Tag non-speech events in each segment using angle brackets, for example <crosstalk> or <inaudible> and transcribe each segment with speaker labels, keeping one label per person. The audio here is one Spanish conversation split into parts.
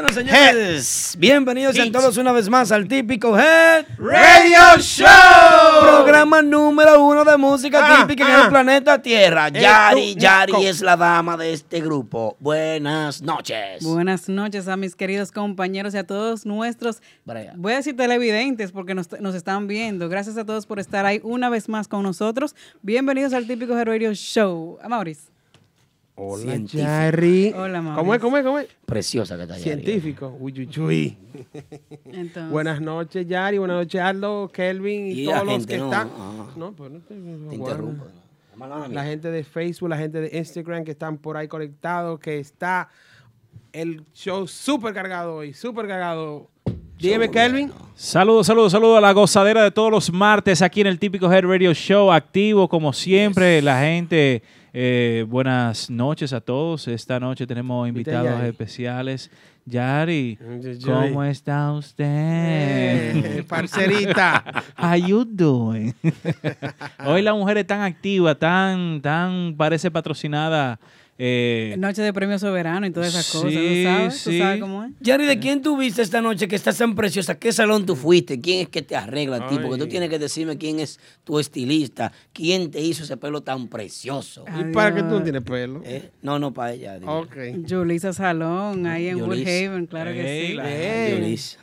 Speaker 1: Bueno, señores, bienvenidos sean todos una vez más al típico Head
Speaker 2: Radio Show.
Speaker 1: Programa número uno de música
Speaker 2: Ah,
Speaker 1: típica en el planeta Tierra.
Speaker 2: Eh,
Speaker 1: Yari,
Speaker 2: tú,
Speaker 1: Yari es la dama de este grupo. Buenas noches.
Speaker 3: Buenas noches a mis queridos compañeros y a todos nuestros,
Speaker 1: Brian.
Speaker 3: voy a decir televidentes porque nos, nos están viendo. Gracias a todos por estar ahí una vez más con nosotros. Bienvenidos al típico Hero Radio Show. A Maurice.
Speaker 2: Hola,
Speaker 1: Científico.
Speaker 2: Jerry.
Speaker 3: Hola, Maurice.
Speaker 2: ¿Cómo es, cómo es, cómo es?
Speaker 1: Preciosa que está Yari.
Speaker 2: Científico. Uy, uy, uy.
Speaker 3: Entonces,
Speaker 2: Buenas noches, Yari. Buenas noches, Aldo, Kelvin y,
Speaker 1: Y
Speaker 2: todos los que
Speaker 1: no,
Speaker 2: están.
Speaker 1: ah.
Speaker 2: No, pues no te,
Speaker 1: Te interrumpo.
Speaker 2: La gente de Facebook, la gente de Instagram que están por ahí conectados, que está el show súper cargado hoy, súper cargado. Dígame, Kelvin.
Speaker 4: Saludos, saludos, saludos a la gozadera de todos los martes aquí en el típico Head Radio Show, activo como siempre, la gente. Eh, buenas noches a todos. Esta noche tenemos invitados
Speaker 2: Yari.
Speaker 4: especiales. Yari. ¿cómo está usted?
Speaker 2: Eh, parcerita. <laughs>
Speaker 4: How you doing? <laughs> Hoy la mujer es tan activa, tan, tan, parece patrocinada. Eh,
Speaker 3: Noche de premio soberano y todas esas cosas. ¿Tú
Speaker 4: Sí,
Speaker 3: sabes? ¿Tú
Speaker 4: sí.
Speaker 3: sabes cómo es?
Speaker 1: Yari, ¿de quién tú viste esta noche que estás tan preciosa? ¿Qué salón tú fuiste? ¿Quién es que te arregla a ti? Porque tú tienes que decirme quién es tu estilista. ¿Quién te hizo ese pelo tan precioso?
Speaker 2: ¿Y para qué tú no tienes pelo?
Speaker 1: ¿Eh? No, no, para ella. digo.
Speaker 2: Ok.
Speaker 3: Julissa Salón, ahí en
Speaker 1: Yulisa.
Speaker 3: Woodhaven, claro que sí.
Speaker 4: la-
Speaker 1: Ay, Yulisa.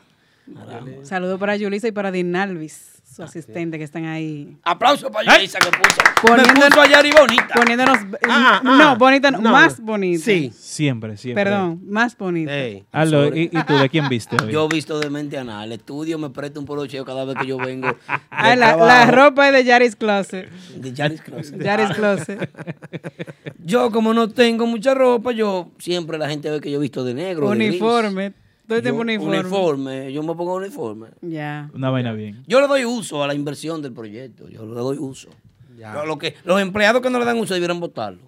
Speaker 1: Caramba.
Speaker 3: Saludo para Julissa y para Dinalvis, su asistente que están ahí.
Speaker 1: Aplauso para Yulisa que puso.
Speaker 3: Poniendo-
Speaker 1: me puso a Yari bonita.
Speaker 3: Poniéndonos.
Speaker 2: Ah, ah,
Speaker 3: no, bonita, no, más bonita.
Speaker 2: Sí.
Speaker 4: siempre, siempre.
Speaker 3: Perdón, más bonita.
Speaker 4: ¿y, y tú de quién <laughs> viste hoy?
Speaker 1: Yo he visto de mente anal. El estudio me presta un polocheo cada vez que yo vengo. <laughs>
Speaker 3: Ah, la, la ropa es de Yaris Closet.
Speaker 1: De Yaris Closet. <laughs>
Speaker 3: Yaris Closet.
Speaker 1: Yo, como no tengo mucha ropa, yo siempre la gente ve que yo he visto de negro. de
Speaker 3: el
Speaker 1: Yo-
Speaker 3: tiempo uniforme.
Speaker 1: uniforme. Yo me pongo uniforme.
Speaker 3: Ya.
Speaker 4: Una vaina bien.
Speaker 1: Yo le doy uso a la inversión del proyecto. Yo le doy uso.
Speaker 2: Ya.
Speaker 1: Lo, lo que, los empleados que no le dan uso debieran votarlo.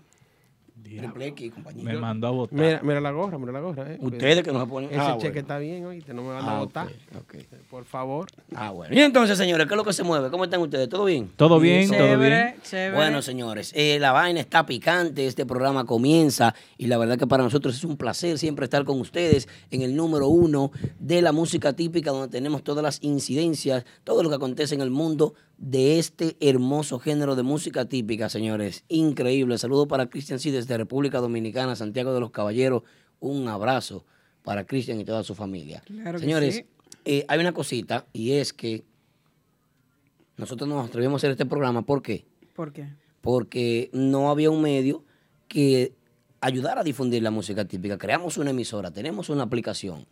Speaker 1: Triple X, compañero.
Speaker 4: Me mandó a votar.
Speaker 2: Mira, mira la gorra, mira la gorra. Eh.
Speaker 1: Ustedes que no se ponen.
Speaker 2: Ese
Speaker 1: Ah,
Speaker 2: cheque
Speaker 1: bueno.
Speaker 2: está bien, oíste, no me van a
Speaker 1: Ah,
Speaker 2: votar. Por favor.
Speaker 1: Ah, bueno. Y entonces, señores, ¿qué es lo que se mueve? ¿Cómo están ustedes? ¿Todo bien?
Speaker 4: Todo bien, todo bien.
Speaker 3: Chévere, chévere.
Speaker 1: Bueno, señores, eh, la vaina está picante, este programa comienza y la verdad que para nosotros es un placer siempre estar con ustedes en el número uno de la música típica donde tenemos todas las incidencias, todo lo que acontece en el mundo de este hermoso género de música típica, señores. Increíble. Saludo para Cristian C desde República Dominicana, Santiago de los Caballeros. Un abrazo para Cristian y toda su familia.
Speaker 3: Claro
Speaker 1: señores,
Speaker 3: sí.
Speaker 1: eh, hay una cosita y es que nosotros nos atrevimos a hacer este programa. ¿Por qué?
Speaker 3: ¿Por qué?
Speaker 1: porque no había un medio que ayudara a difundir la música típica. Creamos una emisora, tenemos una aplicación.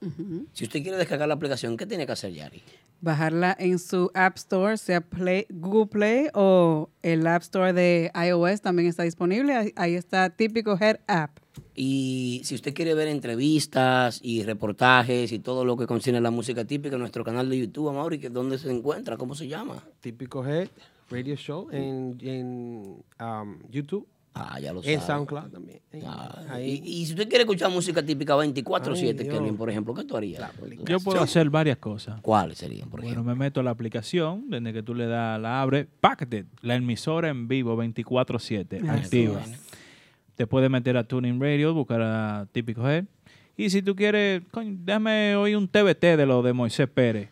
Speaker 1: Si usted quiere descargar la aplicación, ¿qué tiene que hacer, Yari?
Speaker 3: Bajarla en su App Store, sea Play, Google Play o el App Store de iOS también está disponible. Ahí, está típico Head App.
Speaker 1: Y si usted quiere ver entrevistas y reportajes y todo lo que concierne la música típica, nuestro canal de YouTube, Mauri, que ¿dónde se encuentra? ¿Cómo se llama?
Speaker 2: Típico Head Radio Show en, en um, YouTube.
Speaker 1: Ah, ya lo
Speaker 2: En
Speaker 1: sabe.
Speaker 2: SoundCloud también.
Speaker 1: Ah,
Speaker 2: Ahí.
Speaker 1: y, y si usted quiere escuchar música típica 24-7,
Speaker 2: Ay, Dios.
Speaker 1: Kelvin, por ejemplo, ¿qué tú harías?
Speaker 4: Yo puedo hacer varias cosas.
Speaker 1: ¿Cuáles serían, por
Speaker 4: Bueno,
Speaker 1: ejemplo?
Speaker 4: me meto a la aplicación, desde que tú le das, la abres, páquete, la emisora en vivo 24/7,
Speaker 3: Ah,
Speaker 4: activa.
Speaker 1: bueno.
Speaker 4: Te puedes meter a Tuning Radio, buscar a Típico Head. Y si tú quieres, coño, déjame oír un TBT de lo de Moisés Pérez.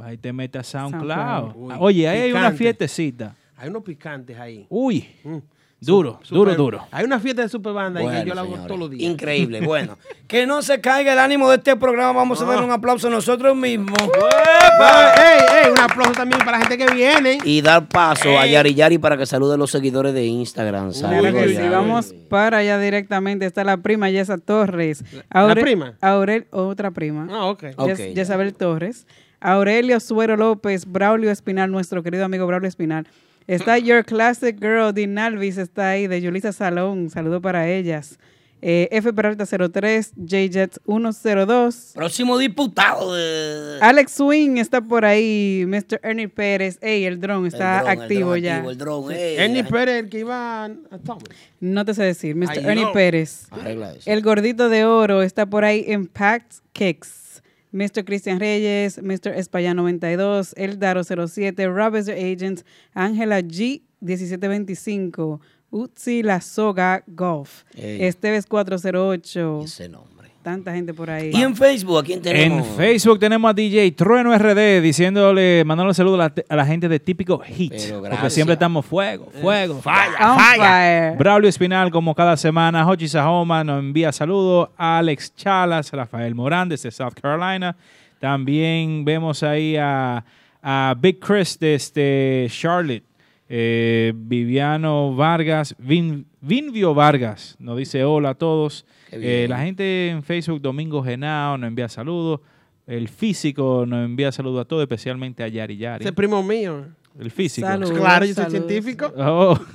Speaker 4: Va y te metes a SoundCloud.
Speaker 3: SoundCloud.
Speaker 2: Uy,
Speaker 4: Oye, ahí hay una fiestecita.
Speaker 2: Hay unos picantes ahí.
Speaker 4: Uy,
Speaker 2: Mm.
Speaker 4: Duro,
Speaker 2: Super-
Speaker 4: duro, duro.
Speaker 2: Hay una fiesta de super banda ahí que
Speaker 1: Bueno,
Speaker 2: yo la hago todos los días.
Speaker 1: Increíble. <laughs> Bueno, que no se caiga el ánimo de este programa. Vamos a dar un aplauso a nosotros mismos.
Speaker 2: ¡Ey, ey! Un aplauso también para la gente que viene.
Speaker 1: Y dar paso a Yari Yari para que salude a los seguidores de Instagram.
Speaker 3: Claro
Speaker 1: Saludos,
Speaker 3: que sí, vamos para allá directamente. Está la prima Yesa Torres.
Speaker 2: ¿La prima?
Speaker 3: Aurel, otra prima.
Speaker 2: Ah, ok.
Speaker 1: Ok,
Speaker 3: Yes-
Speaker 1: ya.
Speaker 3: Yesabel Torres. Aurelio Suero López, Braulio Espinal, nuestro querido amigo Braulio Espinal. Está <clears throat> Your Classic Girl, Dean Alvis está ahí, de Yulisa Salón. Saludo para ellas. Eh, F Peralta 03, JJets 102.
Speaker 1: Próximo diputado de.
Speaker 3: Alex Swing está por ahí. Mr. Ernie Pérez. Ey, el drone
Speaker 1: el
Speaker 3: está
Speaker 1: dron, el
Speaker 3: activo
Speaker 1: dron
Speaker 3: ya.
Speaker 1: activo, el dron, ey,
Speaker 2: Ernie
Speaker 1: la-
Speaker 2: Pérez, el que iba a Thomas.
Speaker 3: No te sé decir. Mr.
Speaker 2: Ay,
Speaker 3: Ernie
Speaker 2: no.
Speaker 3: Pérez.
Speaker 1: Arregla eso.
Speaker 3: El gordito de oro está por ahí. Impact Kicks. Mr. Cristian Reyes, Mr. Espaya 92, El Daro 07, Rob is your Agent, Ángela G 1725, Utsi La Soga Golf. Esteves 408.
Speaker 1: Ese nombre.
Speaker 3: Tanta gente por ahí.
Speaker 1: Y en Facebook, ¿a quién tenemos?
Speaker 4: En Facebook tenemos a DJ Trueno RD diciéndole, mandándole saludos a la, a la gente de Típico Hit.
Speaker 1: Pero
Speaker 4: Porque siempre estamos fuego, fuego.
Speaker 3: On fire.
Speaker 4: Braulio Espinal, como cada semana. Hochi Sahoma nos envía saludos. Alex Chalas, Rafael Morán desde South Carolina. También vemos ahí a, a Big Chris desde Charlotte. Eh, Viviano Vargas, Vin- Vinvio Vargas nos dice hola a todos. Eh, la gente en Facebook, Domingo Genao, nos envía saludos. El físico nos envía saludos a todos, especialmente a Yari Yari.
Speaker 2: Ese es primo mío.
Speaker 4: El físico.
Speaker 2: Claro, yo soy científico.
Speaker 4: Oh. <laughs>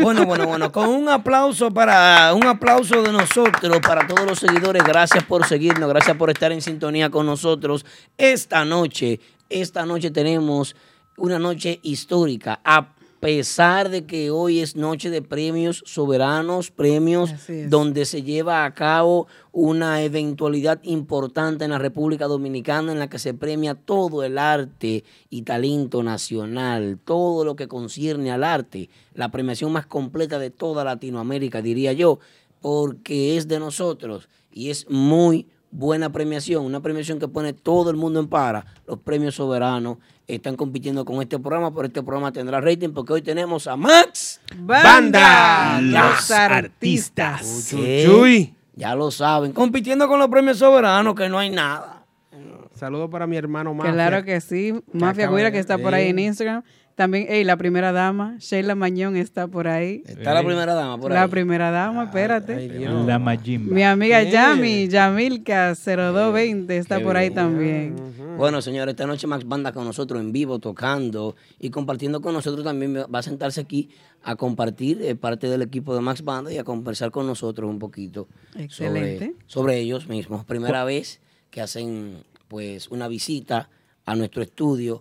Speaker 1: Bueno, bueno, bueno, con un aplauso para un aplauso de nosotros para todos los seguidores. Gracias por seguirnos, gracias por estar en sintonía con nosotros. Esta noche, esta noche tenemos una noche histórica. A pesar de que hoy es noche de premios soberanos, premios donde se lleva a cabo una eventualidad importante en la República Dominicana en la que se premia todo el arte y talento nacional, todo lo que concierne al arte, la premiación más completa de toda Latinoamérica, diría yo, porque es de nosotros y es muy buena premiación, una premiación que pone todo el mundo en para. Los premios soberanos están compitiendo con este programa, pero este programa tendrá rating porque hoy tenemos a Max.
Speaker 3: Banda,
Speaker 2: Banda.
Speaker 3: los artistas.
Speaker 1: que
Speaker 2: Chuy.
Speaker 1: Ya lo saben, compitiendo con los premios soberanos que no hay nada.
Speaker 2: Saludos para mi hermano Mafia.
Speaker 3: Claro que sí. Mafia Guira que está por ahí en. Instagram. También, ey, la primera dama, Sheila Mañón está por ahí.
Speaker 1: Está la primera dama por
Speaker 3: La
Speaker 1: ahí.
Speaker 3: primera dama, espérate.
Speaker 2: Ay, Dios.
Speaker 4: La Majimba.
Speaker 3: Mi amiga
Speaker 2: Bien.
Speaker 3: Yami, Yamilka 0220 está
Speaker 1: Qué
Speaker 3: por ahí
Speaker 1: bien.
Speaker 3: también.
Speaker 1: Bueno, señores, esta noche Max Banda con nosotros en vivo, tocando y compartiendo con nosotros también. Va a sentarse aquí a compartir eh, parte del equipo de Max Banda y a conversar con nosotros un poquito
Speaker 3: Excelente.
Speaker 1: sobre, sobre ellos mismos. Primera vez que hacen pues una visita a nuestro estudio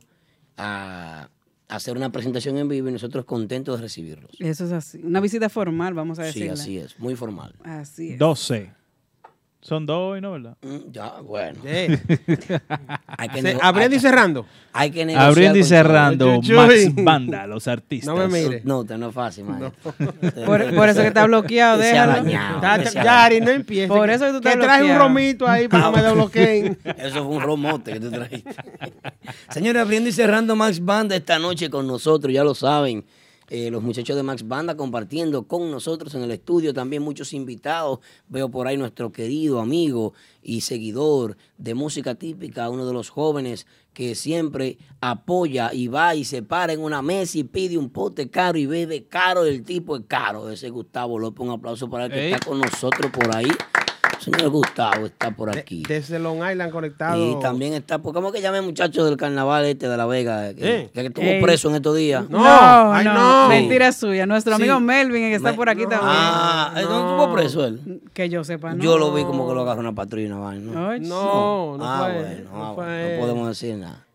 Speaker 1: a hacer una presentación en vivo y nosotros contentos de recibirlos.
Speaker 3: Eso es así. Una visita formal, vamos a
Speaker 1: Sí,
Speaker 3: decirle.
Speaker 1: así es, muy formal.
Speaker 3: Así es.
Speaker 4: 12. Son dos hoy, ¿no? ¿Verdad?
Speaker 1: Mm, Ya, bueno.
Speaker 2: Sí. <laughs>
Speaker 1: Hay que,
Speaker 2: Se-
Speaker 1: nego-
Speaker 2: Abriendo y
Speaker 1: hay-
Speaker 2: cerrando.
Speaker 1: hay que negociar.
Speaker 4: Abriendo y
Speaker 1: con-
Speaker 4: cerrando. Max Banda, los artistas.
Speaker 2: No me mire.
Speaker 1: No, usted no es fácil, maestro. <laughs>
Speaker 3: Por, por eso que está bloqueado,
Speaker 1: Se ha
Speaker 3: déjalo.
Speaker 1: dañado.
Speaker 2: Yari, no empieces.
Speaker 3: Por eso que tú estás
Speaker 2: traje un
Speaker 3: bloqueado.
Speaker 2: romito ahí para que me desbloqueen. <laughs>
Speaker 1: Eso fue un romote que tú trajiste. Señores, abriendo y cerrando Max Banda esta noche con nosotros, ya lo saben. Eh, los muchachos de Max Banda compartiendo con nosotros en el estudio, también muchos invitados. Veo por ahí nuestro querido amigo y seguidor de música típica, uno de los jóvenes que siempre apoya y va y se para en una mesa y pide un pote caro y bebe caro. El tipo es caro, ese Gustavo López. Un aplauso para el que
Speaker 4: Ey.
Speaker 1: está con nosotros por ahí. Señor Gustavo está por aquí.
Speaker 2: Desde Long Island conectado.
Speaker 1: Y también está, pues, ¿cómo que llame muchacho del carnaval este de La Vega? Que,
Speaker 2: Eh.
Speaker 1: que estuvo
Speaker 3: Ey.
Speaker 1: preso en estos días.
Speaker 2: No,
Speaker 3: No,
Speaker 2: ay,
Speaker 3: no,
Speaker 2: no.
Speaker 3: mentira suya. Nuestro
Speaker 2: Sí.
Speaker 3: amigo Melvin, que está
Speaker 1: Me-
Speaker 3: por aquí también.
Speaker 1: Ah, ¿eh, ¿dónde estuvo preso él?
Speaker 3: Que yo sepa, ¿no?
Speaker 1: Yo lo vi como que lo agarró una patrulla. ¿no?
Speaker 2: No, no
Speaker 1: ah,
Speaker 2: fue.
Speaker 1: bueno,
Speaker 2: no
Speaker 1: ah,
Speaker 2: fue
Speaker 1: bueno, no
Speaker 2: él.
Speaker 1: podemos decir nada.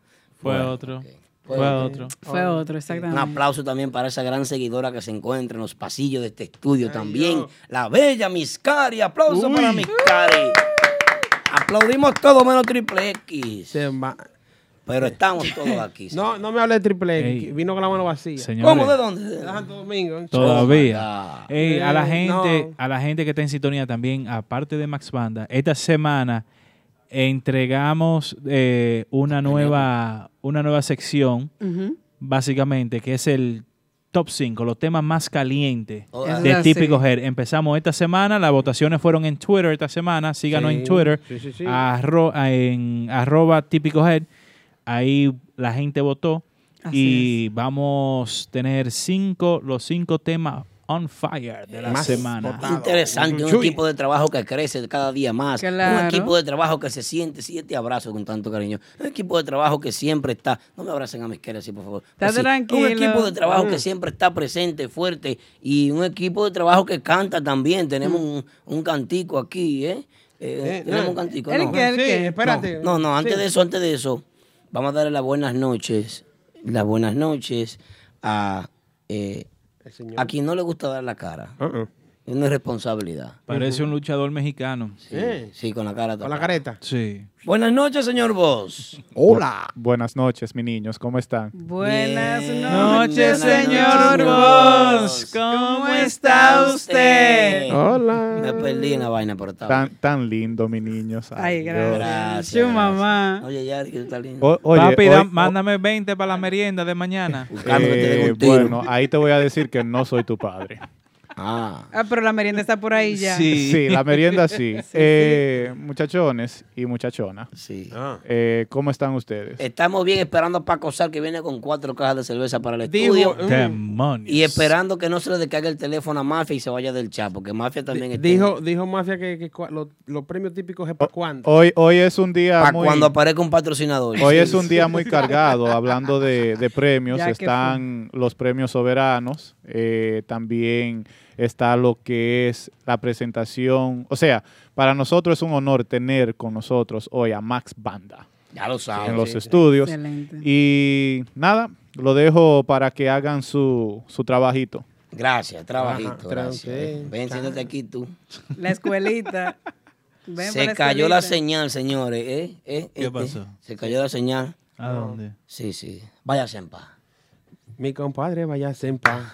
Speaker 4: Fue
Speaker 1: Bueno,
Speaker 4: otro. Fue
Speaker 1: Fue-
Speaker 4: otro.
Speaker 3: Fue otro,
Speaker 1: Un
Speaker 3: exactamente.
Speaker 1: aplauso también para esa gran seguidora que se encuentra en los pasillos de este estudio también. La bella Miscari. Aplauso
Speaker 2: Uy.
Speaker 1: para Miscari. Aplaudimos todo menos triple X.
Speaker 2: Se va-
Speaker 1: Pero estamos todos aquí.
Speaker 2: No, no me hable de triple X.
Speaker 4: Ey.
Speaker 2: Vino con la mano vacía.
Speaker 4: Señores,
Speaker 1: ¿Cómo? ¿De dónde?
Speaker 2: De Santo Domingo.
Speaker 4: Todavía. Ey, a la
Speaker 2: Eh,
Speaker 4: gente,
Speaker 2: no.
Speaker 4: a la gente que está en sintonía también, aparte de Max Banda, esta semana entregamos eh, una nueva, una nueva sección, básicamente, que es el top 5, los temas más calientes
Speaker 1: Oh,
Speaker 4: de. Típico Head. Empezamos esta semana, las votaciones fueron en Twitter esta semana, síganos
Speaker 2: Sí,
Speaker 4: en Twitter,
Speaker 2: sí, sí, sí.
Speaker 4: arro- en arroba Típico Head, ahí la gente votó
Speaker 3: Así
Speaker 4: y vamos a tener cinco, los cinco temas on fire de la
Speaker 2: Más
Speaker 4: semana.
Speaker 2: votado.
Speaker 1: Interesante, un equipo de trabajo que crece cada día más. Un equipo de trabajo que se siente, sí, te abrazo con tanto cariño. Un equipo de trabajo que siempre está. No me abracen a mis queras, así, por favor.
Speaker 3: Está
Speaker 1: Así,
Speaker 3: tranquilo.
Speaker 1: Un equipo de trabajo
Speaker 2: Mm.
Speaker 1: que siempre está presente, fuerte. Y un equipo de trabajo que canta también. Tenemos un, un cantico aquí, ¿eh? Eh,
Speaker 2: Eh,
Speaker 1: tenemos
Speaker 2: no.
Speaker 1: un cantico.
Speaker 3: ¿El
Speaker 1: no.
Speaker 2: espérate.
Speaker 1: No, no, antes
Speaker 2: Sí.
Speaker 1: de eso, antes de eso, vamos a darle las buenas noches, las buenas noches a, eh,
Speaker 2: El señor.
Speaker 1: a quien no le gusta dar la cara.
Speaker 2: Uh-uh.
Speaker 1: Una responsabilidad.
Speaker 4: Parece un luchador mexicano.
Speaker 1: Sí,
Speaker 2: Eh.
Speaker 1: sí, con la cara
Speaker 2: Con la
Speaker 1: tapada.
Speaker 2: careta.
Speaker 4: Sí.
Speaker 1: Buenas noches, señor Vos.
Speaker 2: Hola.
Speaker 5: Buenas noches, mis niños, ¿cómo están?
Speaker 3: Buenas
Speaker 1: Bien.
Speaker 3: noches,
Speaker 1: Buenas
Speaker 3: señor Vos. ¿Cómo está usted?
Speaker 2: Hola.
Speaker 1: Me perdí en la vaina, pero está
Speaker 5: Tan, lindo, mis niños.
Speaker 3: Ay, gracias.
Speaker 1: Gracias.
Speaker 3: Su mamá.
Speaker 1: Oye, Yari, que tú estás lindo.
Speaker 5: O- oye,
Speaker 4: Papi,
Speaker 5: hoy-
Speaker 4: da-
Speaker 5: hoy-
Speaker 4: mándame 20 para la merienda de mañana.
Speaker 1: Buscando que te den
Speaker 5: eh, bueno, ahí te voy a decir que no soy tu padre. <laughs>
Speaker 1: Ah,
Speaker 3: Ah, pero la merienda está por ahí ya.
Speaker 5: Sí, la merienda <laughs> sí. Eh, Muchachones y muchachona,
Speaker 1: sí.
Speaker 2: Ah.
Speaker 5: eh, ¿cómo están ustedes?
Speaker 1: Estamos bien esperando a Paco Sal, que viene con cuatro cajas de cerveza para el
Speaker 2: Dijo,
Speaker 1: estudio.
Speaker 2: mm,
Speaker 4: Demonios.
Speaker 1: Y esperando que no se le descargue el teléfono a Mafia y se vaya del chat, porque Mafia también está.
Speaker 2: dijo, dijo Mafia que, que cua- lo- los premios típicos es para cuándo.
Speaker 5: Hoy, hoy es un día
Speaker 1: para
Speaker 5: muy...
Speaker 1: cuando aparezca un patrocinador.
Speaker 5: Hoy
Speaker 1: Sí.
Speaker 5: es un día muy cargado, hablando de, de premios. <laughs>
Speaker 3: Ya
Speaker 5: Están los premios soberanos, eh, también está lo que es la presentación. O sea, para nosotros es un honor tener con nosotros hoy a Max Banda
Speaker 1: Ya lo sabes.
Speaker 5: en los
Speaker 2: sí,
Speaker 5: estudios.
Speaker 3: Excelente.
Speaker 5: Y nada, lo dejo para que hagan su, su trabajito.
Speaker 1: Gracias, trabajito.
Speaker 2: Ajá,
Speaker 1: gracias. Ven, siéntate aquí tú.
Speaker 3: La escuelita. <laughs> Ven
Speaker 1: se cayó la señal, señores. ¿eh? ¿Eh?
Speaker 4: ¿Qué
Speaker 1: ¿Eh?
Speaker 4: pasó?
Speaker 1: Se cayó la señal.
Speaker 4: ¿A dónde?
Speaker 1: Sí, sí. Váyase en paz.
Speaker 2: Mi compadre, váyase en paz.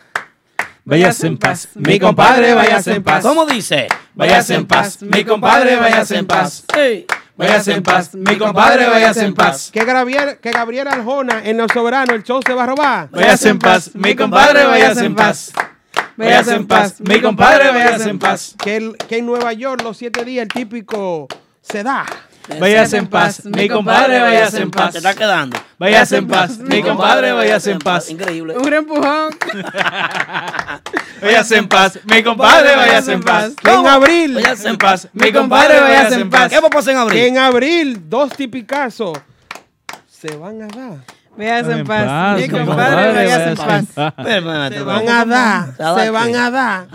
Speaker 4: Váyase en paz.
Speaker 3: Mi
Speaker 2: compadre, váyase en paz.
Speaker 1: ¿Cómo dice?
Speaker 4: Váyase en paz. Mi compadre, váyase en paz.
Speaker 1: Ey.
Speaker 4: Váyase en paz. Mi compadre, váyase en paz.
Speaker 2: Que Gabriel, que Gabriel Arjona en Los Soberanos, el show se va a robar.
Speaker 4: Váyase en paz. Mi compadre, váyase en paz. Váyase en paz. Mi compadre, váyase en paz.
Speaker 2: Que, el- que en Nueva York los siete días el típico se da. <laughs>
Speaker 4: Váyase en paz. Mi compadre, váyase en paz.
Speaker 1: Se está quedando.
Speaker 4: Váyase en paz. Mi compadre, váyase en paz.
Speaker 1: Increíble.
Speaker 3: Un empujón.
Speaker 4: Váyase en paz. Mi compadre, váyase en paz.
Speaker 2: En abril,
Speaker 1: Váyase
Speaker 4: en paz. Mi compadre, váyase en paz.
Speaker 1: ¿Qué va a pasar en abril?
Speaker 2: en abril dos tipicazos se van a dar.
Speaker 3: Véase en paz. Mi compadre, váyase en paz.
Speaker 2: Se van a dar,
Speaker 1: ¿Se
Speaker 2: van a dar.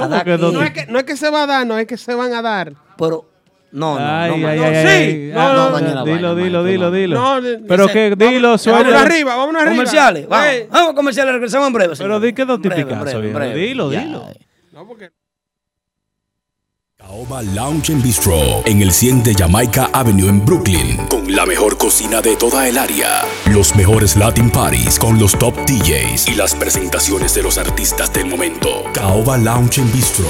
Speaker 4: No
Speaker 2: es que se va a dar, no es que se van a dar.
Speaker 1: Pero, no, no,
Speaker 4: Ay,
Speaker 1: no,
Speaker 4: ay,
Speaker 1: no,
Speaker 4: ay,
Speaker 1: sí.
Speaker 4: ay.
Speaker 2: No, no,
Speaker 4: Dilo,
Speaker 1: vaina,
Speaker 4: dilo,
Speaker 1: maestro,
Speaker 4: dilo,
Speaker 1: no.
Speaker 4: dilo.
Speaker 2: No,
Speaker 4: Pero que dilo,
Speaker 2: Vámonos
Speaker 4: suelta.
Speaker 2: arriba, vámonos arriba.
Speaker 1: Comerciales, vamos. A comerciales, regresamos en breve.
Speaker 4: Pero di que dos
Speaker 1: breve.
Speaker 4: Dilo,
Speaker 1: Ya.
Speaker 4: dilo.
Speaker 2: No, porque
Speaker 6: Caoba Lounge and Bistro en el 100 de Jamaica Avenue en Brooklyn. Con la mejor cocina de toda el área. Los mejores Latin Parties con los top DJs y las presentaciones de los artistas del momento. Caoba Lounge and Bistro.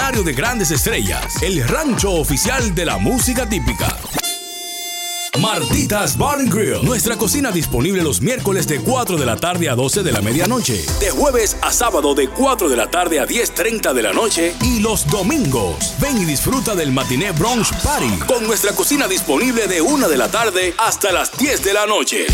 Speaker 6: de grandes estrellas. El rancho oficial de la música típica. Martitas Bar and Grill. Nuestra cocina disponible los miércoles de 4 de la tarde a 12 de la medianoche. De jueves a sábado de 4 de la tarde a 10.30 de la noche. Y los domingos. Ven y disfruta del matiné brunch party. Con nuestra cocina disponible de 1 de la tarde hasta las 10 de la noche.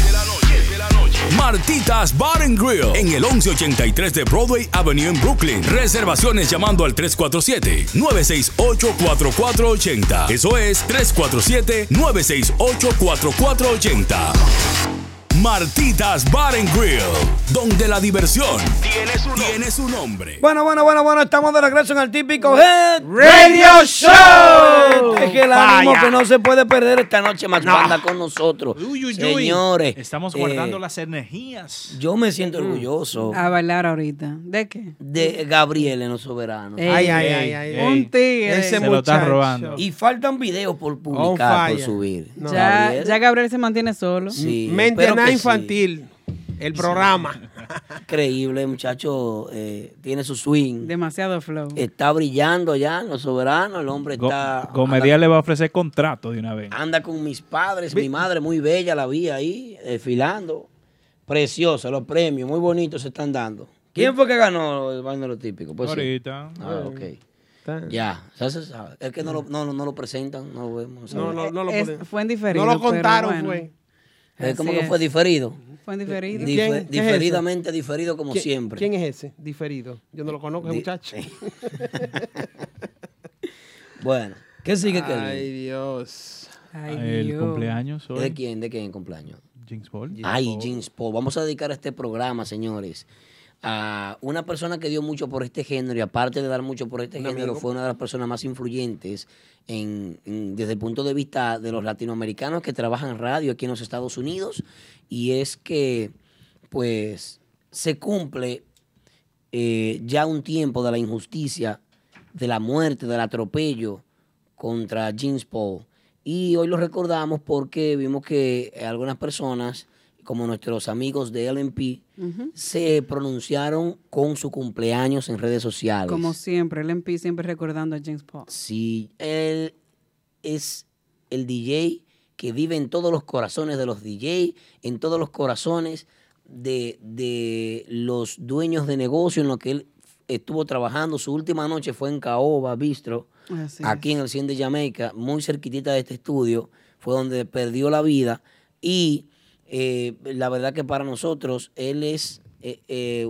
Speaker 6: Martitas Bar and Grill en el 1183 de Broadway Avenue en Brooklyn. Reservaciones llamando al 347-968-4480. Eso es 347-968-4480. Martitas Bar and Grill, donde la diversión tiene su, nombre.
Speaker 1: Bueno, bueno, bueno, bueno, estamos de regreso en el típico Head
Speaker 2: Radio Show.
Speaker 1: Es el ánimo
Speaker 2: Vaya.
Speaker 1: que no se puede perder esta noche más banda con nosotros.
Speaker 2: Uy, uy, uy.
Speaker 1: Señores,
Speaker 4: Estamos
Speaker 1: eh,
Speaker 4: guardando las energías.
Speaker 1: Yo me siento orgulloso
Speaker 3: A bailar ahorita. ¿De qué?
Speaker 1: de Gabriel en los soberanos.
Speaker 3: Ey,
Speaker 2: Ay, ay, ay, ay.
Speaker 3: Un tigre.
Speaker 2: Ese
Speaker 4: Se lo
Speaker 2: muchacho.
Speaker 4: robando.
Speaker 1: Y faltan videos por publicar, por subir.
Speaker 3: ya,
Speaker 1: Gabriel.
Speaker 3: ya Gabriel se mantiene solo.
Speaker 1: Sí,
Speaker 2: Mente
Speaker 1: sí.
Speaker 2: infantil. El programa. <laughs>
Speaker 1: Increíble, muchacho. eh, tiene su swing.
Speaker 3: Demasiado flow.
Speaker 1: Está brillando ya en los soberanos. El hombre
Speaker 4: Go-
Speaker 1: está.
Speaker 4: Gomedial le va a ofrecer contrato de una vez.
Speaker 1: Anda con mis padres, mi madre muy bella, la vi ahí, desfilando. Preciosa, los premios, muy bonitos se están dando. ¿Quién fue que ganó el baño de lo típico? Pues sí.
Speaker 4: Ahorita.
Speaker 1: Ah, ok.
Speaker 2: Está-
Speaker 1: Ya, ya se sabe. Es que no lo, no, no, no lo presentan, no lo vemos.
Speaker 2: No, no, no lo
Speaker 3: Es- fue en diferido.
Speaker 2: No lo contaron,
Speaker 3: bueno.
Speaker 2: fue.
Speaker 1: Es como que fue diferido.
Speaker 3: Fue diferido.
Speaker 2: Di-
Speaker 1: Dife-
Speaker 2: ¿Quién?
Speaker 1: Diferidamente diferido como
Speaker 2: ¿Quién-
Speaker 1: siempre.
Speaker 2: ¿Quién es ese? Diferido. Yo no lo conozco, ese
Speaker 1: Di-
Speaker 2: muchacho. <laughs>
Speaker 1: Bueno, ¿qué sigue que
Speaker 2: Ay, Dios.
Speaker 3: Ay,
Speaker 4: El
Speaker 3: Dios.
Speaker 4: cumpleaños hoy.
Speaker 1: ¿De quién? ¿De quién el cumpleaños?
Speaker 4: James Paul.
Speaker 1: Ay, James Paul. Vamos a dedicar este programa, señores, a una persona que dio mucho por este género y aparte de dar mucho por este género, fue una de las personas más influyentes en, en- desde el punto de vista de los latinoamericanos que trabajan en radio aquí en los Estados Unidos. Y es que, pues, se cumple eh, ya un tiempo de la injusticia, de la muerte, del atropello contra James Paul. Y hoy lo recordamos porque vimos que algunas personas, como nuestros amigos de LMP, se pronunciaron con su cumpleaños en redes sociales.
Speaker 3: Como siempre, el MP siempre recordando a James Paul.
Speaker 1: Sí, él es el DJ que vive en todos los corazones de los DJ, en todos los corazones de, de los dueños de negocio en lo que él estuvo trabajando. Su última noche fue en Caoba Bistro,
Speaker 3: Así
Speaker 1: aquí en el 100 de Jamaica, muy cerquitita de este estudio, fue donde perdió la vida. Y eh, la verdad que para nosotros él es eh, eh,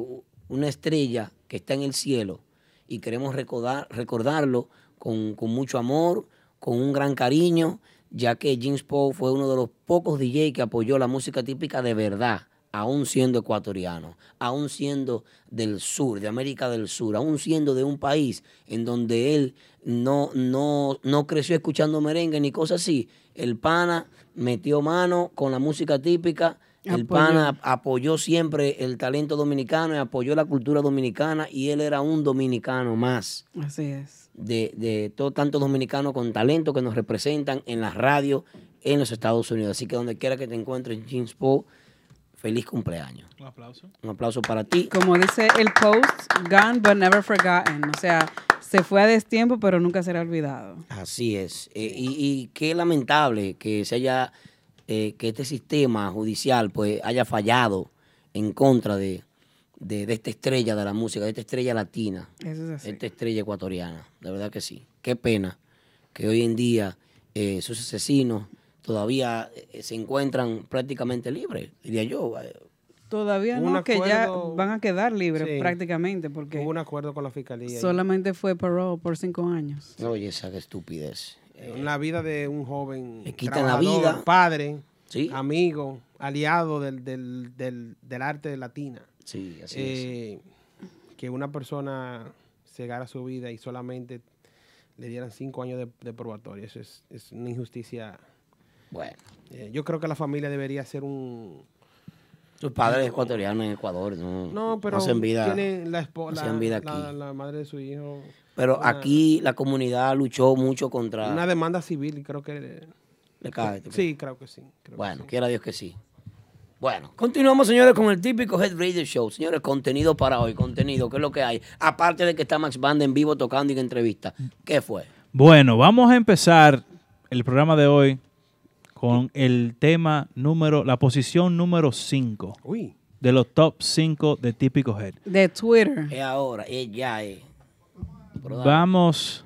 Speaker 1: una estrella que está en el cielo y queremos recordar, recordarlo con, con mucho amor, con un gran cariño, ya que James Paul fue uno de los pocos DJ que apoyó la música típica de verdad, aún siendo ecuatoriano, aún siendo del sur, de América del Sur, aún siendo de un país en donde él no, no, no creció escuchando merengue ni cosas así. El pana metió mano con la música típica. El
Speaker 3: Apoyó.
Speaker 1: pana apoyó siempre el talento dominicano y apoyó la cultura dominicana y él era un dominicano más
Speaker 3: Así es.
Speaker 1: de, de todo, tantos dominicanos con talento que nos representan en la radio en los Estados Unidos. Así que donde quiera que te encuentres, James Paul, feliz cumpleaños.
Speaker 4: Un aplauso.
Speaker 1: Un aplauso para ti.
Speaker 3: Como dice el post, gone but never forgotten. O sea, se fue a destiempo, pero nunca será olvidado.
Speaker 1: Así es. Eh, y, y qué lamentable que se haya, eh, que este sistema judicial pues haya fallado en contra de, de, de esta estrella de la música, de esta estrella latina,
Speaker 3: Eso es así.
Speaker 1: esta estrella ecuatoriana. De verdad que sí. Qué pena que hoy en día eh, sus asesinos todavía eh, se encuentran prácticamente libres, diría yo. Eh,
Speaker 3: Todavía
Speaker 2: Un
Speaker 3: no, que ya
Speaker 2: acuerdo-
Speaker 3: van a quedar libres
Speaker 2: Sí.
Speaker 3: prácticamente, porque
Speaker 2: Hubo un acuerdo con la fiscalía.
Speaker 3: solamente fue parole por cinco años.
Speaker 1: Oye, esa estupidez.
Speaker 2: En la vida de un joven
Speaker 1: Le quitan la vida.
Speaker 2: padre,
Speaker 1: Sí.
Speaker 2: amigo, aliado del, del, del, del arte latina.
Speaker 1: Sí, así es.
Speaker 2: Eh, que una persona cegara su vida y solamente le dieran cinco años de, de probatorio. Eso es, es una injusticia.
Speaker 1: Bueno,
Speaker 2: Eh, yo creo que la familia debería hacer un...
Speaker 1: sus padres ecuatorianos en Ecuador no,
Speaker 2: No, pero
Speaker 1: hacen vida.
Speaker 2: tiene la, espo- la,
Speaker 1: hacen vida
Speaker 2: la-
Speaker 1: aquí.
Speaker 2: la madre de su hijo.
Speaker 1: Pero
Speaker 2: una-
Speaker 1: aquí la comunidad luchó mucho contra.
Speaker 2: Una demanda civil, creo que...
Speaker 1: Le cae, ¿tú
Speaker 2: Sí, creo que sí. creo que
Speaker 1: Bueno,
Speaker 2: sí.
Speaker 1: quiera Dios que sí. Bueno, continuamos, señores, con el típico Head Radio Show. Señores, contenido para hoy, contenido, ¿qué es lo que hay? Aparte de que está Max Band en vivo tocando y en entrevista. ¿Qué fue?
Speaker 4: Bueno, vamos a empezar el programa de hoy con el tema número, la posición número 5
Speaker 2: Uy,
Speaker 4: de los top 5 de Típico Head.
Speaker 3: De Twitter.
Speaker 1: Es ahora, es ya, es. Dale.
Speaker 4: Vamos,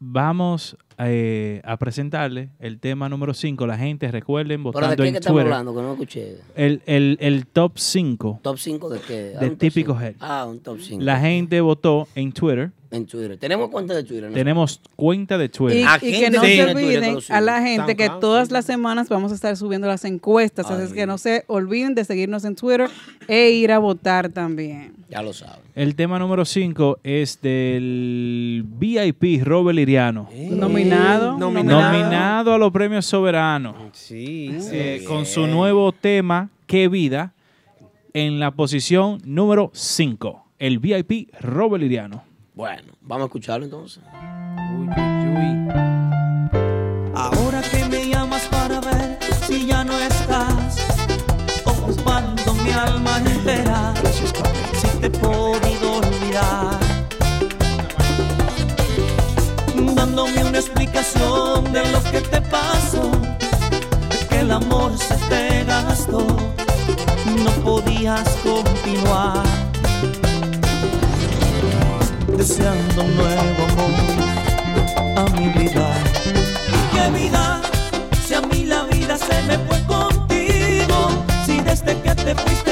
Speaker 4: vamos eh, a presentarle el tema número 5. La gente, recuerden,
Speaker 1: ¿Pero de
Speaker 4: votando
Speaker 1: qué que
Speaker 4: en
Speaker 1: estamos
Speaker 4: Twitter.
Speaker 1: hablando? Que no escuché.
Speaker 4: El, el- el top 5.
Speaker 1: ¿Top 5 de qué?
Speaker 4: De
Speaker 1: Ah,
Speaker 4: típico. Head.
Speaker 1: Ah, un top 5.
Speaker 4: La gente votó en Twitter.
Speaker 1: En Twitter. ¿Tenemos cuenta de Twitter? ¿no?
Speaker 4: Tenemos cuenta de Twitter.
Speaker 1: ¿A
Speaker 3: y que no se olviden a la gente que todas las semanas vamos a estar subiendo las encuestas. Así es que no se olviden de seguirnos en Twitter e ir a votar también.
Speaker 1: Ya lo saben.
Speaker 4: El tema número 5 es del VIP Robert Liriano.
Speaker 3: Nominado.
Speaker 2: nominado.
Speaker 4: Nominado a los premios soberanos.
Speaker 2: sí.
Speaker 4: eh, con su nuevo tema, Qué vida, en la posición número 5. El VIP Robert Liriano.
Speaker 1: Bueno, vamos a escucharlo entonces.
Speaker 2: Uy, uy.
Speaker 7: Ahora que me llamas para ver si ya no estás, ocupando mi alma entera, si te he podido olvidar, dándome una explicación de lo que te pasó, que el amor se te gastó, no podías continuar deseando un nuevo amor a mi vida. Y qué vida, si a mí la vida se me fue contigo, si desde que te fuiste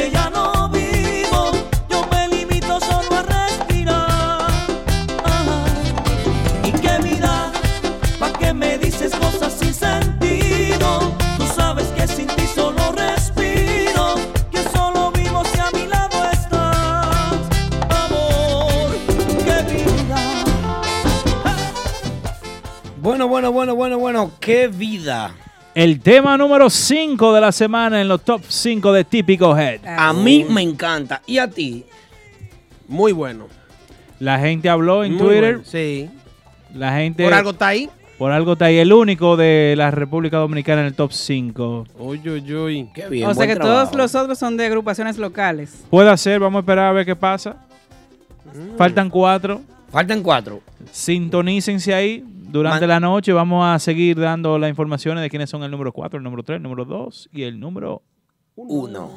Speaker 1: Bueno, bueno, bueno, bueno. ¡Qué vida!
Speaker 4: El tema número 5 de la semana en los top 5 de Típico Head.
Speaker 1: A mí me encanta. ¿Y a ti?
Speaker 2: Muy bueno.
Speaker 4: La gente habló en
Speaker 2: Muy
Speaker 4: Twitter.
Speaker 2: bueno, Sí.
Speaker 4: La gente.
Speaker 2: Por algo está ahí.
Speaker 4: por algo está ahí. El único de la República Dominicana en el top 5.
Speaker 2: Uy, uy, uy.
Speaker 1: Qué bien.
Speaker 3: o sea que
Speaker 1: trabajo.
Speaker 3: todos los otros son de agrupaciones locales.
Speaker 4: Puede ser, vamos a esperar a ver qué pasa. Faltan cuatro.
Speaker 1: Faltan cuatro.
Speaker 4: Sintonícense ahí durante
Speaker 1: Man-
Speaker 4: la noche. Vamos a seguir dando las informaciones de quiénes son el número 4, el número 3, el número 2 y el número.
Speaker 1: Uno.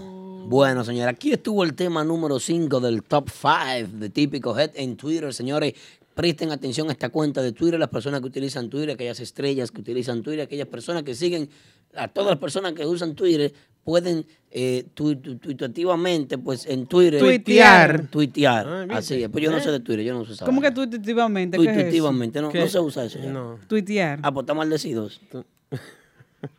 Speaker 1: Bueno, señora, aquí estuvo el tema número 5 del top 5 de Típico Head en Twitter. Señores, presten atención a esta cuenta de Twitter, las personas que utilizan Twitter, aquellas estrellas que utilizan Twitter, aquellas personas que siguen, a todas las personas que usan Twitter, pueden eh, tu- tu- tuitativamente, pues en Twitter.
Speaker 2: Tuitear.
Speaker 1: Tuitear.
Speaker 2: Ah.
Speaker 1: Así es. Pues yo no sé de Twitter, yo no sé
Speaker 3: ¿Cómo que tuitivamente? ¿Qué es eso?
Speaker 1: Tuitivamente, no,
Speaker 2: ¿Qué?
Speaker 1: no se usa eso. ya.
Speaker 2: No.
Speaker 3: Tuitear.
Speaker 1: Ah, pues está maldecidos. <laughs>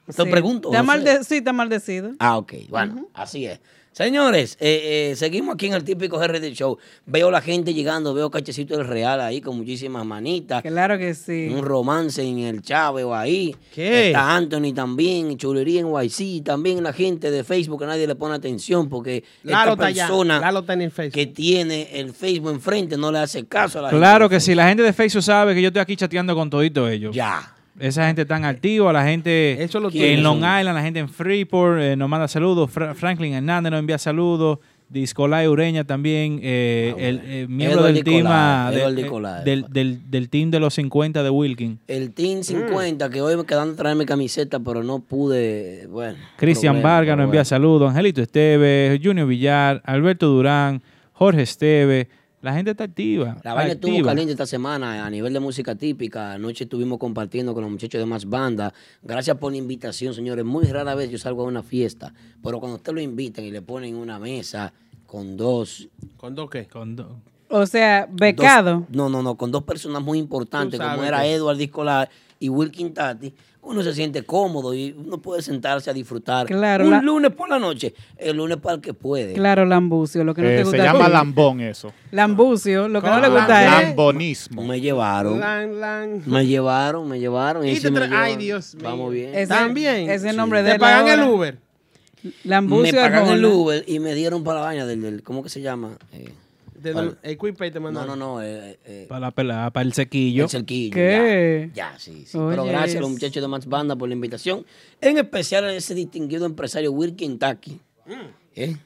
Speaker 1: Te
Speaker 3: Sí.
Speaker 1: pregunto.
Speaker 3: Está
Speaker 1: no sé.
Speaker 3: malde- sí, está maldecido.
Speaker 1: Ah, ok. Bueno, así es. Señores, eh, eh, seguimos aquí en el típico GRD Show. Veo la gente llegando, veo Cachecito del Real ahí con muchísimas manitas.
Speaker 3: Claro que sí.
Speaker 1: Un romance en el Chávez ahí.
Speaker 2: ¿Qué?
Speaker 1: Está Anthony también, chulería en YC. También la gente de Facebook que nadie le pone atención porque
Speaker 2: Lalo
Speaker 1: esta persona
Speaker 2: Lalo está en el Facebook.
Speaker 1: que tiene el Facebook enfrente no le hace caso a la gente.
Speaker 4: Claro que sí, la gente de Facebook sabe que yo estoy aquí chateando con toditos ellos.
Speaker 1: Ya.
Speaker 4: Esa gente tan activa, la gente
Speaker 2: Eso lo
Speaker 4: en. Long Island, la gente en Freeport eh, nos manda saludos, Fra- Franklin Hernández nos envía saludos, Discolay Ureña también, eh,
Speaker 1: Ah,
Speaker 4: el eh, miembro
Speaker 1: Edward
Speaker 4: del team,
Speaker 1: Nicolai,
Speaker 4: ah, de- eh,
Speaker 1: Nicolai.
Speaker 4: del, del- del team de los 50 de Wilkin.
Speaker 1: El Team 50, que hoy me quedando a traerme camiseta, pero no pude. Bueno.
Speaker 4: Cristian Vargas nos envía saludos, Angelito Esteve, Junior Villar, Alberto Durán, Jorge Esteve. La gente está activa.
Speaker 1: La vaina estuvo caliente esta semana a nivel de música típica. Anoche estuvimos compartiendo con los muchachos de más banda. Gracias por la invitación, señores. Muy rara vez yo salgo a una fiesta, pero cuando usted lo invitan y le ponen una mesa con dos.
Speaker 2: ¿Con dos qué?
Speaker 4: Con do-
Speaker 3: O sea, becado.
Speaker 1: dos- no, no, no, con dos personas muy importantes, como era Edward Discolar y Wilkin Tati. Uno se siente cómodo y uno puede sentarse a disfrutar.
Speaker 3: Claro,
Speaker 1: Un
Speaker 3: la-
Speaker 1: lunes por la noche. El lunes para el que puede.
Speaker 3: Claro, lambucio, lo que no
Speaker 5: Eh,
Speaker 3: te
Speaker 5: se
Speaker 3: gusta.
Speaker 5: llama
Speaker 3: a ti.
Speaker 5: lambón eso.
Speaker 3: Lambucio, lo que no le
Speaker 2: ¿Cómo?
Speaker 3: gusta es...
Speaker 5: Lambonismo.
Speaker 1: Me llevaron.
Speaker 2: Lan, lan.
Speaker 1: Me llevaron, me llevaron.
Speaker 2: Y
Speaker 1: sí
Speaker 2: te
Speaker 1: me
Speaker 2: tra- Ay,
Speaker 1: llevaron.
Speaker 2: Dios mío.
Speaker 1: Vamos bien.
Speaker 3: Ese-
Speaker 2: También.
Speaker 3: Ese
Speaker 2: Sí.
Speaker 3: nombre de
Speaker 2: ¿Te pagan el. Uber?
Speaker 3: Lambucio
Speaker 1: me pagan el. Uber y me dieron para la vaina del, del- ¿cómo que se llama? Eh,
Speaker 2: De
Speaker 1: ¿Cuál?
Speaker 2: el QuickPay te
Speaker 1: no,
Speaker 2: mandaron.
Speaker 1: no, no, eh, eh,
Speaker 4: para la pelada, para el sequillo.
Speaker 1: el cerquillo.
Speaker 3: ¿Qué?
Speaker 1: Ya, ya, sí, sí. Pero
Speaker 3: Oye,
Speaker 1: gracias a los
Speaker 3: es-
Speaker 1: muchachos de Max Banda por la invitación. En especial a ese distinguido empresario Wilkin Taki. ¿Eh?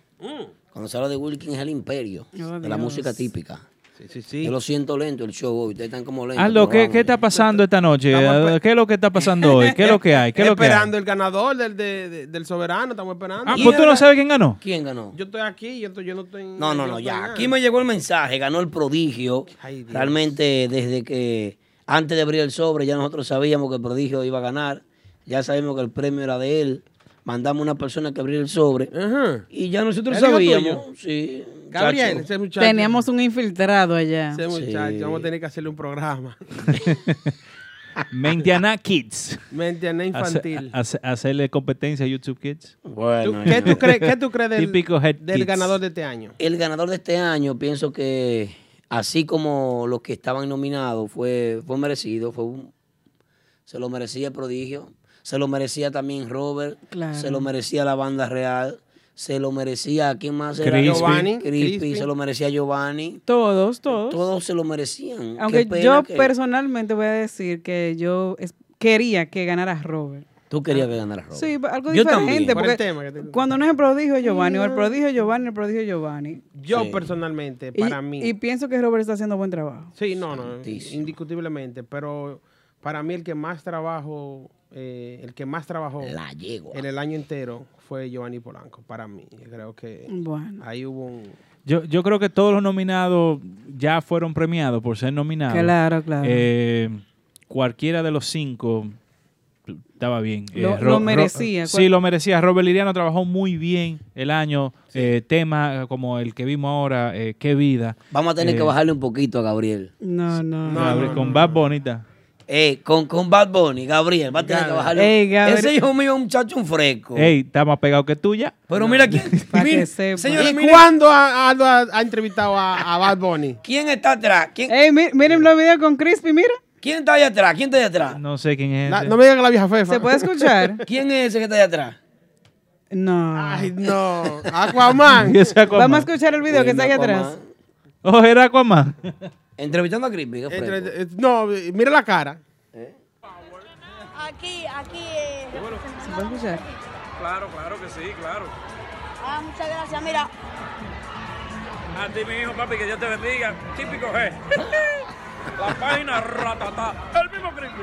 Speaker 1: Cuando se habla de Wilkin es el imperio
Speaker 3: Oh,
Speaker 1: de la
Speaker 3: Dios.
Speaker 1: música típica.
Speaker 2: Sí, sí, sí.
Speaker 1: Yo lo siento lento el show hoy. Ustedes están como lentos.
Speaker 4: Aldo, ¿qué,
Speaker 1: vamos.
Speaker 4: ¿qué está pasando esta noche?
Speaker 2: Estamos
Speaker 4: ¿Qué es lo que está pasando hoy? ¿Qué es lo que hay? ¿Qué es lo que hay?
Speaker 2: esperando el ganador del, de- de- del soberano, estamos esperando.
Speaker 4: Ah, pues tú no sabes quién ganó.
Speaker 1: ¿Quién ganó?
Speaker 2: Yo estoy aquí, yo, estoy- yo no estoy.
Speaker 1: No, no, no, ya. Aquí me llegó el mensaje, ganó el prodigio.
Speaker 2: Ay.
Speaker 1: Realmente desde que antes de abrir el sobre ya nosotros sabíamos que el prodigio iba a ganar. Ya sabemos que el premio era de él. Mandamos una persona que abriera el sobre.
Speaker 2: Ajá.
Speaker 1: Y ya nosotros
Speaker 2: ¿El hijo
Speaker 1: sabíamos. Sí,
Speaker 2: Gabriel, ese muchacho.
Speaker 3: Teníamos un infiltrado allá.
Speaker 2: Ese muchacho,
Speaker 1: Sí.
Speaker 2: vamos a tener que hacerle un programa. <laughs>
Speaker 4: Mentiana Kids.
Speaker 2: Mente infantil.
Speaker 4: Hace- hace- hacerle competencia a YouTube Kids.
Speaker 2: ¿Tú-
Speaker 1: Bueno,
Speaker 2: ¿Qué tú crees, qué tú crees del,
Speaker 4: Típico
Speaker 2: ganador de este año?
Speaker 1: el ganador de este año, pienso que así como los que estaban nominados, fue, fue merecido. Fue un- se lo merecía el prodigio. Se lo merecía también Robert.
Speaker 3: Claro.
Speaker 1: Se lo merecía la banda real. Se lo merecía, ¿quién más era?
Speaker 4: Crispy.
Speaker 2: Giovanni,
Speaker 1: Crispy,
Speaker 2: Crispy.
Speaker 1: se lo merecía Giovanni.
Speaker 3: Todos, todos.
Speaker 1: Todos se lo merecían.
Speaker 3: Aunque yo
Speaker 1: que-
Speaker 3: personalmente voy a decir que yo quería que ganara Robert.
Speaker 1: Tú querías que ganara Robert.
Speaker 3: Sí, algo
Speaker 1: Yo
Speaker 3: diferente.
Speaker 1: también.
Speaker 2: Por
Speaker 3: Porque
Speaker 2: el tema que te-
Speaker 3: cuando no es el prodigio Giovanni, o el prodigio Giovanni, el prodigio Giovanni.
Speaker 2: Yo
Speaker 1: Sí.
Speaker 2: personalmente,
Speaker 3: Y,
Speaker 2: para mí.
Speaker 3: y pienso que Robert está haciendo buen trabajo.
Speaker 2: sí, no, no,
Speaker 1: Santísimo.
Speaker 2: indiscutiblemente, pero para mí el que más trabajo, eh, el que más trabajó
Speaker 1: La
Speaker 2: en el año entero fue Giovanni Polanco. Para mí, Yo creo que
Speaker 3: Bueno.
Speaker 2: ahí hubo un...
Speaker 4: Yo, yo creo que todos los nominados ya fueron premiados por ser nominados.
Speaker 3: Claro, claro.
Speaker 4: Eh, cualquiera de los cinco estaba bien. Eh,
Speaker 3: Lo- lo merecía.
Speaker 4: sí, lo merecía. Robert Liriano trabajó muy bien el año. Eh, temas como el que vimos ahora, eh, Qué vida.
Speaker 1: Vamos a tener
Speaker 4: Eh,
Speaker 1: que bajarle un poquito a Gabriel.
Speaker 3: No, no.
Speaker 2: No,
Speaker 4: Gabriel-
Speaker 2: no,
Speaker 4: con
Speaker 2: no.
Speaker 4: Bad Bonita.
Speaker 1: Eh, con, con Bad Bunny, Gabriel, va a tener que.
Speaker 3: Ey, Gabriel.
Speaker 1: Ese hijo mío es un muchacho un fresco.
Speaker 4: Ey, está más pegado que tuya.
Speaker 1: Pero mira quién. <laughs>
Speaker 3: Pa'
Speaker 1: mira,
Speaker 3: que sepa.
Speaker 1: señores,
Speaker 2: ¿Y
Speaker 1: miren,
Speaker 2: cuándo ha, Aldo ha- ha entrevistado a, a Bad Bunny?
Speaker 1: ¿quién está atrás? ¿Quién,
Speaker 3: Ey, mi- miren los videos con Crispy, mira.
Speaker 1: quién está ahí atrás? ¿Quién está ahí atrás?
Speaker 4: No sé quién es.
Speaker 2: La-
Speaker 4: ese.
Speaker 2: no me digan que la vieja fefa.
Speaker 3: ¿Se puede escuchar? <laughs>
Speaker 1: ¿Quién es ese que está ahí atrás?
Speaker 3: No.
Speaker 2: Ay, no. Aquaman. <laughs>
Speaker 4: ¿Y ese Aquaman?
Speaker 3: Vamos a escuchar el video que está ahí
Speaker 1: Aquaman.
Speaker 3: atrás.
Speaker 4: Oh, era Aquaman.
Speaker 1: Entrevistando a Crispy. qué
Speaker 2: Entre- eh, no, mira la cara.
Speaker 8: Aquí, aquí. eh,
Speaker 3: ¿Se puede escuchar?
Speaker 9: Claro, claro que sí, claro.
Speaker 8: Ah, muchas gracias. Mira,
Speaker 9: A ti, mi hijo, papi, que Dios te bendiga. Típico G. <laughs> La página ratatá. El mismo Cristo.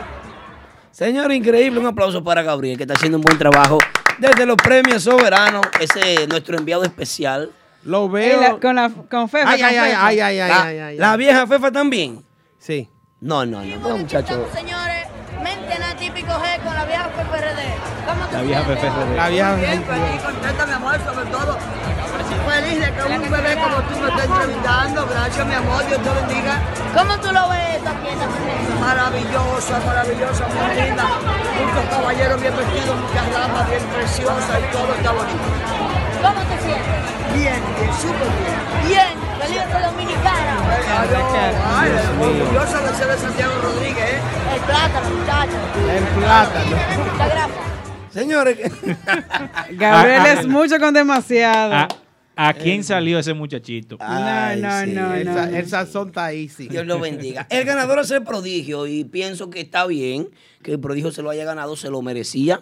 Speaker 1: Señor, increíble. Un aplauso para Gabriel, que está haciendo un buen trabajo desde los premios soberanos. Ese es nuestro enviado especial.
Speaker 2: Lo
Speaker 3: Ey,
Speaker 2: veo.
Speaker 3: la- con, la, con Fefa.
Speaker 2: Ay,
Speaker 3: con
Speaker 2: ay, ay,
Speaker 3: Fefa.
Speaker 2: ay, ay, ay,
Speaker 1: la,
Speaker 2: ay, ay,
Speaker 1: la
Speaker 2: ay.
Speaker 1: vieja Fefa también.
Speaker 2: Sí.
Speaker 1: No, no, no. no, muchacho.
Speaker 8: señores. Mentena típico G con la vieja PPRD. ¿Cómo te
Speaker 4: La vieja
Speaker 8: sientes?
Speaker 4: PPRD.
Speaker 2: La vieja
Speaker 10: Bien, feliz, contenta, mi amor, sobre todo. Feliz de que un bebé como tú me estés entrevistando. Gracias, mi amor, Dios te bendiga.
Speaker 8: ¿Cómo tú lo ves esta fiesta?
Speaker 10: Maravillosa, maravillosa, muy linda. Muchos caballeros bien vestidos, muchas damas bien preciosas y todo está bonito.
Speaker 8: ¿Cómo te sientes?
Speaker 10: Bien, bien, súper bien.
Speaker 8: Bien, feliz de Dominicana.
Speaker 10: Ay, orgullosa de ser de Santiago Rodríguez, ¿eh?
Speaker 8: El plátano, muchachos.
Speaker 2: El plátano.
Speaker 8: Muchas gracias.
Speaker 1: Señores, <laughs>
Speaker 3: Gabriel es mucho con demasiado.
Speaker 4: ¿A, a quién salió ese muchachito?
Speaker 1: Ay,
Speaker 3: no,
Speaker 1: sí.
Speaker 3: no,
Speaker 2: El,
Speaker 3: no.
Speaker 2: el sazón está ahí, sí.
Speaker 1: Dios lo bendiga. El ganador es el prodigio y pienso que está bien que el prodigio se lo haya ganado, se lo merecía.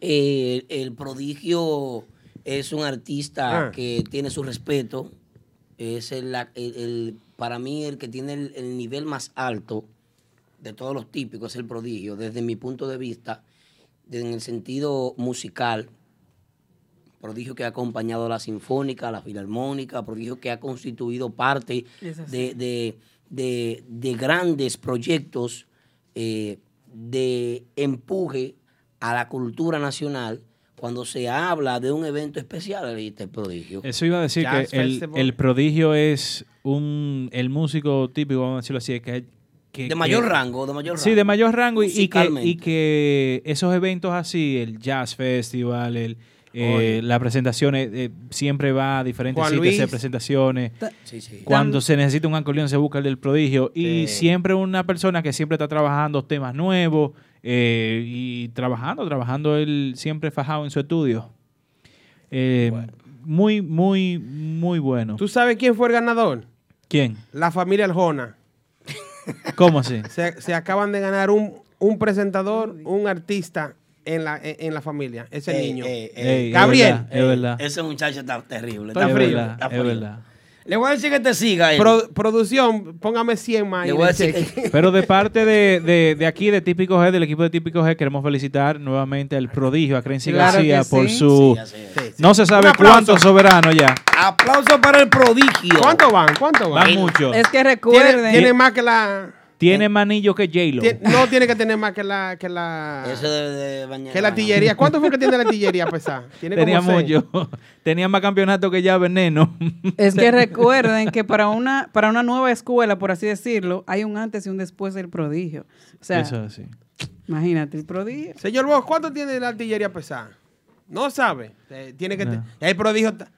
Speaker 1: Eh, el prodigio es un artista
Speaker 2: Ah.
Speaker 1: que tiene su respeto. Es el, el- el- para mí el que tiene el, el nivel más alto de todos los típicos, es el prodigio, desde mi punto de vista, en el sentido musical. Prodigio que ha acompañado a la sinfónica, a la filarmónica, prodigio que ha constituido parte de- de- de grandes proyectos eh, de empuje a la cultura nacional. Cuando se habla de un evento especial, el prodigio.
Speaker 4: Eso iba a decir
Speaker 2: Jazz
Speaker 4: que el, el prodigio es un el músico típico, vamos a decirlo así, que, que-
Speaker 1: de mayor
Speaker 4: que-
Speaker 1: rango, de mayor rango.
Speaker 4: Sí, de mayor rango y- y, que, y que esos eventos así, el Jazz Festival, el, eh, las presentaciones, eh, siempre va a diferentes
Speaker 2: Juan
Speaker 4: sitios de presentaciones.
Speaker 1: Sí, sí.
Speaker 4: Cuando se necesita un acordeón se busca el del prodigio y siempre una persona que siempre está trabajando temas nuevos eh, y trabajando, trabajando él siempre fajado en su estudio. Eh, Muy, muy, muy bueno.
Speaker 2: ¿Tú sabes quién fue el ganador?
Speaker 4: ¿Quién?
Speaker 2: La familia Aljona.
Speaker 4: ¿Cómo así? <laughs>
Speaker 2: Se, se acaban de ganar un, un presentador, un artista en la, en, en la familia. Ese
Speaker 1: Ey,
Speaker 2: niño.
Speaker 1: ey, ey.
Speaker 4: Ey, es
Speaker 2: Gabriel.
Speaker 4: verdad, Es verdad.
Speaker 1: Ese muchacho está terrible. Está
Speaker 4: Es
Speaker 2: frío.
Speaker 4: verdad,
Speaker 1: está
Speaker 4: es
Speaker 1: frío.
Speaker 4: verdad.
Speaker 1: Le voy a decir que te siga él.
Speaker 2: Pro- producción, póngame 100 más.
Speaker 1: Le voy a decir que-
Speaker 4: Pero de parte de, de, de aquí, de Típico G, del equipo de Típico G, queremos felicitar nuevamente al prodigio, a Crency
Speaker 3: Claro
Speaker 4: García, por
Speaker 3: sí.
Speaker 4: su...
Speaker 1: Sí, así es.
Speaker 2: Sí, sí.
Speaker 4: No se sabe cuánto soberano ya.
Speaker 1: Aplauso para el prodigio.
Speaker 2: ¿Cuánto van? ¿Cuánto van?
Speaker 4: Van mucho.
Speaker 3: Es que
Speaker 2: Tiene,
Speaker 3: recuerden.
Speaker 2: tiene más que la.
Speaker 4: Tiene manillo que J-Lo.
Speaker 2: no tiene que tener más que la. Que la,
Speaker 1: Eso debe de bañar.
Speaker 2: que la artillería. ¿Cuánto fue que tiene la <laughs> artillería pesada? Tiene
Speaker 4: Tenía
Speaker 2: como seis.
Speaker 4: mucho. <laughs> Tenía más campeonato que ya Veneno.
Speaker 3: Es que <laughs> recuerden que para una, para una nueva escuela, por así decirlo, hay un antes y un después del prodigio. O sea,
Speaker 4: Eso sí.
Speaker 3: imagínate, el prodigio.
Speaker 2: Señor Vos, ¿cuánto tiene la artillería pesada? No sabe. Eh, Tiene que.
Speaker 4: No.
Speaker 2: el prodigio. está-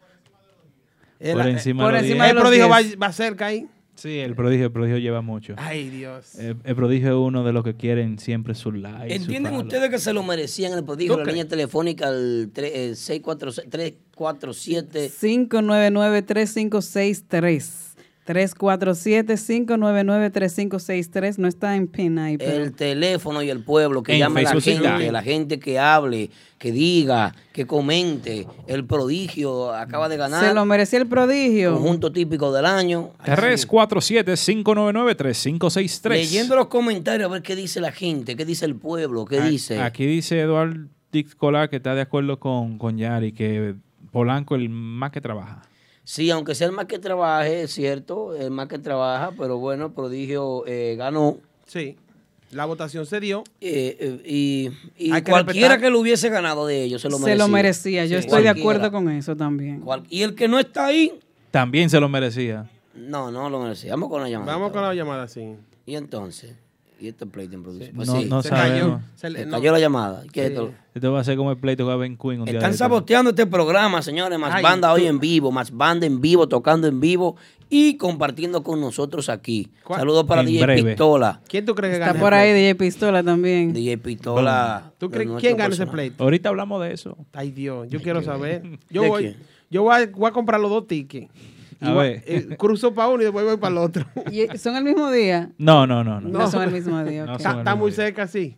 Speaker 2: el,
Speaker 4: Por
Speaker 2: eh,
Speaker 4: encima
Speaker 3: por
Speaker 4: de los
Speaker 3: encima
Speaker 4: diez.
Speaker 2: el
Speaker 3: los
Speaker 2: prodigio va,
Speaker 3: 10.
Speaker 2: va cerca ahí.
Speaker 4: Sí, el prodigio, el prodigio lleva mucho.
Speaker 2: Ay, Dios.
Speaker 4: El, el prodigio es uno de los que quieren siempre su like.
Speaker 1: ¿Entienden ustedes que se lo merecían el prodigio?
Speaker 2: ¿Tú
Speaker 1: La línea telefónica, 646 347
Speaker 3: 599-3563. 347-599-3563. No está en pin ahí. pero-
Speaker 1: El teléfono y el pueblo, que
Speaker 4: En
Speaker 1: llame la
Speaker 4: Facebook sí
Speaker 1: gente, la gente que hable, que diga, que comente. El prodigio acaba de ganar.
Speaker 3: Se lo merecía el prodigio.
Speaker 1: Conjunto típico del año.
Speaker 4: 347-599-3563.
Speaker 1: Leyendo los comentarios a ver qué dice la gente, qué dice el pueblo, qué
Speaker 4: A-
Speaker 1: dice.
Speaker 4: Aquí dice Eduardo Dix Cola que está de acuerdo con, con Yari, que Polanco el más que trabaja.
Speaker 1: Sí, aunque sea el más que trabaje, es cierto, el más que trabaja, pero bueno, el prodigio eh, ganó.
Speaker 2: Sí. La votación se dio.
Speaker 1: Eh, eh, y y
Speaker 2: que
Speaker 1: cualquiera
Speaker 2: respetar.
Speaker 1: que lo hubiese ganado de ellos se lo
Speaker 3: se
Speaker 1: merecía.
Speaker 3: lo merecía. Yo
Speaker 1: Sí.
Speaker 3: estoy de acuerdo con eso también.
Speaker 1: Cual- y el que no está ahí,
Speaker 4: También se lo merecía.
Speaker 1: no, no lo merecía. Vamos con la llamada.
Speaker 2: Vamos con la llamada, sí.
Speaker 1: Y entonces, ¿y este pleito en producción? Pues
Speaker 4: No-
Speaker 1: sí,
Speaker 4: no
Speaker 1: se
Speaker 4: sabemos.
Speaker 1: cayó.
Speaker 2: Se le-
Speaker 1: Se
Speaker 2: no.
Speaker 1: cayó la llamada. ¿Qué es
Speaker 2: Sí.
Speaker 1: esto?
Speaker 4: Esto va a ser como el pleito que va a Ben Queen un día de
Speaker 1: Están saboteando este programa, señores. Más
Speaker 2: Ay,
Speaker 1: banda
Speaker 2: tú-
Speaker 1: hoy en vivo, más banda en vivo, tocando en vivo y compartiendo con nosotros aquí.
Speaker 2: ¿Cuál?
Speaker 1: Saludos para
Speaker 4: En
Speaker 1: DJ
Speaker 4: breve.
Speaker 1: Pistola.
Speaker 2: ¿Quién tú crees que
Speaker 3: Está
Speaker 2: gana
Speaker 3: por
Speaker 2: ese
Speaker 3: ahí? DJ Pistola también.
Speaker 1: DJ Pistola.
Speaker 2: ¿Tú crees quién gana ese pleito?
Speaker 4: Ahorita hablamos de eso.
Speaker 2: Ay, Dios, yo quiero saber. Yo
Speaker 1: ¿De
Speaker 2: voy, yo voy a, voy a comprar los dos tickets.
Speaker 4: A ver.
Speaker 2: eh, cruzo para uno y después voy para el otro. <laughs>
Speaker 3: ¿Y ¿Son el mismo día?
Speaker 4: No, no, no. no.
Speaker 3: No, son el mismo día.
Speaker 2: Está, muy cerca, sí.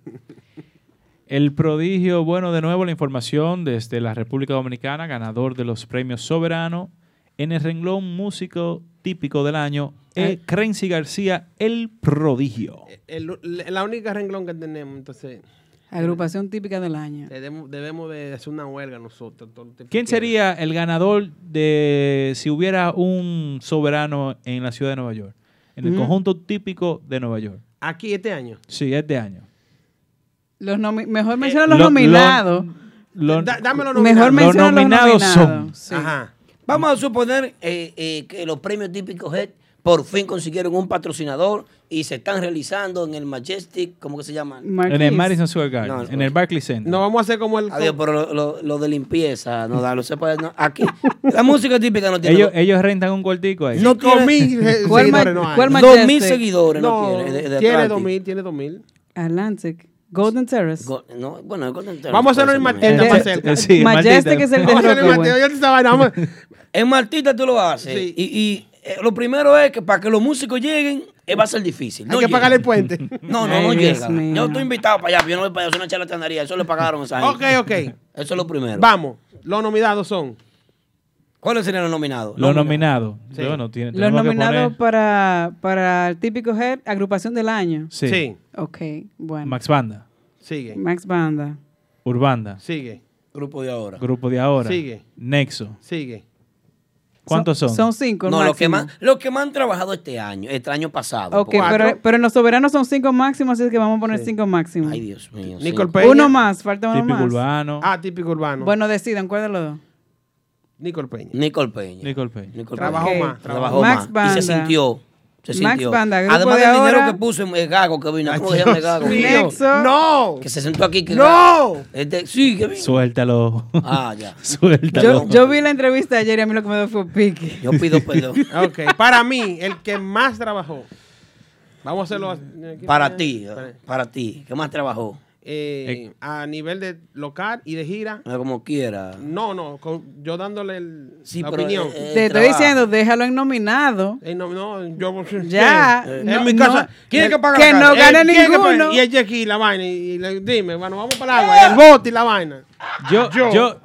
Speaker 4: El prodigio, bueno, de nuevo la información desde la República Dominicana, ganador de los premios Soberano en el renglón músico típico del año, eh, Crency García, el prodigio.
Speaker 2: El- la única renglón que tenemos, entonces
Speaker 3: Agrupación típica del año.
Speaker 2: debemos, debemos de hacer una huelga nosotros.
Speaker 4: ¿Quién sería el ganador de si hubiera un soberano en la ciudad de Nueva York? En el
Speaker 3: Ujú.
Speaker 4: conjunto típico de Nueva York.
Speaker 2: Aquí este año.
Speaker 4: Sí, es de año.
Speaker 3: Los nomi- mejor menciona los
Speaker 4: Lo- lo-
Speaker 3: nominados.
Speaker 4: lo-
Speaker 2: Da- dame los
Speaker 3: Mejor
Speaker 2: nominados.
Speaker 3: menciona los
Speaker 4: nominados
Speaker 3: nominados. sí.
Speaker 2: Ajá.
Speaker 1: Vamos a suponer eh, eh, que los premios típicos Head por fin consiguieron un patrocinador y se están realizando en el Majestic, ¿cómo que se llama?
Speaker 4: en el. Madison Square Garden,
Speaker 1: No,
Speaker 4: en el Barclays Center.
Speaker 2: No vamos a hacer como el.
Speaker 1: Adiós, pero lo, lo- lo de limpieza, no da, lo sepa, no, aquí, <laughs> la música típica no tiene
Speaker 4: ellos, ellos rentan un cuartico ahí.
Speaker 1: No tiene-
Speaker 2: mil eh, <laughs>
Speaker 3: ¿Cuál ma-
Speaker 2: seguidores no hay.
Speaker 1: dos
Speaker 3: Majestic.
Speaker 1: mil seguidores no,
Speaker 2: No,
Speaker 1: tiene. de- de
Speaker 2: tiene dos mil, tiene dos mil.
Speaker 3: Atlantic. Golden Terrace.
Speaker 1: Go- no, bueno, Golden Terrace
Speaker 2: Vamos a hacerlo en Martita más cerca.
Speaker 4: Sí,
Speaker 3: Majestic
Speaker 4: Martita.
Speaker 3: es el de
Speaker 2: Vamos a hacerlo en. Martita, yo te estaba-
Speaker 1: En Martita tú lo haces.
Speaker 2: Sí.
Speaker 1: Y, y, eh, lo primero es que para que los músicos lleguen, eh, va a ser difícil.
Speaker 2: Hay
Speaker 1: No
Speaker 2: que
Speaker 1: llega.
Speaker 2: pagar el puente. <laughs>
Speaker 1: No, no,
Speaker 3: Ay,
Speaker 1: no
Speaker 3: Dios
Speaker 1: llega.
Speaker 3: mío.
Speaker 1: Yo estoy invitado para allá, pero yo no voy para allá, es una charlatanería. Eso le pagaron a esa
Speaker 2: ok,
Speaker 1: gente.
Speaker 2: ok. <laughs>
Speaker 1: Eso es lo primero.
Speaker 2: Vamos. Los nominados son.
Speaker 1: ¿Cuáles serían los nominados?
Speaker 4: Los nominados.
Speaker 2: Sí.
Speaker 4: Bueno, tiene-
Speaker 3: Los
Speaker 4: tenemos que
Speaker 3: nominados
Speaker 4: poner-
Speaker 3: para, para el típico head, agrupación del año.
Speaker 4: Sí.
Speaker 2: Sí.
Speaker 3: Ok, bueno.
Speaker 4: Max Banda,
Speaker 2: Sigue.
Speaker 3: Max Banda.
Speaker 4: Urbanda,
Speaker 2: Sigue.
Speaker 1: Grupo de ahora.
Speaker 4: Grupo de Ahora,
Speaker 2: Sigue.
Speaker 4: Nexo.
Speaker 2: Sigue.
Speaker 4: ¿Cuántos son?
Speaker 3: Son cinco.
Speaker 1: No, los que, más, los que más han trabajado este año, este año pasado.
Speaker 3: Ok, pero, pero en los soberanos son cinco máximos, así que vamos a poner cinco máximos.
Speaker 1: Ay, Dios mío.
Speaker 2: Nicole. Peña.
Speaker 3: Uno más, falta uno
Speaker 4: Típico
Speaker 3: más.
Speaker 4: Urbano.
Speaker 2: Ah, típico urbano.
Speaker 3: Bueno, decidan, ¿cuál de los dos?
Speaker 2: Nicole Peña.
Speaker 1: Nicole Peña.
Speaker 4: Nicole Peña.
Speaker 1: Nicole
Speaker 2: Trabajó
Speaker 1: Peña.
Speaker 2: más.
Speaker 1: Trabajó
Speaker 3: Max
Speaker 1: más. Y se sintió. Se
Speaker 3: Max
Speaker 1: sintió.
Speaker 3: Banda, grupo
Speaker 1: Además
Speaker 3: de
Speaker 1: del dinero que puso en el gago que vino. ¿Cómo se llama gago?
Speaker 2: No.
Speaker 1: Que se sentó aquí. Que
Speaker 2: No.
Speaker 1: Este, sí, que vino.
Speaker 4: Suéltalo.
Speaker 1: Ah, ya. <laughs>
Speaker 4: Suéltalo.
Speaker 3: Yo, yo vi la entrevista ayer y a mí lo que me dio fue pique.
Speaker 1: Yo pido <laughs> perdón.
Speaker 2: Ok. Para mí, el que más trabajó. Vamos a hacerlo. así.
Speaker 1: Para ti, para ti. ¿Qué más trabajó?
Speaker 2: Eh, a nivel de local y de gira.
Speaker 1: Eh, Como quiera.
Speaker 2: No, no. con- yo dándole el-
Speaker 1: Sí,
Speaker 2: la opinión.
Speaker 1: eh, eh,
Speaker 3: Te estoy diciendo, déjalo en nominado.
Speaker 2: Eh, no, no, yo.
Speaker 3: Ya,
Speaker 2: Eh,
Speaker 3: no-
Speaker 2: en mi
Speaker 3: no-
Speaker 2: casa. ¿Quién es que paga
Speaker 3: que
Speaker 2: la
Speaker 3: no gane ninguno.
Speaker 2: Y el aquí la vaina. Y, y le- dime, bueno, vamos para el agua. El bote y la vaina.
Speaker 4: Yo,
Speaker 2: Yo.
Speaker 4: yo,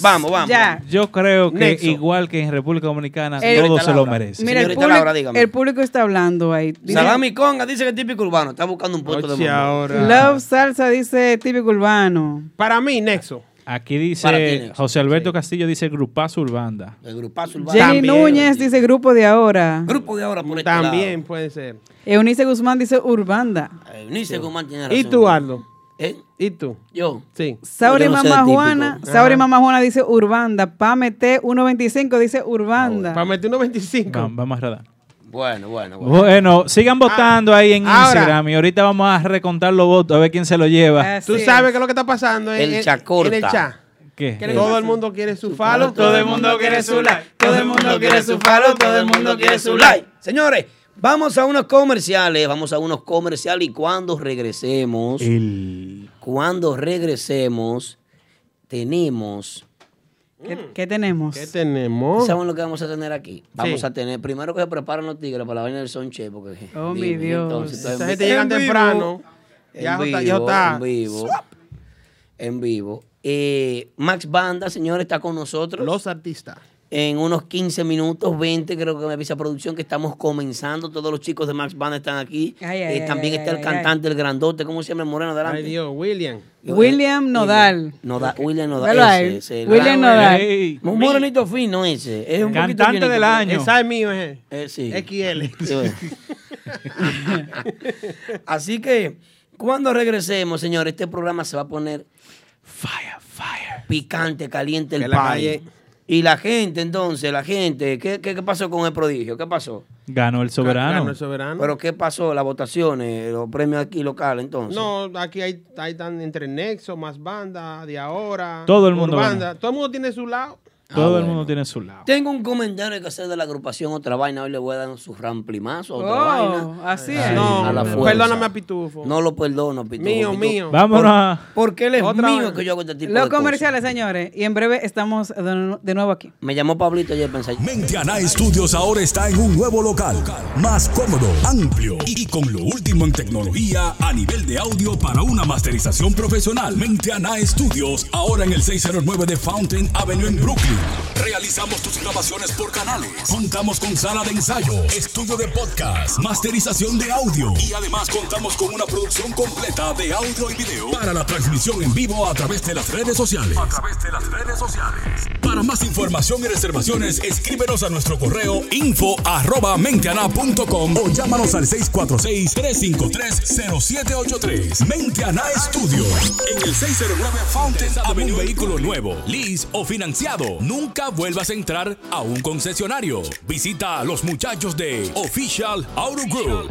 Speaker 1: Vamos, vamos.
Speaker 3: Ya.
Speaker 4: yo creo que
Speaker 2: Nexo.
Speaker 4: igual que en República Dominicana,
Speaker 3: El-
Speaker 4: todos se lo
Speaker 1: Laura.
Speaker 4: merecen.
Speaker 3: Mira, el público,
Speaker 1: Laura, dígame.
Speaker 3: el público está hablando ahí. Dice-
Speaker 1: Salami Conga dice que es típico urbano. Está buscando un puesto de
Speaker 2: Oye,
Speaker 1: mambo.
Speaker 2: ahora.
Speaker 3: Love Salsa dice típico urbano.
Speaker 2: Para mí, Nexo.
Speaker 4: Aquí
Speaker 1: ti,
Speaker 4: dice
Speaker 1: Nexo.
Speaker 4: José Alberto Castillo, dice Grupazo Urbanda.
Speaker 1: El grupazo urbano.
Speaker 3: Jenny
Speaker 2: También.
Speaker 3: Núñez dice grupo de ahora.
Speaker 1: Grupo de ahora por este
Speaker 2: También puede ser.
Speaker 3: Eunice Guzmán dice urbanda.
Speaker 1: Eh, Eunice Guzmán tiene
Speaker 2: ¿Y
Speaker 1: razón.
Speaker 2: tú, Aldo?
Speaker 1: ¿Eh?
Speaker 2: ¿Y tú?
Speaker 1: Yo.
Speaker 2: Sí.
Speaker 3: Sauri
Speaker 1: no
Speaker 3: Mamá. Juana. Sauri Mamá Juana dice urbanda. Pame T 125 dice urbanda.
Speaker 2: Para meter unos 25.
Speaker 4: Va- Vamos a radar.
Speaker 1: Bueno, bueno, bueno.
Speaker 4: Bueno, sigan votando ahí en
Speaker 2: ahora.
Speaker 4: Instagram y ahorita vamos a recontar los votos a ver quién se lo lleva.
Speaker 2: Tú
Speaker 3: es.
Speaker 2: sabes qué es lo que está pasando en,
Speaker 1: El
Speaker 2: en-
Speaker 1: chacorta.
Speaker 2: en el chat.
Speaker 4: ¿Qué?
Speaker 2: Todo el mundo quiere su falo.
Speaker 1: Todo el mundo quiere su like. Todo el mundo quiere su follow. Todo el mundo quiere su like. Señores, vamos a unos comerciales. Vamos a unos comerciales y cuando regresemos,
Speaker 4: El...
Speaker 1: cuando regresemos, tenemos
Speaker 3: ¿Qué, qué tenemos?
Speaker 2: ¿Qué tenemos?
Speaker 1: ¿Saben lo que vamos a tener aquí? Vamos
Speaker 2: Sí.
Speaker 1: a tener, primero que se preparan los tigres para la vaina del sonche, porque...
Speaker 3: Oh, mi Dios.
Speaker 1: entonces, entonces,
Speaker 2: gente
Speaker 1: en
Speaker 2: llega
Speaker 1: vivo,
Speaker 2: temprano. Ya
Speaker 1: En vivo,
Speaker 2: ya está.
Speaker 1: en vivo. En vivo. Eh, Max Banda, señor, está con nosotros.
Speaker 2: Los artistas.
Speaker 1: En unos 15 minutos, 20, creo que me avisa producción que estamos comenzando. Todos los chicos de Max Banda están aquí.
Speaker 3: Ay, ay,
Speaker 1: Eh,
Speaker 3: ay,
Speaker 1: también
Speaker 3: ay,
Speaker 1: está
Speaker 3: ay,
Speaker 1: el
Speaker 3: ay.
Speaker 1: cantante, el grandote, ¿cómo se llama el moreno? Adelante.
Speaker 2: Ay, Dios, William.
Speaker 3: William Nodal.
Speaker 1: Noda- William Nodal. Ese,
Speaker 3: él.
Speaker 1: ese, el
Speaker 3: William Nodal.
Speaker 4: Ey,
Speaker 1: Un morenito fino ese. Es un
Speaker 4: Cantante del año.
Speaker 2: Esa es mío, es
Speaker 1: Eh, sí.
Speaker 2: XL.
Speaker 1: Sí, bueno. <laughs> Así que cuando regresemos, señor, este programa se va a poner
Speaker 4: Fire, fire.
Speaker 1: picante, caliente el
Speaker 2: calle-
Speaker 1: Y la gente, entonces, la gente, ¿qué, qué, qué pasó con el prodigio? ¿Qué pasó?
Speaker 4: Ganó el soberano.
Speaker 2: Ganó el soberano.
Speaker 1: ¿Pero qué pasó? Las votaciones, los premios aquí locales, entonces.
Speaker 2: No, aquí hay, hay tan entre Nexo, más banda, de ahora.
Speaker 4: Todo el mundo gana.
Speaker 2: Todo el mundo tiene su lado.
Speaker 4: Todo
Speaker 1: Ah,
Speaker 4: el
Speaker 1: bueno.
Speaker 4: mundo tiene su lado.
Speaker 1: Tengo un comentario que hacer de la agrupación Otra Vaina. Hoy le voy a dar su ramplimazo, otra
Speaker 3: Oh,
Speaker 1: vaina.
Speaker 3: así
Speaker 1: Sí,
Speaker 3: es.
Speaker 2: No,
Speaker 1: a la fuerza.
Speaker 2: perdóname a Pitufo.
Speaker 1: No lo perdono, Pitufo.
Speaker 2: mío,
Speaker 1: Pitufo.
Speaker 2: mío.
Speaker 4: Vámonos a...
Speaker 1: Porque él es
Speaker 2: Otra
Speaker 1: mío
Speaker 2: vaina.
Speaker 1: que yo hago este tipo de
Speaker 3: Los
Speaker 1: cosas.
Speaker 3: comerciales, señores. Y en breve estamos de, de nuevo aquí.
Speaker 1: Me llamó Pablito ayer pensé.
Speaker 6: Mentiana Studios ahora está en un nuevo local, más cómodo, amplio y con lo último en tecnología a nivel de audio para una masterización profesional. Mentiana Studios ahora en el 609 de Fountain Avenue en Brooklyn. Realizamos tus grabaciones por canales. Contamos con sala de ensayo, estudio de podcast, masterización de audio y además contamos con una producción completa de audio y video para la transmisión en vivo a través de las redes sociales. A través de las redes sociales. Para más información y reservaciones, escríbenos a nuestro correo info arroba menteana.com o llámanos al 646-353-0783. Menteana Studio. En el 609 Fountain Avenue. Un vehículo nuevo, lease o financiado. Nunca vuelvas a entrar a un concesionario. Visita a los muchachos de Official Auto Group.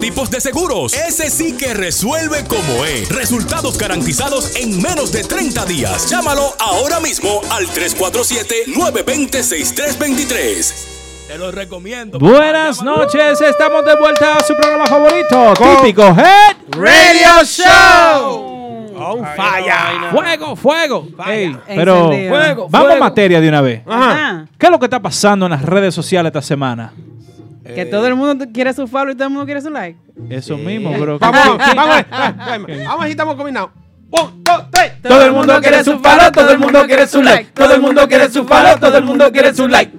Speaker 6: tipo de seguros. Ese sí que resuelve como es. Resultados garantizados en menos de 30 días. Llámalo ahora mismo al 347-920-6323. Te lo recomiendo.
Speaker 4: Buenas noches, estamos de vuelta a su programa favorito, Típico Head
Speaker 2: Radio Show. On fire.
Speaker 4: Fuego, fuego. Ey, pero.
Speaker 1: Fuego,
Speaker 4: vamos
Speaker 1: fuego.
Speaker 4: a materia de una vez.
Speaker 3: Ajá.
Speaker 4: ¿Qué es lo que está pasando en las redes sociales esta semana?
Speaker 3: Que todo el mundo quiere su follow y todo el mundo quiere su like.
Speaker 4: Eso mismo, bro. <laughs> <laughs>
Speaker 2: Vamos, vamos, vamos, vamos, vamos, a ver si estamos combinados. Un, dos, tres.
Speaker 4: Todo el mundo quiere su follow, todo el mundo quiere su like. Todo el mundo quiere su follow, todo el mundo quiere su like.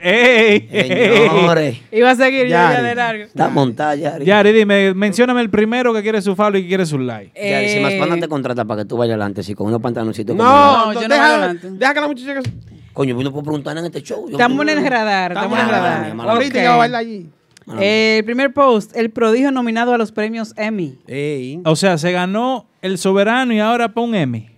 Speaker 4: ¡Ey!
Speaker 1: Señores, <laughs>
Speaker 3: Iba a seguir yo ya
Speaker 2: Yari.
Speaker 3: de largo.
Speaker 1: está montada, Yari.
Speaker 4: Yari, dime, mencióname el primero que quiere su follow y que quiere su like.
Speaker 1: Yari, si más
Speaker 3: Eh,
Speaker 1: banda te contrata para que tú vayas adelante, si con unos pantaloncitos. como-
Speaker 2: No,
Speaker 3: No, yo no
Speaker 2: deja,
Speaker 3: voy adelante.
Speaker 2: deja que la muchacha que...
Speaker 1: Coño, yo no puedo preguntar en este show. Yo-
Speaker 3: Estamos en el radar, estamos en el radar.
Speaker 2: Ahorita
Speaker 3: Ok.
Speaker 2: ya va a bailar allí.
Speaker 3: Eh, el primer post, el prodigio nominado a los premios Emmy.
Speaker 2: Ey.
Speaker 4: O sea, se ganó el soberano y ahora para un Emmy.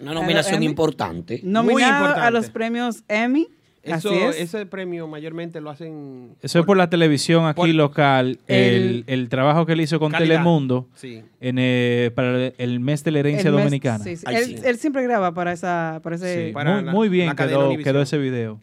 Speaker 1: Una nominación
Speaker 3: Emmy.
Speaker 1: importante.
Speaker 3: Nominado
Speaker 2: importante.
Speaker 3: a los premios Emmy.
Speaker 2: Eso,
Speaker 3: Así es.
Speaker 2: Ese premio mayormente lo hacen...
Speaker 4: Eso es por la televisión aquí
Speaker 2: por-
Speaker 4: local, el,
Speaker 3: El-
Speaker 4: el trabajo que él hizo con
Speaker 2: Calidad.
Speaker 4: Telemundo
Speaker 2: Sí.
Speaker 4: en, eh, para el- mes de la herencia
Speaker 3: El mes-
Speaker 4: dominicana.
Speaker 3: sí, sí.
Speaker 1: Ay,
Speaker 3: él,
Speaker 1: sí.
Speaker 3: él siempre graba para esa, para ese.
Speaker 4: Sí,
Speaker 2: Para
Speaker 4: muy,
Speaker 2: la-
Speaker 4: muy bien quedó, quedó ese video.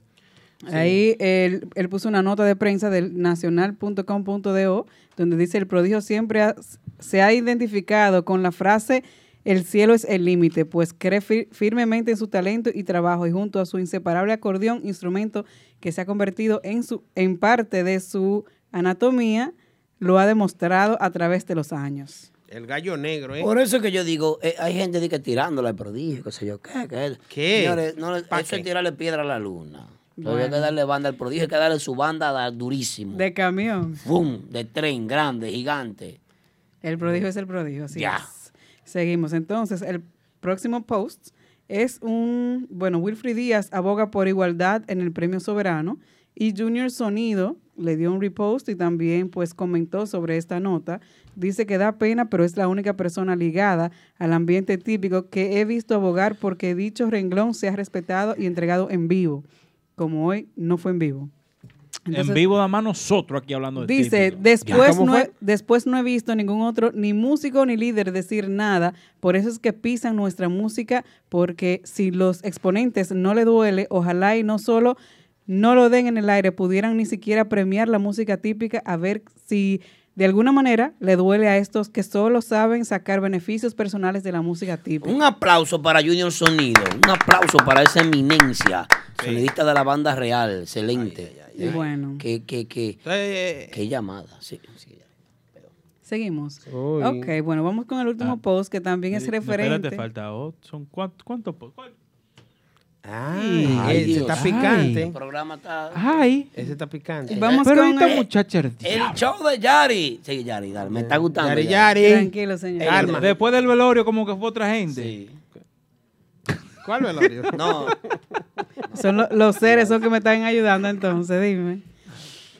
Speaker 3: Ahí él, él puso una nota de prensa del nacional.com.do donde dice el prodigio siempre ha- se ha identificado con la frase el cielo es el límite, pues cree fir- firmemente en su talento y trabajo y junto a su inseparable acordeón, instrumento que se ha convertido en, su, en parte de su anatomía, lo ha demostrado a través de los años.
Speaker 2: El gallo negro, ¿eh?
Speaker 1: Por eso es que yo digo, eh, hay gente de que tirándola al prodigio, qué sé yo, ¿qué? ¿Qué?
Speaker 2: ¿Qué?
Speaker 1: Señores, no, le-
Speaker 2: ¿Pa
Speaker 1: eso es tirarle piedra a la luna. Entonces hay
Speaker 3: Bueno.
Speaker 1: que darle banda al prodigio, hay que darle su banda da- durísimo.
Speaker 3: De camión.
Speaker 1: ¡Fum! De tren, grande, gigante.
Speaker 3: El prodigio es el prodigio, así
Speaker 1: Ya.
Speaker 3: es. Seguimos. Entonces, el próximo post es un, bueno, Wilfrid Díaz aboga por igualdad en el premio soberano y Junior Sonido le dio un repost y también pues comentó sobre esta nota. Dice que da pena, pero es la única persona ligada al ambiente típico que he visto abogar porque dicho renglón sea respetado y entregado en vivo, como hoy no fue en vivo.
Speaker 4: En vivo, nada más nosotros aquí hablando de
Speaker 3: Dice,
Speaker 4: típico.
Speaker 3: después
Speaker 2: ¿Cómo
Speaker 3: no, he, después no he visto ningún otro, ni músico ni líder decir nada. Por eso es que pisan nuestra música, porque si los exponentes no le duele, ojalá y no solo no lo den en el aire, pudieran ni siquiera premiar la música típica a ver si de alguna manera le duele a estos que solo saben sacar beneficios personales de la música típica.
Speaker 1: Un aplauso para Junior Sonido, un aplauso para esa eminencia, sonidista de la banda real, excelente.
Speaker 3: Y bueno,
Speaker 1: Qué, qué, qué, qué llamada, sí. sí.
Speaker 3: seguimos.
Speaker 2: Uy.
Speaker 3: Ok, bueno, vamos con el último
Speaker 4: Ah.
Speaker 3: post que también es
Speaker 4: No,
Speaker 3: referente.
Speaker 4: Espérate, falta otro. ¿Son cuántos? ¿Cuántos? po- cuál?
Speaker 2: Ay,
Speaker 1: Ay,
Speaker 2: ese
Speaker 1: Dios.
Speaker 2: está
Speaker 1: Ay.
Speaker 2: picante.
Speaker 1: El programa está...
Speaker 4: Ay.
Speaker 2: Ese está picante.
Speaker 3: Vamos
Speaker 4: Pero
Speaker 3: con
Speaker 4: esta
Speaker 3: el-
Speaker 4: muchacha. el
Speaker 1: show de Yari. Sí, Yari, dale, me está gustando.
Speaker 2: Yari,
Speaker 1: Yari.
Speaker 2: Yari.
Speaker 3: Tranquilo, señor.
Speaker 2: Calma.
Speaker 4: Después del velorio, como que fue otra gente.
Speaker 1: Sí.
Speaker 2: ¿Cuál velorio? <laughs>
Speaker 1: No,
Speaker 3: Son lo- los seres son que me están ayudando entonces, dime.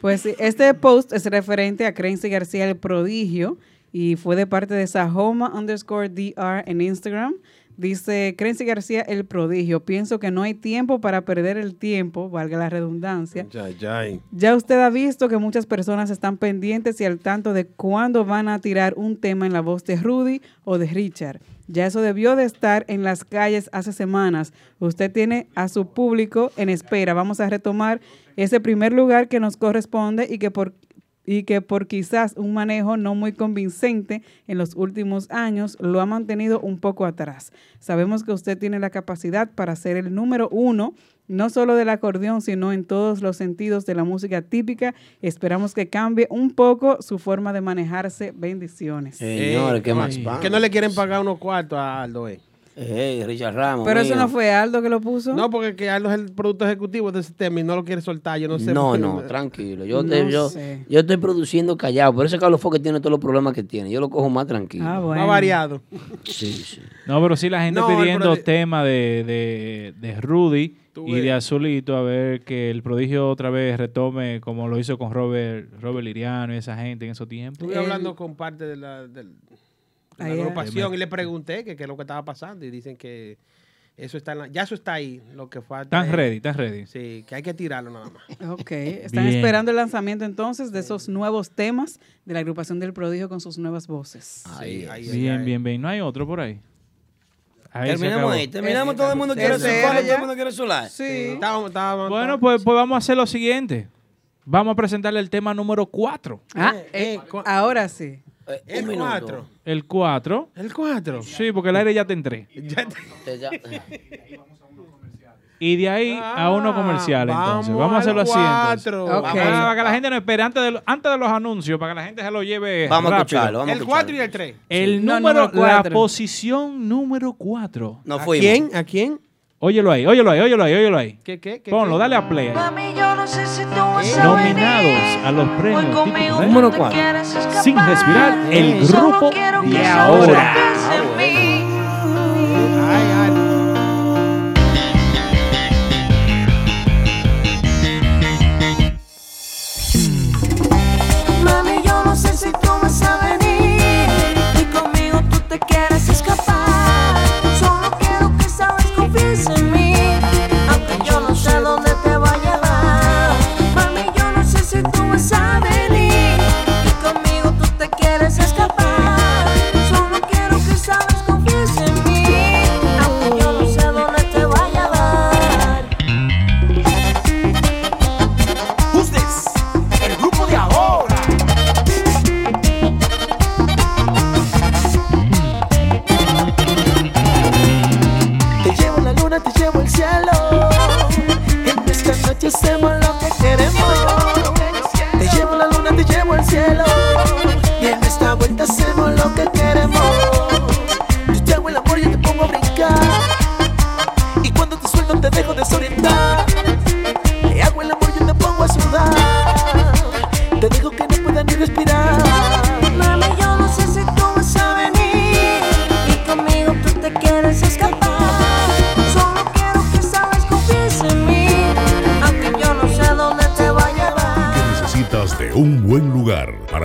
Speaker 3: Pues sí, este post es referente a Crency García el prodigio y fue de parte de Sahoma underscore DR en Instagram. Dice Crency García el prodigio. Pienso que no hay tiempo para perder el tiempo, valga la redundancia.
Speaker 2: Ya, ya.
Speaker 3: Ya usted ha visto que muchas personas están pendientes y al tanto de cuándo van a tirar un tema en la voz de Rudy o de Richard. Ya eso debió de estar en las calles hace semanas. Usted tiene a su público en espera. Vamos a retomar ese primer lugar que nos corresponde y que por y que por quizás un manejo no muy convincente en los últimos años lo ha mantenido un poco atrás. Sabemos que usted tiene la capacidad para ser el número uno, no solo del acordeón, sino en todos los sentidos de la música típica. Esperamos que cambie un poco su forma de manejarse. Bendiciones.
Speaker 1: señores, qué más van.
Speaker 2: Que no le quieren pagar unos cuartos a Aldo, eh.
Speaker 1: Ey, Richard Ramos.
Speaker 3: Pero eso
Speaker 1: mío.
Speaker 3: no fue Aldo que lo puso.
Speaker 2: No, porque que Aldo es el producto ejecutivo de ese tema y no lo quiere soltar. Yo no sé.
Speaker 1: No, no, tranquilo. Yo,
Speaker 3: No
Speaker 1: te- yo, yo estoy produciendo callado. Por eso es Carlos Foque tiene todos los problemas que tiene. Yo lo cojo más tranquilo.
Speaker 3: Ah,
Speaker 2: Más variado.
Speaker 1: Sí, sí.
Speaker 4: No, pero sí la gente
Speaker 2: No,
Speaker 4: pidiendo
Speaker 2: prodi-
Speaker 4: tema de, de, de Rudy y de Azulito, a ver que el prodigio otra vez retome como lo hizo con Robert, Robert Liriano y esa gente en esos tiempos.
Speaker 2: Estuve hablando con parte de la, del-
Speaker 3: Ahí, ah.
Speaker 2: agrupación y le pregunté qué es lo que estaba pasando y dicen que eso está en la- ya eso está ahí, lo que falta.
Speaker 4: Están
Speaker 2: es-
Speaker 4: ready, están ready.
Speaker 2: Sí, que hay que tirarlo nada más. <laughs>
Speaker 3: Ok, están
Speaker 4: Bien.
Speaker 3: esperando el lanzamiento entonces de esos nuevos temas de la agrupación del prodigio con sus nuevas voces.
Speaker 1: Ahí,
Speaker 2: Sí, ahí, ahí,
Speaker 4: Bien,
Speaker 2: ahí.
Speaker 4: bien, bien. No hay otro por ahí. Ahí
Speaker 1: Terminamos ahí. Terminamos. Todo el mundo quiere su palo, todo el mundo quiere su like.
Speaker 2: Sí, estábamos, estábamos-
Speaker 4: Bueno, pues, pues vamos a hacer lo siguiente. Vamos a presentarle el tema número 4.
Speaker 3: Ah,
Speaker 2: Eh,
Speaker 3: eh,
Speaker 2: eh,
Speaker 3: ahora sí.
Speaker 1: Eh,
Speaker 2: el
Speaker 1: un minuto.
Speaker 2: 4.
Speaker 4: El 4.
Speaker 2: El 4.
Speaker 4: Sí, porque el aire ya te entré.
Speaker 2: Ya te- <laughs>
Speaker 4: Y de ahí a uno comercial, entonces. Vamos a hacerlo así, entonces.
Speaker 2: cuatro.
Speaker 3: Ok.
Speaker 4: Vamos a- Para que la gente no espere antes de, antes de los anuncios, para que la gente se lo lleve
Speaker 1: Vamos a
Speaker 4: rápido.
Speaker 1: escucharlo. Vamos a
Speaker 2: El 4 y el 3.
Speaker 4: El
Speaker 3: No,
Speaker 4: número,
Speaker 3: número
Speaker 4: la posición número 4.
Speaker 1: No
Speaker 2: ¿A quién? ¿A quién?
Speaker 4: Óyelo ahí, óyelo ahí, óyelo ahí, óyelo ahí.
Speaker 2: ¿Qué, qué, qué?
Speaker 4: Ponlo,
Speaker 2: qué?
Speaker 4: dale a play.
Speaker 8: Mami, yo no sé si tú vas a
Speaker 4: Nominados
Speaker 8: venir.
Speaker 4: a los premios típicos
Speaker 1: Número
Speaker 8: tú te
Speaker 1: cuatro.
Speaker 8: quieres escapar.
Speaker 4: Sin respirar, el
Speaker 8: Solo
Speaker 4: grupo
Speaker 8: quiero que
Speaker 4: de
Speaker 8: solo
Speaker 4: ahora.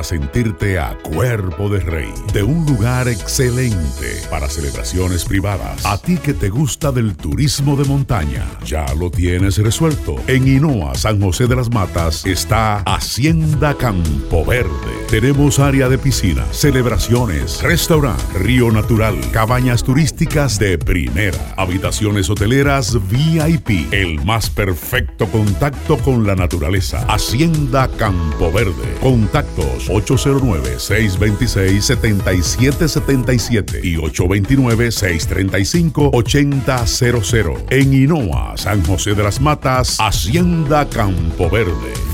Speaker 11: Sentirte a cuerpo de rey, de un lugar excelente para celebraciones privadas. A ti que te gusta del turismo de montaña, ya lo tienes resuelto. En Hinoa, San José de las Matas, está Hacienda Campo Verde. Tenemos área de piscina, celebraciones, restaurante, río natural, cabañas turísticas de primera, habitaciones hoteleras VIP, el más perfecto contacto con la naturaleza. Hacienda Campo Verde. Contactos 809-626-7777 y 829-635-8000. En Hinoa, San José de las Matas, Hacienda Campo Verde.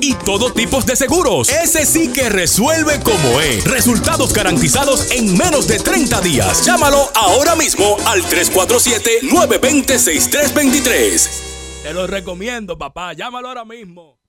Speaker 6: y todo tipo de seguros. Ese sí que resuelve como es. Resultados garantizados en menos de 30 días. Llámalo ahora mismo al 347-920-6323. Te lo recomiendo, papá. Llámalo ahora mismo.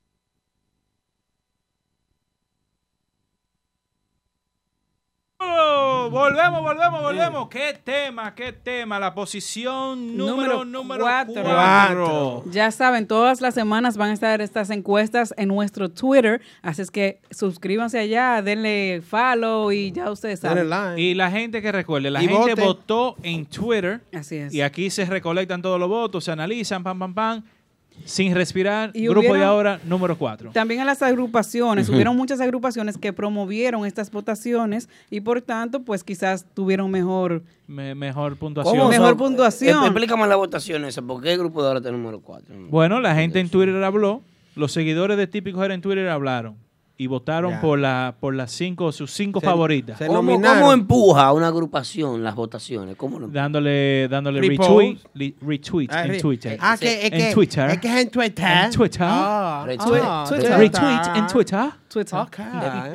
Speaker 4: Oh, volvemos, volvemos, volvemos. ¿Qué tema, qué tema? La posición número, número
Speaker 3: cuatro.
Speaker 4: cuatro.
Speaker 3: Ya saben, todas las semanas van a estar estas encuestas en nuestro Twitter, así es que suscríbanse allá, denle follow y ya ustedes saben.
Speaker 4: Y la gente que recuerde, la
Speaker 3: Y
Speaker 4: gente
Speaker 3: vote.
Speaker 4: votó en Twitter.
Speaker 3: Así es.
Speaker 4: Y aquí se recolectan todos los votos, se analizan, pam, pam, pam. Sin respirar,
Speaker 3: Y
Speaker 4: grupo de ahora número 4.
Speaker 3: También en las agrupaciones,
Speaker 4: Ujú.
Speaker 3: hubieron muchas agrupaciones que promovieron estas votaciones y por tanto, pues quizás tuvieron mejor,
Speaker 4: mejor puntuación.
Speaker 3: mejor
Speaker 1: son?
Speaker 3: puntuación.
Speaker 1: Eh, Explícame la votación esa. ¿Por qué el grupo de ahora está número 4?
Speaker 4: Bueno, la gente en Twitter habló, los seguidores de Típico Era en Twitter hablaron y votaron
Speaker 1: Ya.
Speaker 4: por la por las cinco, sus cinco
Speaker 1: Se-
Speaker 4: favoritas.
Speaker 1: ¿Cómo, cómo empuja a una agrupación las votaciones? ¿Cómo lo
Speaker 4: dándole dándole retweet, li- retweet
Speaker 2: Ah,
Speaker 4: en Twitter.
Speaker 2: Ah, que es
Speaker 4: en
Speaker 2: que
Speaker 4: Twitter.
Speaker 2: es que es en Twitter.
Speaker 4: En Twitter.
Speaker 1: Retweet.
Speaker 2: ah,
Speaker 1: Twitter.
Speaker 4: Retweet en Twitter.
Speaker 3: Twitter.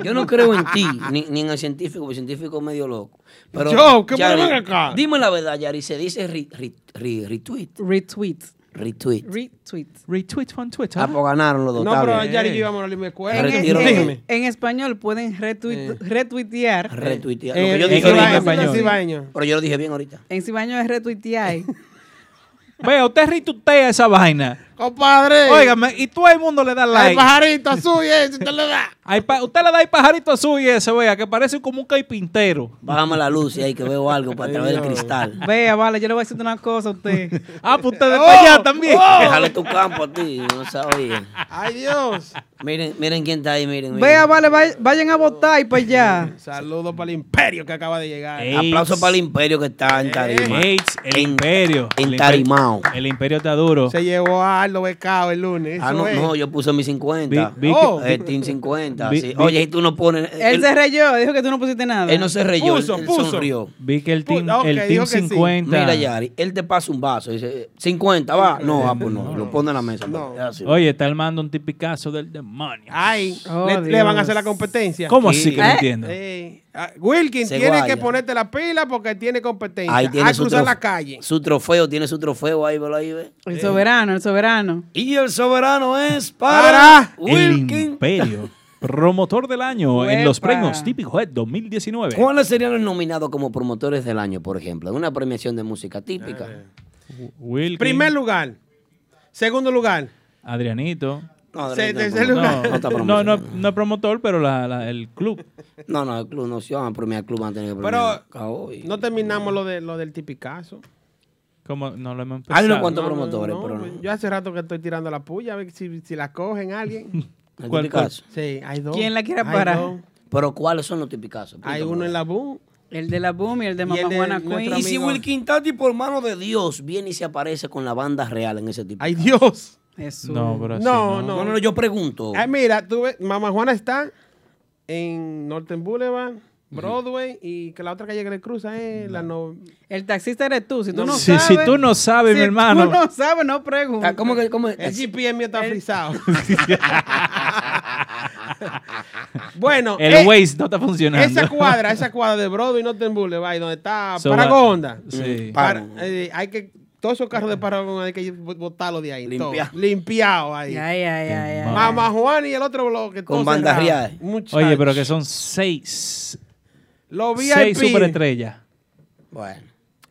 Speaker 1: Yo no creo en ti, <laughs> ni, ni en el científico, porque el científico es medio loco. Pero,
Speaker 2: Yo, ¿qué
Speaker 1: Yari,
Speaker 2: acá?
Speaker 1: Dime la verdad, Yari, se dice re- re- re- retweet.
Speaker 3: Retweet.
Speaker 1: Retweet.
Speaker 3: Retweet.
Speaker 4: Retweet on Twitter.
Speaker 1: Ah, pues ganaron los dos.
Speaker 2: No, pero y yo íbamos a la misma escuela.
Speaker 3: En, en- en español pueden retweet- retuitear.
Speaker 1: Retuitear.
Speaker 2: Eh,
Speaker 1: Lo que yo
Speaker 2: en
Speaker 1: dije
Speaker 2: en cibaeño.
Speaker 1: Pero yo lo dije bien ahorita.
Speaker 3: En cibaño es retuitear. <laughs>
Speaker 4: Vea, usted retuitea esa vaina.
Speaker 2: Compadre.
Speaker 4: Óigame, y todo el mundo le da like.
Speaker 2: El pajarito azul y eso, usted le da. <laughs>
Speaker 4: Usted le da el pajarito azul y ese, vea, que parece como un caipintero.
Speaker 1: Bájame la luz y ahí que veo algo para través del cristal.
Speaker 3: Vea, vale, yo le voy a decir una cosa a usted.
Speaker 4: ah, pues usted <laughs> de
Speaker 2: Oh,
Speaker 4: allá también.
Speaker 1: Déjale tu campo a ti, no sabía.
Speaker 2: Ay, Dios.
Speaker 1: Miren, miren quién está ahí, miren. miren.
Speaker 3: Vea, vale, vay- vayan a votar y para allá. <laughs>
Speaker 2: Saludos para el imperio que acaba de llegar.
Speaker 1: Aplauso para el imperio que está en Tarima.
Speaker 4: El
Speaker 1: En-
Speaker 4: imperio.
Speaker 1: en
Speaker 4: El imperio-
Speaker 1: Tarimao.
Speaker 4: El imperio está duro.
Speaker 2: Se llevó a Aldo Becao el lunes.
Speaker 1: Ah, no,
Speaker 2: es.
Speaker 1: no, yo puse mi 50.
Speaker 4: Vi- vi que-
Speaker 1: oh, el Team 50.
Speaker 4: vi-
Speaker 1: sí.
Speaker 4: vi-
Speaker 1: Oye, y tú no pones.
Speaker 3: Él se reyó, dijo que tú no pusiste nada.
Speaker 1: Él no se reyó, él-
Speaker 2: Puso,
Speaker 1: él,
Speaker 2: puso.
Speaker 1: sonrió.
Speaker 4: Vi que el team, el team
Speaker 2: dijo que sí.
Speaker 4: 50.
Speaker 1: Mira, Yari, él te pasa un vaso. Dice, 50, va. No, ah, pues no, lo pone en la mesa.
Speaker 2: No.
Speaker 1: Es así.
Speaker 4: Oye, está armando un tipicazo del demonio.
Speaker 2: Ay,
Speaker 3: Oh,
Speaker 2: le, van a hacer la competencia.
Speaker 4: ¿Cómo
Speaker 1: Sí.
Speaker 4: así que no
Speaker 3: ¿Eh?
Speaker 4: entiendo?
Speaker 2: Eh, ah, Wilkin
Speaker 1: Se
Speaker 2: tiene
Speaker 1: guaya.
Speaker 2: que ponerte la pila porque tiene competencia.
Speaker 1: Ahí tiene
Speaker 2: a cruzar la calle.
Speaker 1: su trofeo, tiene su trofeo ahí, velo ahí, ve.
Speaker 3: El soberano, el soberano.
Speaker 1: Y el soberano es para,
Speaker 2: Para
Speaker 4: El imperio. Promotor del año en los premios Típico Head 2019.
Speaker 1: ¿Cuáles serían los nominados como promotores del año, por ejemplo? En una premiación de música típica.
Speaker 4: Wilkin,
Speaker 2: Primer lugar. Segundo lugar.
Speaker 4: Adrianito.
Speaker 1: No,
Speaker 2: Se-
Speaker 1: no,
Speaker 4: es promotor, pero la, la- el club.
Speaker 1: No, no, el club no se van a premiar, el club van a tener que
Speaker 2: Pero
Speaker 1: premiar.
Speaker 2: No terminamos lo, de, lo del tipicazo.
Speaker 4: Como no lo hemos empezado.
Speaker 1: Hay unos cuantos
Speaker 2: No,
Speaker 1: promotores,
Speaker 2: no,
Speaker 1: pero no.
Speaker 2: Yo hace rato que estoy tirando la puya a ver si, si la cogen alguien. <laughs>
Speaker 4: ¿Cuál,
Speaker 1: Tipicazo.
Speaker 2: Sí, hay dos.
Speaker 3: ¿Quién la quiere parar?
Speaker 1: Pero ¿cuáles son los tipicazos?
Speaker 2: Hay uno en la boom.
Speaker 3: El de la Boom y el de
Speaker 2: Y
Speaker 3: Mamá
Speaker 2: el de
Speaker 3: Juana Queen.
Speaker 1: Y si Wilkin Tati, por mano de Dios, viene y se aparece con la banda real en ese tipo.
Speaker 2: Ay, Dios.
Speaker 3: Jesús.
Speaker 4: No, pero así
Speaker 2: No,
Speaker 1: no, no, no, yo pregunto.
Speaker 2: Ay, mira, tú ves, Mamá Juana está en Norton Boulevard, Broadway, y que la otra calle que le cruza es la no...
Speaker 3: El taxista eres tú. Si tú no,
Speaker 4: Si,
Speaker 3: sabes.
Speaker 4: si tú no sabes,
Speaker 3: si
Speaker 4: mi hermano.
Speaker 3: tú no sabes, no preguntes.
Speaker 1: Ah, ¿Cómo que, cómo
Speaker 2: El? GPS mío está frisado. <laughs> bueno,
Speaker 4: El
Speaker 2: eh,
Speaker 4: Waze no está funcionando.
Speaker 2: esa cuadra, esa cuadra de Broadway y Norton Boulevard, donde está
Speaker 4: So,
Speaker 2: Paragonda.
Speaker 4: Sí.
Speaker 2: Para- eh, hay que, todos esos carros de Paragon hay que botarlos de ahí.
Speaker 1: Limpia.
Speaker 2: todo. Limpiado ahí.
Speaker 3: Ay, ay, ay.
Speaker 2: Mamá Juan y el otro bloque.
Speaker 1: Con
Speaker 2: todo
Speaker 1: banda
Speaker 2: cerrado.
Speaker 1: real.
Speaker 2: Muchacho.
Speaker 4: Oye, pero que son seis.
Speaker 2: Los
Speaker 4: Seis
Speaker 2: VIP.
Speaker 4: superestrellas.
Speaker 1: Bueno,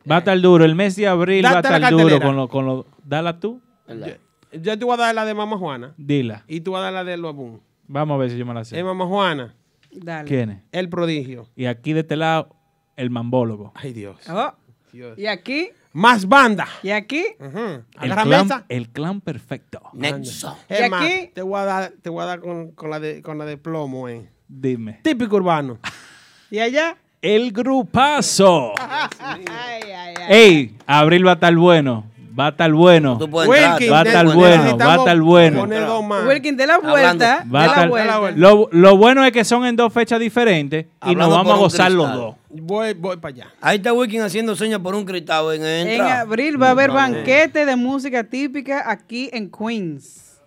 Speaker 4: Va a estar duro. El mes de abril va a
Speaker 2: Date
Speaker 4: estar duro con lo, con lo. Dala tú.
Speaker 1: ¿verdad?
Speaker 2: Yo te voy a dar la de Mamá Juana
Speaker 4: Dila.
Speaker 2: y tú vas a dar la de Loabun.
Speaker 4: Vamos a ver si yo me la sé.
Speaker 2: Eh, Mamá Juana,
Speaker 3: Dale.
Speaker 4: ¿Quién es?
Speaker 2: el prodigio.
Speaker 4: Y aquí de este lado, el mambólogo.
Speaker 2: Ay, Dios.
Speaker 3: Oh,
Speaker 2: Dios.
Speaker 3: y aquí,
Speaker 2: Más banda.
Speaker 3: y aquí.
Speaker 2: Ujú.
Speaker 4: El clan,
Speaker 2: mesa.
Speaker 4: el clan perfecto.
Speaker 1: Nexo.
Speaker 2: Es
Speaker 3: ¿Y aquí?
Speaker 2: te voy a dar, te voy a dar con, con la de, con la de plomo, eh.
Speaker 4: Dime.
Speaker 2: Típico urbano. <laughs>
Speaker 3: Y allá.
Speaker 4: El grupazo.
Speaker 3: Ay, ay, ay.
Speaker 4: Ey, abril va a estar bueno. Va a estar bueno.
Speaker 1: Tú puedes entrar.
Speaker 2: Wilkin,
Speaker 4: Va a estar
Speaker 1: Bueno,
Speaker 4: va a estar bueno.
Speaker 3: Wilkin, de la
Speaker 1: Hablando-
Speaker 3: vuelta.
Speaker 4: Va a
Speaker 3: de la
Speaker 4: estar-
Speaker 3: vuelta.
Speaker 4: Lo, lo bueno es que son en dos fechas diferentes y
Speaker 1: Hablando
Speaker 4: nos vamos a gozar los dos.
Speaker 2: Voy, voy para allá.
Speaker 1: Ahí está Wilkin haciendo señas por un cristal en
Speaker 3: En abril va a haber banquete de música típica aquí en Queens.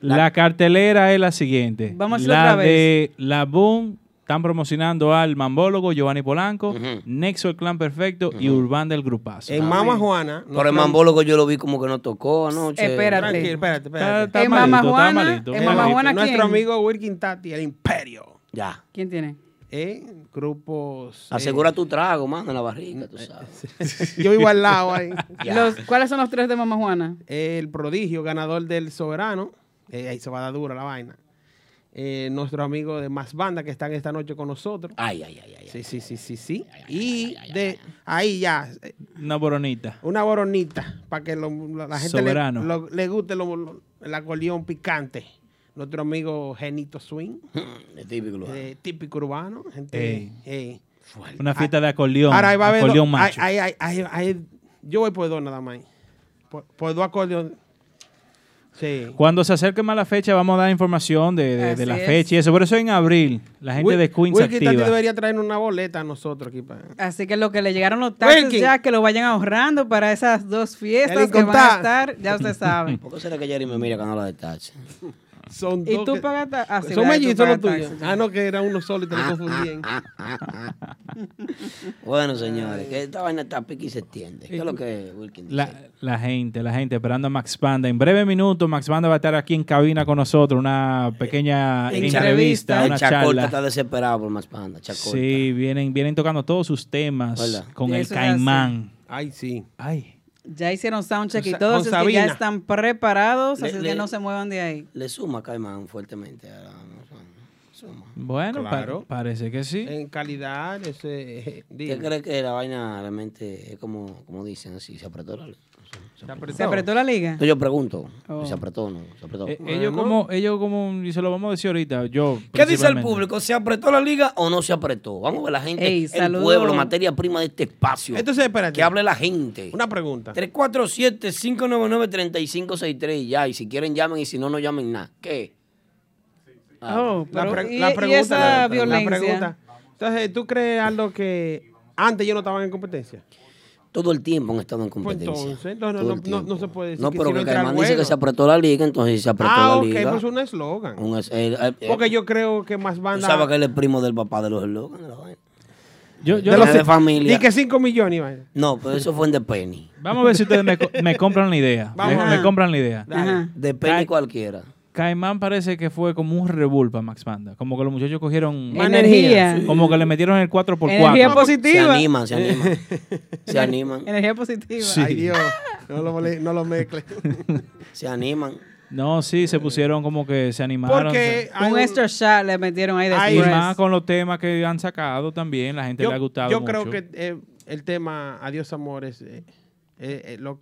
Speaker 4: La cartelera es la siguiente.
Speaker 3: Vamos a
Speaker 4: la
Speaker 3: otra vez.
Speaker 4: de La Boom están promocionando al Mambólogo, Giovanni Polanco, Nexo el Clan Perfecto y Urbán del Grupazo.
Speaker 2: En Mamá Juana.
Speaker 1: Por el
Speaker 2: nuestro-
Speaker 1: mambólogo yo lo vi como que no tocó anoche.
Speaker 3: Espérate.
Speaker 2: Tranquilo, espérate, espérate.
Speaker 4: está
Speaker 3: En
Speaker 4: malito, está
Speaker 3: Juana,
Speaker 4: malito.
Speaker 3: en
Speaker 4: está malito.
Speaker 3: Juana,
Speaker 2: Nuestro
Speaker 3: ¿quién?
Speaker 2: amigo Wilkin Tati, el imperio.
Speaker 1: Ya.
Speaker 3: ¿Quién tiene?
Speaker 2: Eh, grupos. eh,
Speaker 1: Asegura tu trago, mano, en la barriga, tú sabes. <laughs>
Speaker 2: yo vivo al lado ahí. <laughs>
Speaker 3: Los, ¿Cuáles son los tres de Mamá Juana?
Speaker 2: El prodigio, ganador del soberano. Eh, ahí se va a dar dura la vaina. Eh, nuestro amigo de Más Banda que están esta noche con nosotros.
Speaker 1: Ay, ay, ay, ay.
Speaker 2: Sí, sí, sí, sí, sí. Y de ahí ya, eh,
Speaker 4: Una boronita.
Speaker 2: una boronita para que lo- lo- la gente le,
Speaker 4: Soberano.
Speaker 2: lo- le guste lo- lo- el acordeón picante. Nuestro amigo Genito Swing,
Speaker 1: Es típico. lo-
Speaker 2: eh, típico urbano. Gente, eh.
Speaker 4: Una fiesta de acordeón.
Speaker 2: Ahora ahí va a haber yo voy por dos nada más. Por, por dos acordeones. Sí.
Speaker 4: Cuando se acerque más la fecha, vamos a dar información de, de- de la
Speaker 3: es.
Speaker 4: fecha y eso. Por eso en abril, la gente
Speaker 2: Wil-
Speaker 4: de Queens se activa.
Speaker 2: debería traer una boleta a nosotros aquí. Para...
Speaker 3: Así que lo que le llegaron los taxes
Speaker 2: Wilkin.
Speaker 3: ya, que lo vayan ahorrando para esas dos fiestas que van a estar, ya usted sabe. <laughs>
Speaker 1: ¿Por qué será que Jerry me mira cuando habla de taxi?
Speaker 2: Son
Speaker 3: ¿Y
Speaker 2: dos
Speaker 3: tú
Speaker 2: que-
Speaker 3: pagas ah, sí,
Speaker 2: Son mellizos los tuyos. Ah, no, que era uno solo y te lo confundían.
Speaker 1: Bueno, señores, que esta vaina está pique y se extiende. ¿Qué es lo que Wilkin dice?
Speaker 4: La, la gente, la gente esperando a Max Panda. En breve minuto, Max Panda va a estar aquí en cabina con nosotros. Una pequeña
Speaker 3: Entrevista.
Speaker 4: una
Speaker 1: Chacorta
Speaker 4: charla.
Speaker 1: está desesperado por más panda. Chacorta.
Speaker 4: Sí, vienen, vienen tocando todos sus temas con el caimán.
Speaker 2: Ay, sí.
Speaker 4: Ay,
Speaker 3: Ya hicieron soundcheck y todos que ya están preparados,
Speaker 1: Le-
Speaker 3: así
Speaker 1: le-
Speaker 3: que no se muevan de ahí.
Speaker 1: Le suma Caimán fuertemente. a la- suma.
Speaker 4: bueno, pa-
Speaker 2: Claro.
Speaker 4: parece que sí.
Speaker 2: En calidad, ese. eh,
Speaker 1: ¿Usted cree que la vaina realmente es como, como dicen así? ¿Se apretó
Speaker 2: ¿Se apretó?
Speaker 3: ¿Se apretó la liga?
Speaker 1: No, yo pregunto.
Speaker 3: Oh.
Speaker 1: ¿Se apretó o no? ¿Se apretó?
Speaker 4: Eh,
Speaker 2: Bueno.
Speaker 4: ellos como, ellos como, y se lo vamos a decir ahorita, yo.
Speaker 1: ¿Qué dice el público? ¿Se apretó la liga o no se apretó? Vamos a ver la gente,
Speaker 3: Ey,
Speaker 1: el
Speaker 3: saludo.
Speaker 1: pueblo, materia prima de este espacio.
Speaker 2: Entonces, espérate.
Speaker 1: que hable la gente.
Speaker 2: Una pregunta.
Speaker 1: 347-599-3563 y ya. Y si quieren llamen y si no, no llamen nada. ¿Qué?
Speaker 3: Oh,
Speaker 2: La, pre-
Speaker 3: y,
Speaker 2: la
Speaker 3: y
Speaker 2: pregunta.
Speaker 3: esa
Speaker 2: la- la
Speaker 3: violencia.
Speaker 2: pregunta. Entonces, ¿tú crees algo que antes yo no estaban en competencia?
Speaker 1: Todo el tiempo han estado en
Speaker 2: Pues
Speaker 1: competencia.
Speaker 2: entonces, no, no,
Speaker 1: Todo
Speaker 2: no,
Speaker 1: el
Speaker 2: no,
Speaker 1: tiempo.
Speaker 2: no se puede decir
Speaker 1: No,
Speaker 2: que
Speaker 1: pero
Speaker 2: si no
Speaker 1: que Caimán dice que se apretó la liga, entonces se apretó
Speaker 2: Ah,
Speaker 1: la
Speaker 2: ok,
Speaker 1: liga.
Speaker 2: pues un eslogan.
Speaker 1: Un es- el- el-
Speaker 2: Porque yo creo que más banda.
Speaker 1: sabes que él es primo del papá de los eslogans. de.
Speaker 4: Yo, yo
Speaker 2: de los
Speaker 1: de familia.
Speaker 2: Y que 5 millones, Iván.
Speaker 1: No, pero eso fue en The Penny.
Speaker 4: Vamos a ver si ustedes me, co- me compran la idea.
Speaker 2: Vamos
Speaker 4: me,
Speaker 2: a
Speaker 4: me
Speaker 2: ver.
Speaker 4: compran la idea.
Speaker 3: Ajá.
Speaker 1: The Penny
Speaker 4: Ay.
Speaker 1: cualquiera.
Speaker 4: Caimán parece que fue como un revuelo para Max Panda. Como que los muchachos cogieron.
Speaker 3: Energía.
Speaker 2: energía.
Speaker 4: Como que le metieron el 4x4.
Speaker 3: Energía
Speaker 1: Se
Speaker 3: positiva.
Speaker 1: animan, se animan. se <laughs> animan.
Speaker 3: Energía positiva.
Speaker 4: Sí.
Speaker 2: Ay, Dios. No lo, no lo mezcle. <laughs>
Speaker 1: Se animan.
Speaker 4: No, sí, se pusieron como que se animaron.
Speaker 2: Porque
Speaker 3: Un
Speaker 2: un-
Speaker 3: extra shot le metieron ahí de
Speaker 2: Hay-
Speaker 4: Y más con los temas que han sacado también, la gente
Speaker 2: yo,
Speaker 4: le ha gustado
Speaker 2: yo
Speaker 4: mucho.
Speaker 2: creo que eh, el tema Adiós Amores eh, eh, lo-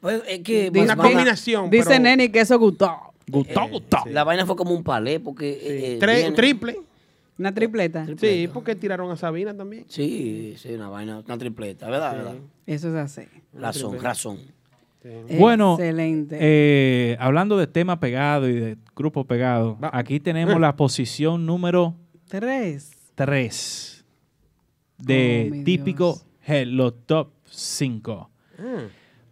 Speaker 1: Pues es que
Speaker 2: una combinación.
Speaker 3: Dice
Speaker 2: pero-
Speaker 3: Neni que eso gustó.
Speaker 4: Gustó, gustó.
Speaker 1: La vaina fue como un palé porque eh, eh,
Speaker 2: Tre-
Speaker 1: viene-
Speaker 2: triple.
Speaker 3: Una tripleta.
Speaker 2: Sí, porque tiraron a Sabina también.
Speaker 1: Sí, sí, una vaina, una tripleta, ¿verdad? ¿verdad?
Speaker 3: Eso es así.
Speaker 1: Razón, razón.
Speaker 4: Bueno,
Speaker 3: Excelente.
Speaker 4: eh, hablando de tema pegado y de grupo pegado, aquí tenemos la posición número
Speaker 3: Tres.
Speaker 4: 3
Speaker 3: Oh,
Speaker 4: de
Speaker 3: mi
Speaker 4: típico Head, los top 5.
Speaker 2: Mm.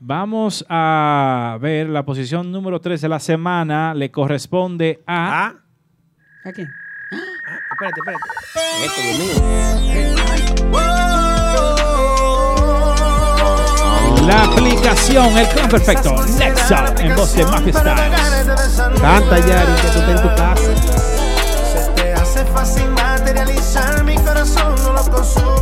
Speaker 4: Vamos a ver la posición número 3 de la semana. Le corresponde a.
Speaker 2: Ah,
Speaker 3: Aquí.
Speaker 2: espérate, espérate.
Speaker 1: Esto, Dios mío.
Speaker 4: La aplicación, el clan perfecto, Nexa, en voz de Mafia Styles.
Speaker 2: Canta, Yari, que tú estás en tu casa.
Speaker 12: Se te hace fácil materializar, mi corazón no lo consume.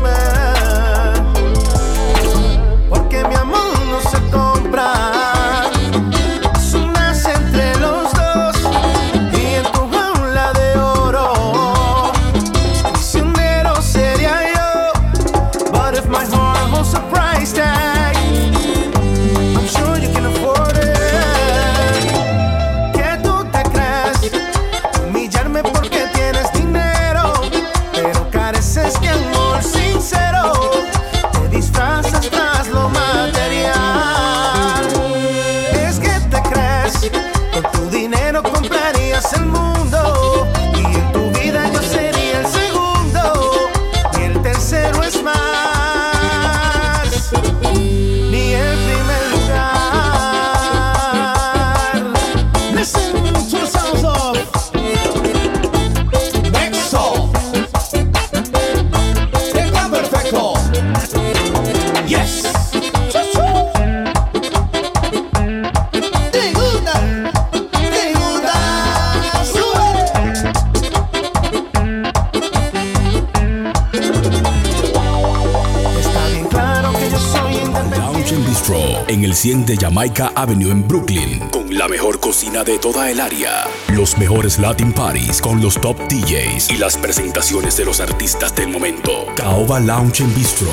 Speaker 12: El
Speaker 6: 100 de Jamaica Avenue en Brooklyn, con la mejor cocina de toda el área, los mejores Latin parties con los top DJs y las presentaciones de los artistas del momento. Caoba Lounge and Bistro,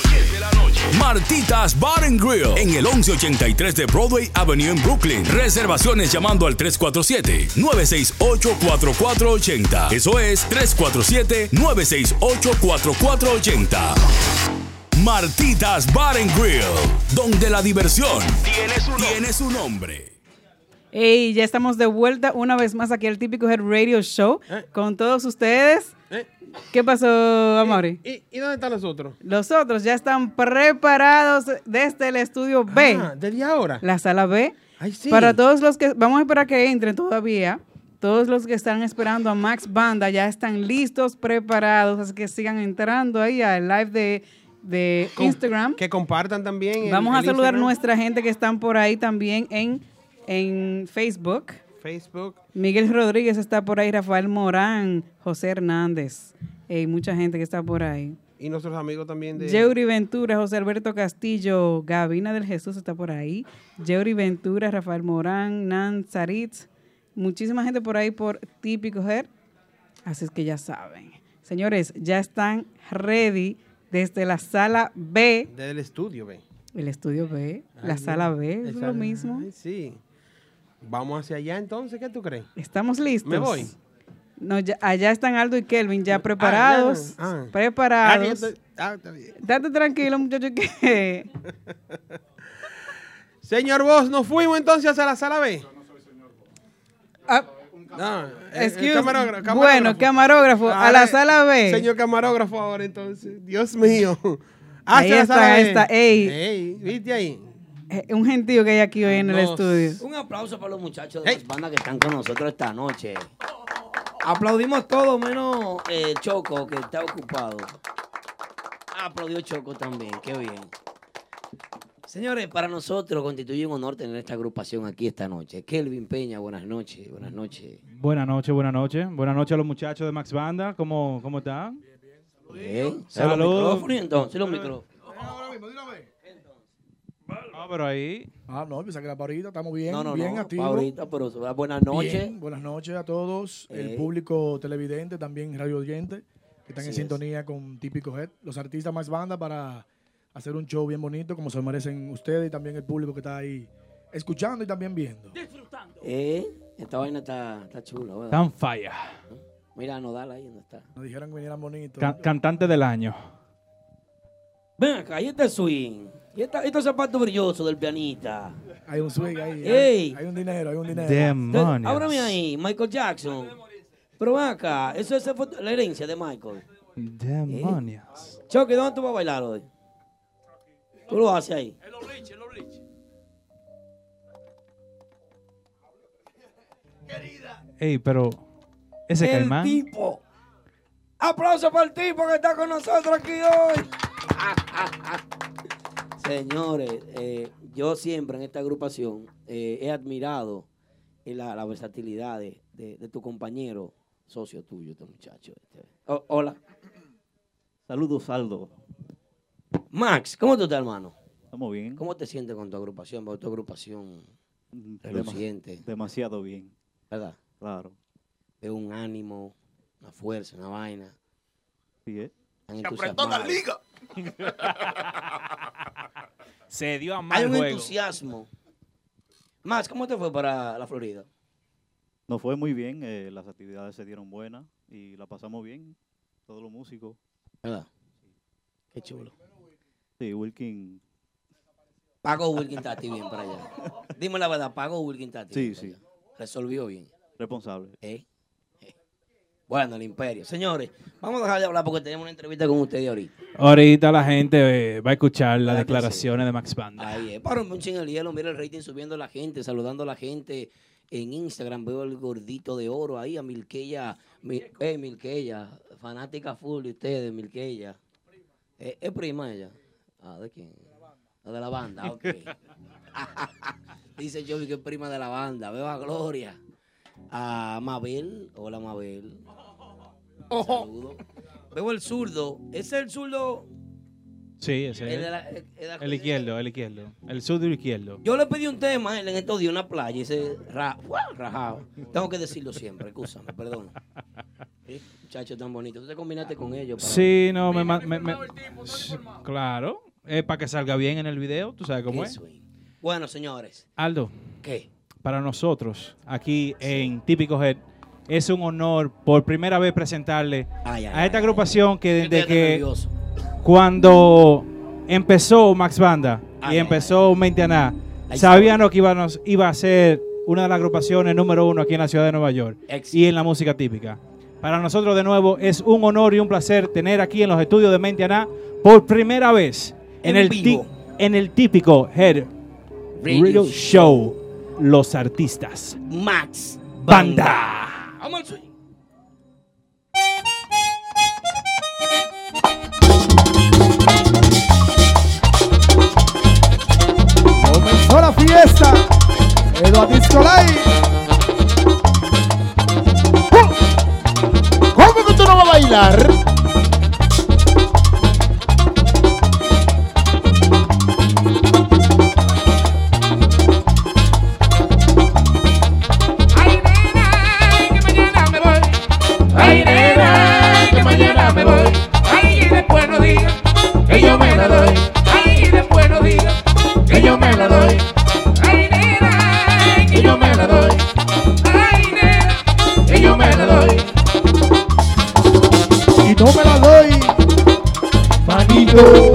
Speaker 6: Martitas Bar and Grill en el 1183 de Broadway Avenue en Brooklyn. Reservaciones llamando al 347-968-4480. Eso es 347-968-4480. Martitas Bar and Grill, donde la diversión tiene su, nombre.
Speaker 3: Hey, ya estamos de vuelta una vez más aquí al típico Head Radio Show con todos ustedes.
Speaker 2: Eh.
Speaker 3: ¿Qué pasó, Amaury?
Speaker 2: ¿Y, y dónde están los otros?
Speaker 3: Los otros ya están preparados desde el estudio B.
Speaker 2: Ah, ¿desde ahora?
Speaker 3: La sala B.
Speaker 2: Ay, sí.
Speaker 3: Para todos los que, vamos a esperar que entren todavía. Todos los que están esperando a Max Banda ya están listos, preparados, así que sigan entrando ahí al live de, de
Speaker 2: Com-
Speaker 3: Instagram.
Speaker 2: Que compartan también. el-
Speaker 3: Vamos a saludar a nuestra gente que están por ahí también en, en Facebook.
Speaker 2: Facebook.
Speaker 3: Miguel Rodríguez está por ahí, Rafael Morán, José Hernández. Hay mucha gente que está por ahí.
Speaker 2: Y nuestros amigos también de.
Speaker 3: Yeuri Ventura, José Alberto Castillo, Gabina del Jesús está por ahí. Yeuri Ventura, Rafael Morán, Nan Saritz. Muchísima gente por ahí por Típico Her. Así es que ya saben. Señores, ya están ready desde la sala B,
Speaker 2: Del estudio, ven.
Speaker 3: el estudio B, la sala B, es lo mismo.
Speaker 2: sí. Vamos hacia allá entonces, ¿qué tú crees?
Speaker 3: ¿Estamos listos?
Speaker 2: Me voy.
Speaker 3: No, ya- allá están Aldo y Kelvin ya preparados.
Speaker 2: Ah, ya, ah.
Speaker 3: Preparados.
Speaker 2: Ah, yo estoy- ah, está bien.
Speaker 3: Date tranquilo, muchachos, que <laughs>
Speaker 2: Señor Vos, nos fuimos entonces hacia la sala B.
Speaker 3: Ah,
Speaker 2: No, el- el
Speaker 3: excuse-
Speaker 2: camarógrafo-
Speaker 3: bueno, camarógrafo, a la sala B.
Speaker 2: Señor camarógrafo ahora entonces. Dios mío. <laughs>
Speaker 3: Ahí
Speaker 2: Hacia la
Speaker 3: está,
Speaker 2: sala
Speaker 3: ahí
Speaker 2: B.
Speaker 3: está. Ey.
Speaker 2: Ey, ¿viste ahí?
Speaker 3: Eh, un gentío que hay aquí hoy en el estudio.
Speaker 1: Un aplauso para los muchachos de las bandas que están con nosotros esta noche. Aplaudimos todos menos eh, Choco, que está ocupado. Aplaudió Choco también, qué bien. Señores, para nosotros constituye un honor tener esta agrupación aquí esta noche. Kelvin Peña, buenas noches, buenas noches.
Speaker 4: Buenas noches, buenas noches. Buenas noches a los muchachos de Max Banda. ¿Cómo, cómo están?
Speaker 1: Bien.
Speaker 4: Saludos.
Speaker 1: Los micrófonos, entonces, los micrófonos.
Speaker 4: Ah, pero ahí.
Speaker 13: Ah, no, pensé que era para ahorita, estamos bien,
Speaker 1: No, no,
Speaker 13: bien
Speaker 1: no,
Speaker 13: activos.
Speaker 1: ahorita, pero buenas noches.
Speaker 13: Bien, buenas noches a todos, el público televidente, también radio oyente, que están
Speaker 1: Así
Speaker 13: en
Speaker 1: es.
Speaker 13: sintonía con Típico Head, los artistas más banda para hacer un show bien bonito, como se lo merecen ustedes y también el público que está ahí escuchando y también viendo.
Speaker 1: Eh, esta vaina está, está chula, ¿verdad?
Speaker 4: Tan falla.
Speaker 1: Mira, Nodal ahí, ¿dónde está?
Speaker 13: Nos dijeron que vinieran bonitos.
Speaker 4: Can- cantante del año.
Speaker 1: Ven acá, ahí está el swing. Y esta- estos zapatos brillosos del pianista.
Speaker 13: Hay un swing ahí, hay,
Speaker 1: Ey.
Speaker 13: hay un dinero, hay un dinero.
Speaker 4: Demonios.
Speaker 1: Ábrame ahí, Michael Jackson. Pero ven acá, eso es la herencia de Michael.
Speaker 4: Demonios.
Speaker 1: Choque, ¿dónde tú vas a bailar hoy? Tú lo haces ahí.
Speaker 4: Ey, pero ese
Speaker 1: el
Speaker 4: caimán.
Speaker 1: tipo. Aplauso para el tipo que está con nosotros aquí hoy. <laughs> Señores, eh, yo siempre en esta agrupación eh, he admirado eh, la, la versatilidad de, de- de tu compañero, socio tuyo, este muchacho. este. Oh, hola.
Speaker 14: Saludos, Aldo.
Speaker 1: Max, ¿cómo tú estás, hermano?
Speaker 14: Estamos bien.
Speaker 1: ¿Cómo te sientes con tu agrupación? Porque tu agrupación
Speaker 14: Dema-
Speaker 1: reluciente,
Speaker 14: demasiado bien.
Speaker 1: ¿verdad?
Speaker 14: Claro.
Speaker 1: Veo un ánimo, una fuerza, una vaina.
Speaker 14: Sí, ¿eh? Se apretó la
Speaker 1: entusiasmados. <laughs>
Speaker 4: Se dio a
Speaker 1: Hay
Speaker 4: mal
Speaker 1: un
Speaker 4: juego.
Speaker 1: entusiasmo. Max, ¿cómo te fue para la Florida?
Speaker 14: Nos fue muy bien, eh, las actividades se dieron buenas y la pasamos bien, todos los músicos.
Speaker 1: ¿Verdad? Qué chulo.
Speaker 14: Sí, Wilkin.
Speaker 1: Pagó Wilkin Tati bien para allá. <laughs> Dime la verdad, pagó Wilkin Tati.
Speaker 14: Sí, sí.
Speaker 1: allá. Resolvió bien.
Speaker 14: Responsable.
Speaker 1: Eh. Bueno, el imperio. Señores, vamos a dejar de hablar porque tenemos una entrevista con ustedes ahorita.
Speaker 4: Ahorita la gente eh, va a escuchar las
Speaker 1: ¿Verdad que
Speaker 4: declaraciones de Max Banda.
Speaker 1: Ahí es. Para un chin el hielo, mira el rating subiendo a la gente, saludando a la gente en Instagram. Veo el gordito de oro ahí, a Milqueya. Mi, eh, Milqueya, fanática full de ustedes, Milqueya. Eh, ¿Es prima ella? Ah, ¿de quién? La de la banda, ok. <laughs> Dice Joey que es prima de la banda. Veo a Gloria. A Mabel. Hola, Mabel. Saludo. Veo el zurdo. ¿Ese es el zurdo?
Speaker 4: Sí, ese
Speaker 1: El
Speaker 4: es.
Speaker 1: de la- el- el-
Speaker 4: El izquierdo, el izquierdo. El sur izquierdo.
Speaker 1: Yo le pedí un tema a él en estos días, una playa, y se rajado. Tengo que decirlo siempre, escúchame, perdón. ¿Sí? Muchacho tan bonito. Tú te combinaste con ellos. para-
Speaker 4: Sí, no, me, ma- me- me- Claro. Es para que salga bien en el video, tú sabes cómo
Speaker 1: Qué
Speaker 4: es.
Speaker 1: swing. Bueno, señores,
Speaker 4: Aldo,
Speaker 1: ¿qué?
Speaker 4: para nosotros, aquí en Típico Head, es un honor por primera vez presentarle
Speaker 1: Ay, ay,
Speaker 4: a esta agrupación que desde que
Speaker 1: nervioso.
Speaker 4: cuando empezó Max Banda y empezó Mentianá,
Speaker 1: Ay,
Speaker 4: sabían que iba, nos- iba a ser una de las agrupaciones número uno aquí en la ciudad de Nueva York y en la música típica. Para nosotros, de nuevo, es un honor y un placer tener aquí en los estudios de Mentianá por primera vez en,
Speaker 1: En
Speaker 4: el,
Speaker 1: vivo.
Speaker 4: ti- en el típico Head
Speaker 1: Radio
Speaker 4: Radio Show, los artistas.
Speaker 1: Max
Speaker 4: Banda.
Speaker 13: Comenzó la fiesta. Eduardo Discolay.
Speaker 15: ¿Cómo que tú no vas a bailar?
Speaker 16: Me voy. Ay, y después no diga que yo me la doy. Ay, y después no diga que yo me la doy. Ay, nena, que yo me la doy. Ay, nena, que yo me la doy.
Speaker 13: Y no me la doy. Manito.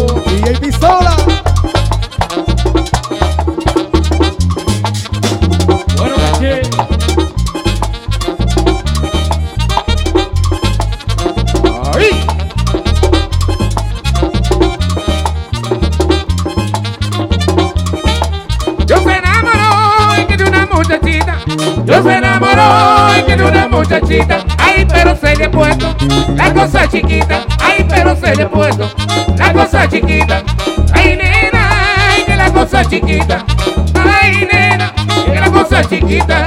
Speaker 15: muchachita, ay, pero se le puesto. La cosa chiquita, ay, pero se le puesto. La cosa chiquita, ay, nena, ay, que la cosa chiquita. Ay, nena, que la cosa chiquita.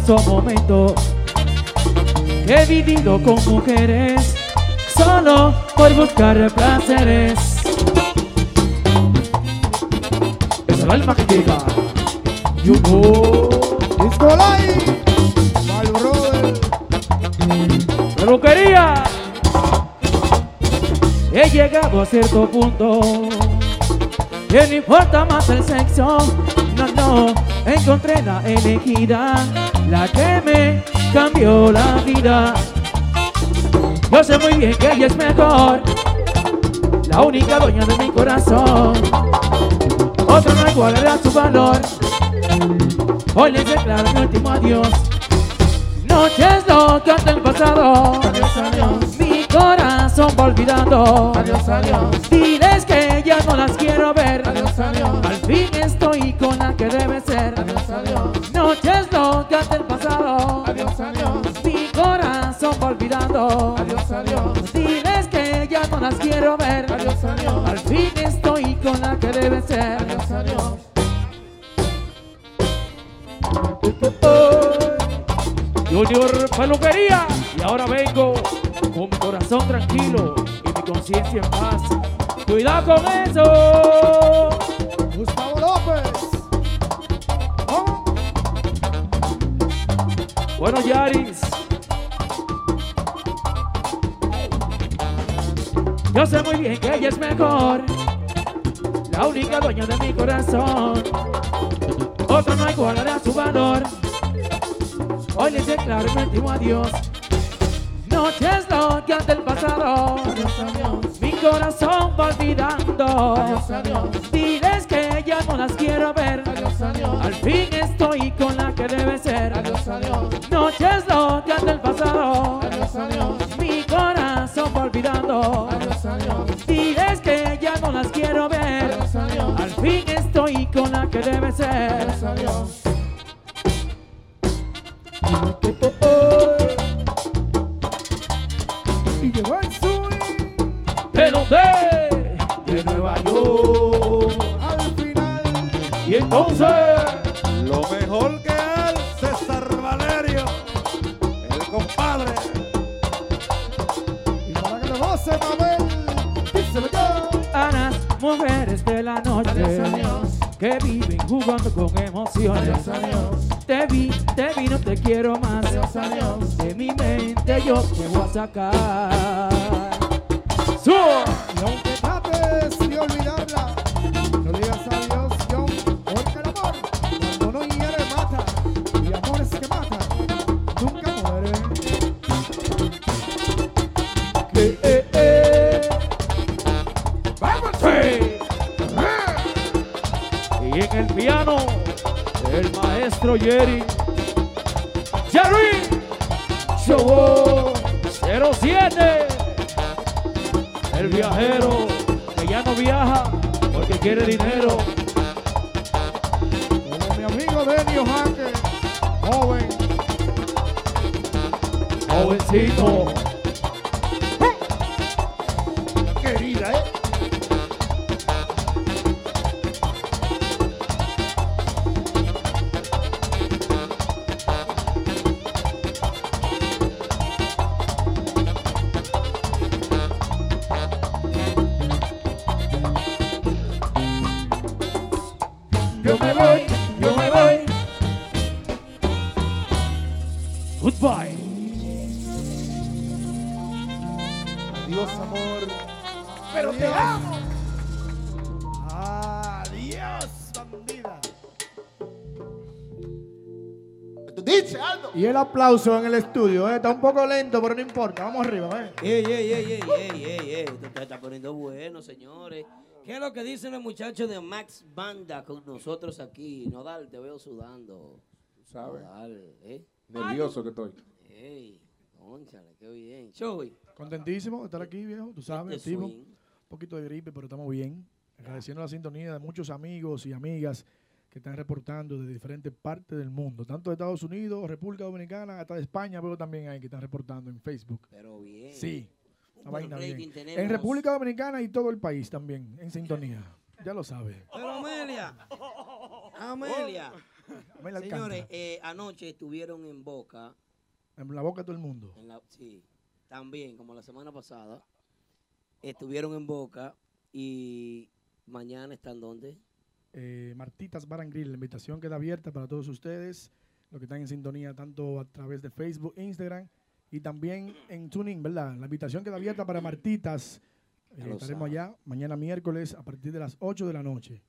Speaker 16: falso momento que he vivido con mujeres solo por buscar placeres. Es el alma que diga, you know.
Speaker 13: Disco.
Speaker 16: Peluquería. He llegado a cierto punto que no importa más el sexo. No, no, encontré la elegida, la que me cambió la vida. Yo sé muy bien que ella es mejor, la única dueña de mi corazón. Otra no igualará su valor. Hoy les declaro mi último adiós. Noches locas del pasado. Adiós, adiós. Mi corazón va olvidando. Adiós, adiós. Diles que ya no las quiero ver. Adiós, adiós. Al fin estoy con la Adiós, adiós. Diles que ya no las quiero ver. Adiós, adiós. Al fin estoy con la que debe ser. Adiós, adiós. Junior Peluquería. Y ahora vengo con mi corazón tranquilo y mi conciencia en paz. Cuidado con eso. Jugando con emociones. Te vi, te vi, no te quiero más. De mi mente yo te voy a sacar. ¡Subo! Maestro
Speaker 13: aplauso en el estudio, ¿eh? está un poco lento, pero no importa. Vamos arriba, ¿eh?
Speaker 1: Ey, ey, ey, ey, ey, ey, ey. Esto está poniendo bueno, señores. ¿Qué es lo que dicen los muchachos de Max Banda con nosotros aquí? Nodal, te veo sudando.
Speaker 17: ¿Sabes?
Speaker 1: Nodal, ¿eh?
Speaker 17: Nervioso que estoy.
Speaker 1: Ey, conchale, qué bien. Choy.
Speaker 13: Contentísimo de estar aquí, viejo. Tú sabes,
Speaker 1: Este.
Speaker 13: Un poquito de gripe, pero estamos bien.
Speaker 17: Agradeciendo la sintonía de muchos amigos y amigas que están reportando de diferentes partes del mundo, tanto de Estados Unidos, República Dominicana, hasta de España, pero también hay que están reportando en Facebook.
Speaker 1: Pero bien.
Speaker 17: Sí. Una vaina bien. En República Dominicana y todo el país también, en sintonía. Ya lo sabe.
Speaker 1: Pero Amelia, Amelia.
Speaker 17: Amelia
Speaker 1: Señores, eh, anoche estuvieron en Boca,
Speaker 17: En la boca de todo el mundo.
Speaker 1: en la- sí, también como la semana pasada, estuvieron en Boca y mañana están donde?
Speaker 17: Eh, Martitas Bar and Grill. La invitación queda abierta para todos ustedes, los que están en sintonía tanto a través de Facebook, Instagram y también en TuneIn, ¿verdad? La invitación queda abierta para Martitas. Eh,
Speaker 1: lo
Speaker 17: estaremos allá mañana miércoles a partir de las 8 de la noche.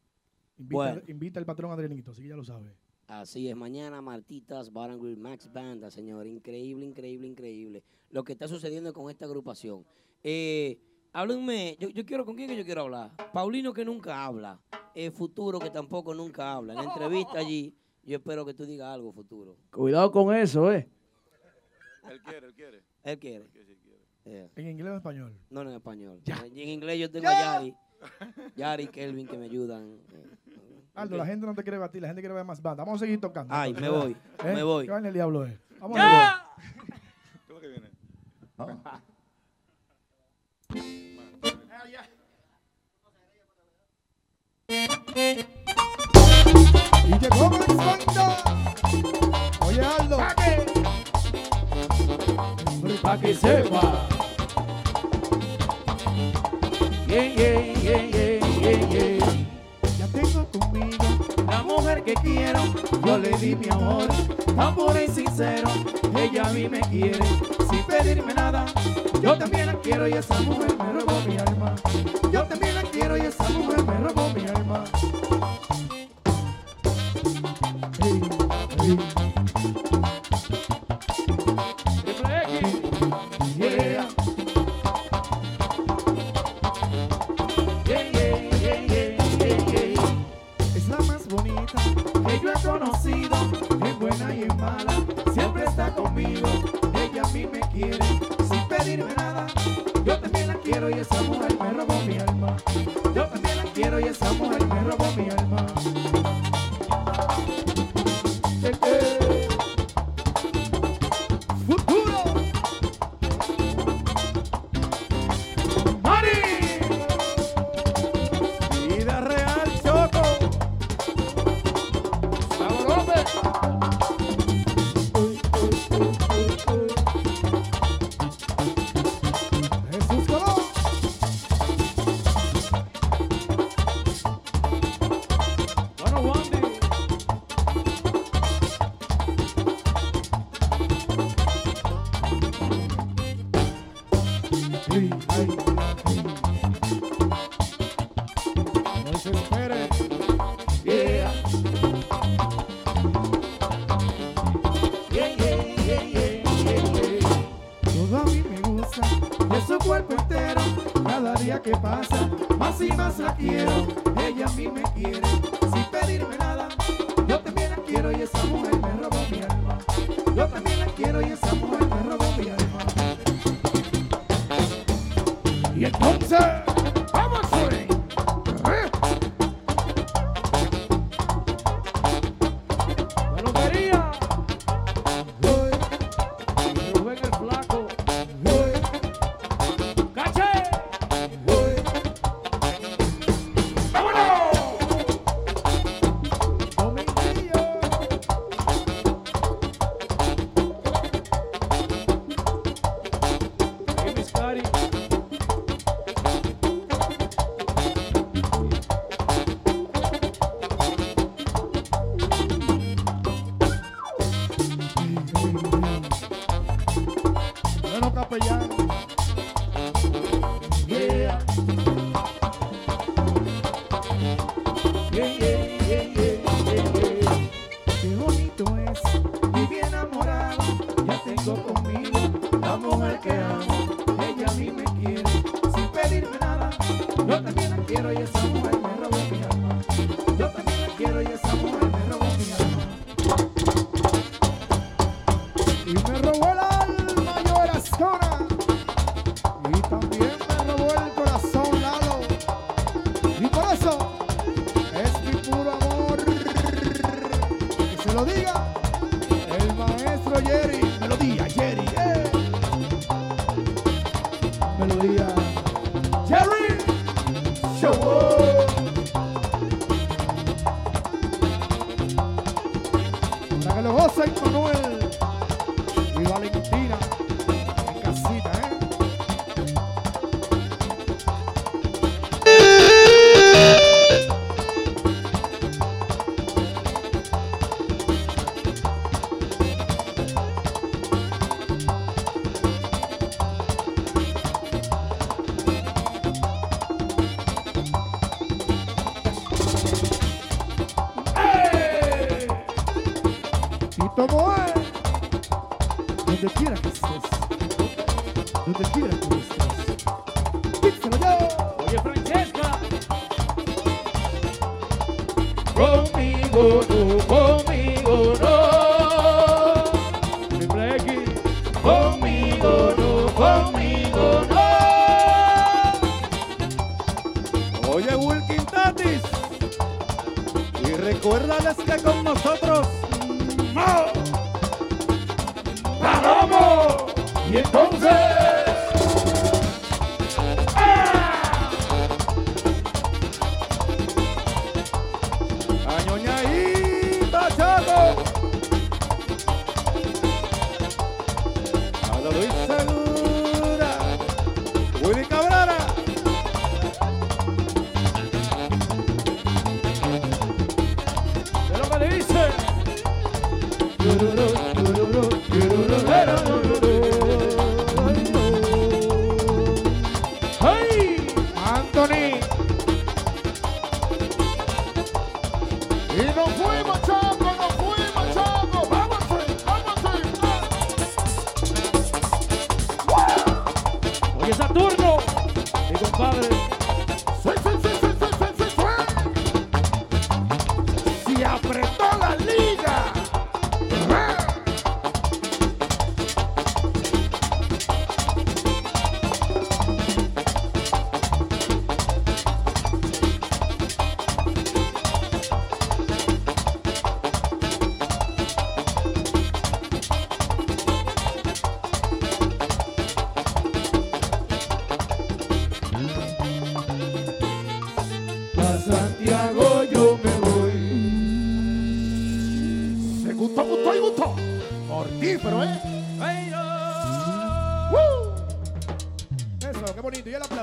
Speaker 17: Invita,
Speaker 1: Bueno.
Speaker 17: invita al patrón Adrianito, así que ya lo sabe.
Speaker 1: Así es, mañana Martitas Bar and Grill Max Banda, señor. Increíble, increíble, increíble. Lo que está sucediendo con esta agrupación. Eh, háblenme, yo, yo quiero, ¿con quién que yo quiero hablar? Paulino que nunca habla. Eh, Futuro que tampoco nunca habla. En la entrevista allí, yo espero que tú digas algo, Futuro.
Speaker 16: Cuidado con eso, ¿eh?
Speaker 18: Él quiere, él quiere.
Speaker 1: Él quiere. Yeah.
Speaker 17: ¿En inglés o en español?
Speaker 1: No, no, en español. Y en inglés yo tengo a Yari. Yari y Kelvin que me ayudan. <laughs>
Speaker 17: Aldo, la gente no te quiere batir, la gente quiere ver más banda. Vamos a seguir tocando.
Speaker 1: Ay, me voy,
Speaker 17: ¿Eh?
Speaker 1: me voy.
Speaker 17: ¿Qué vaina el diablo es? Vamos
Speaker 1: ¡Ya!
Speaker 17: a
Speaker 18: ¿Qué es lo que viene?
Speaker 19: Y. Oye, Aldo.
Speaker 16: Pa' que sepa. Yeah, yeah, yeah, yeah, yeah, yeah. La mujer que quiero, yo le di mi amor, tan puro y sincero, ella a mí me quiere, sin pedirme nada, yo también la quiero y esa mujer me robó mi alma, yo también la quiero y esa mujer me robó siempre está conmigo, ella a mí me quiere,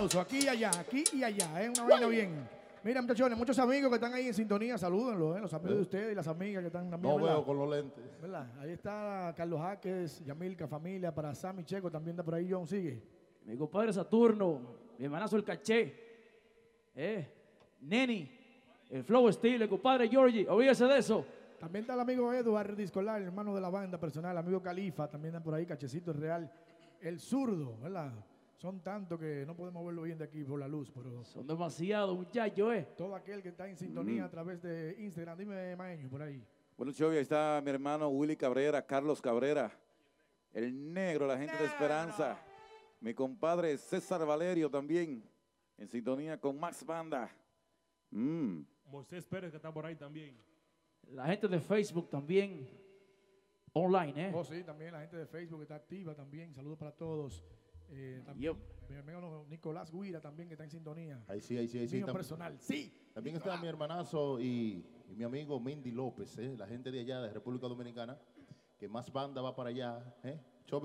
Speaker 17: aplauso, aquí y allá, aquí y allá, ¿eh? Una vaina bien. Mira, muchachones, muchos amigos que están ahí en sintonía, salúdenlos, ¿eh? Los amigos de ustedes y las amigas que están también.
Speaker 20: No
Speaker 17: ¿verdad?
Speaker 20: veo con los lentes.
Speaker 17: ¿Verdad? Ahí está Carlos Jaques, Yamilca, familia, para Sammy Checo, también está por ahí John, sigue.
Speaker 16: Mi compadre Saturno, mi hermanazo el caché, eh, Neni, el flow estilo, el compadre Georgie, olvídese de eso.
Speaker 17: También está el amigo Eduardo Discolar, hermano de la banda personal, amigo Califa, también está por ahí, Cachecito Real, el zurdo, ¿verdad? Son tantos que no podemos verlo bien de aquí por la luz, pero...
Speaker 16: Son demasiados muchachos, eh.
Speaker 17: Todo aquel que está en sintonía a través de Instagram, dime, Maeño, por ahí.
Speaker 18: Bueno, Chovy, ahí está mi hermano Willy Cabrera, Carlos Cabrera, el negro, la gente de Esperanza. Mi compadre César Valerio también, en sintonía con Max Banda. Mm.
Speaker 21: Moisés Pérez que está por ahí también.
Speaker 16: La gente de Facebook también, online, eh.
Speaker 17: Oh, sí, también la gente de Facebook está activa también. Saludos para todos. Eh, también mi amigo Nicolás Guira también que está en sintonía.
Speaker 20: Ahí sí, ahí sí, ahí sí.
Speaker 17: Mío
Speaker 20: Tam-
Speaker 17: personal, sí.
Speaker 20: También está mi hermanazo y, y mi amigo Mindy López, ¿eh? la gente de allá, de República Dominicana, que más banda va para allá. ¿eh?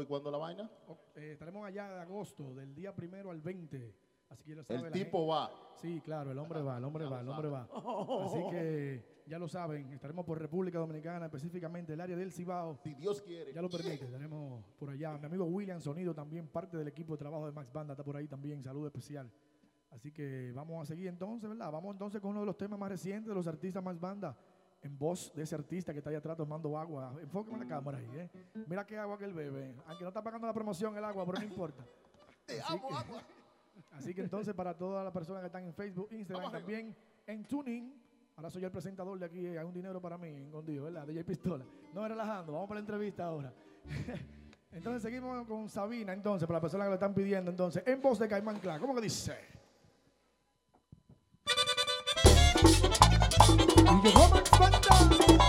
Speaker 20: ¿cuándo la vaina?
Speaker 17: Eh, estaremos allá de agosto, del día primero al 20. Así que ya lo sabe
Speaker 20: El
Speaker 17: la
Speaker 20: tipo
Speaker 17: gente.
Speaker 20: va.
Speaker 17: Sí, claro, el hombre <laughs> va, el hombre va, el hombre va. Así que ya lo saben, estaremos por República Dominicana, específicamente el área del Cibao.
Speaker 20: Si Dios quiere.
Speaker 17: Ya lo permite, estaremos por allá. Mi amigo William Sonido también, parte del equipo de trabajo de Max Banda, está por ahí también, saludo especial. Así que vamos a seguir entonces, ¿verdad? Vamos entonces con uno de los temas más recientes de los artistas Max Banda, en voz de ese artista que está ahí atrás tomando agua. Enfóqueme la cámara ahí, ¿eh? Mira qué agua que él bebe. Aunque no está pagando la promoción el agua, pero no importa. <laughs> Así que, <laughs> así que entonces para todas las personas que están en Facebook, Instagram, también en Tuning, ahora soy yo el presentador de aquí, hay un dinero para mí, escondido, ¿verdad? DJ Pistola. No relajando, vamos para la entrevista ahora. <laughs> entonces seguimos con Sabina, entonces, para las personas que lo están pidiendo, entonces, en voz de Caimán Clan, ¿cómo que dice? Y llegó Max Banda,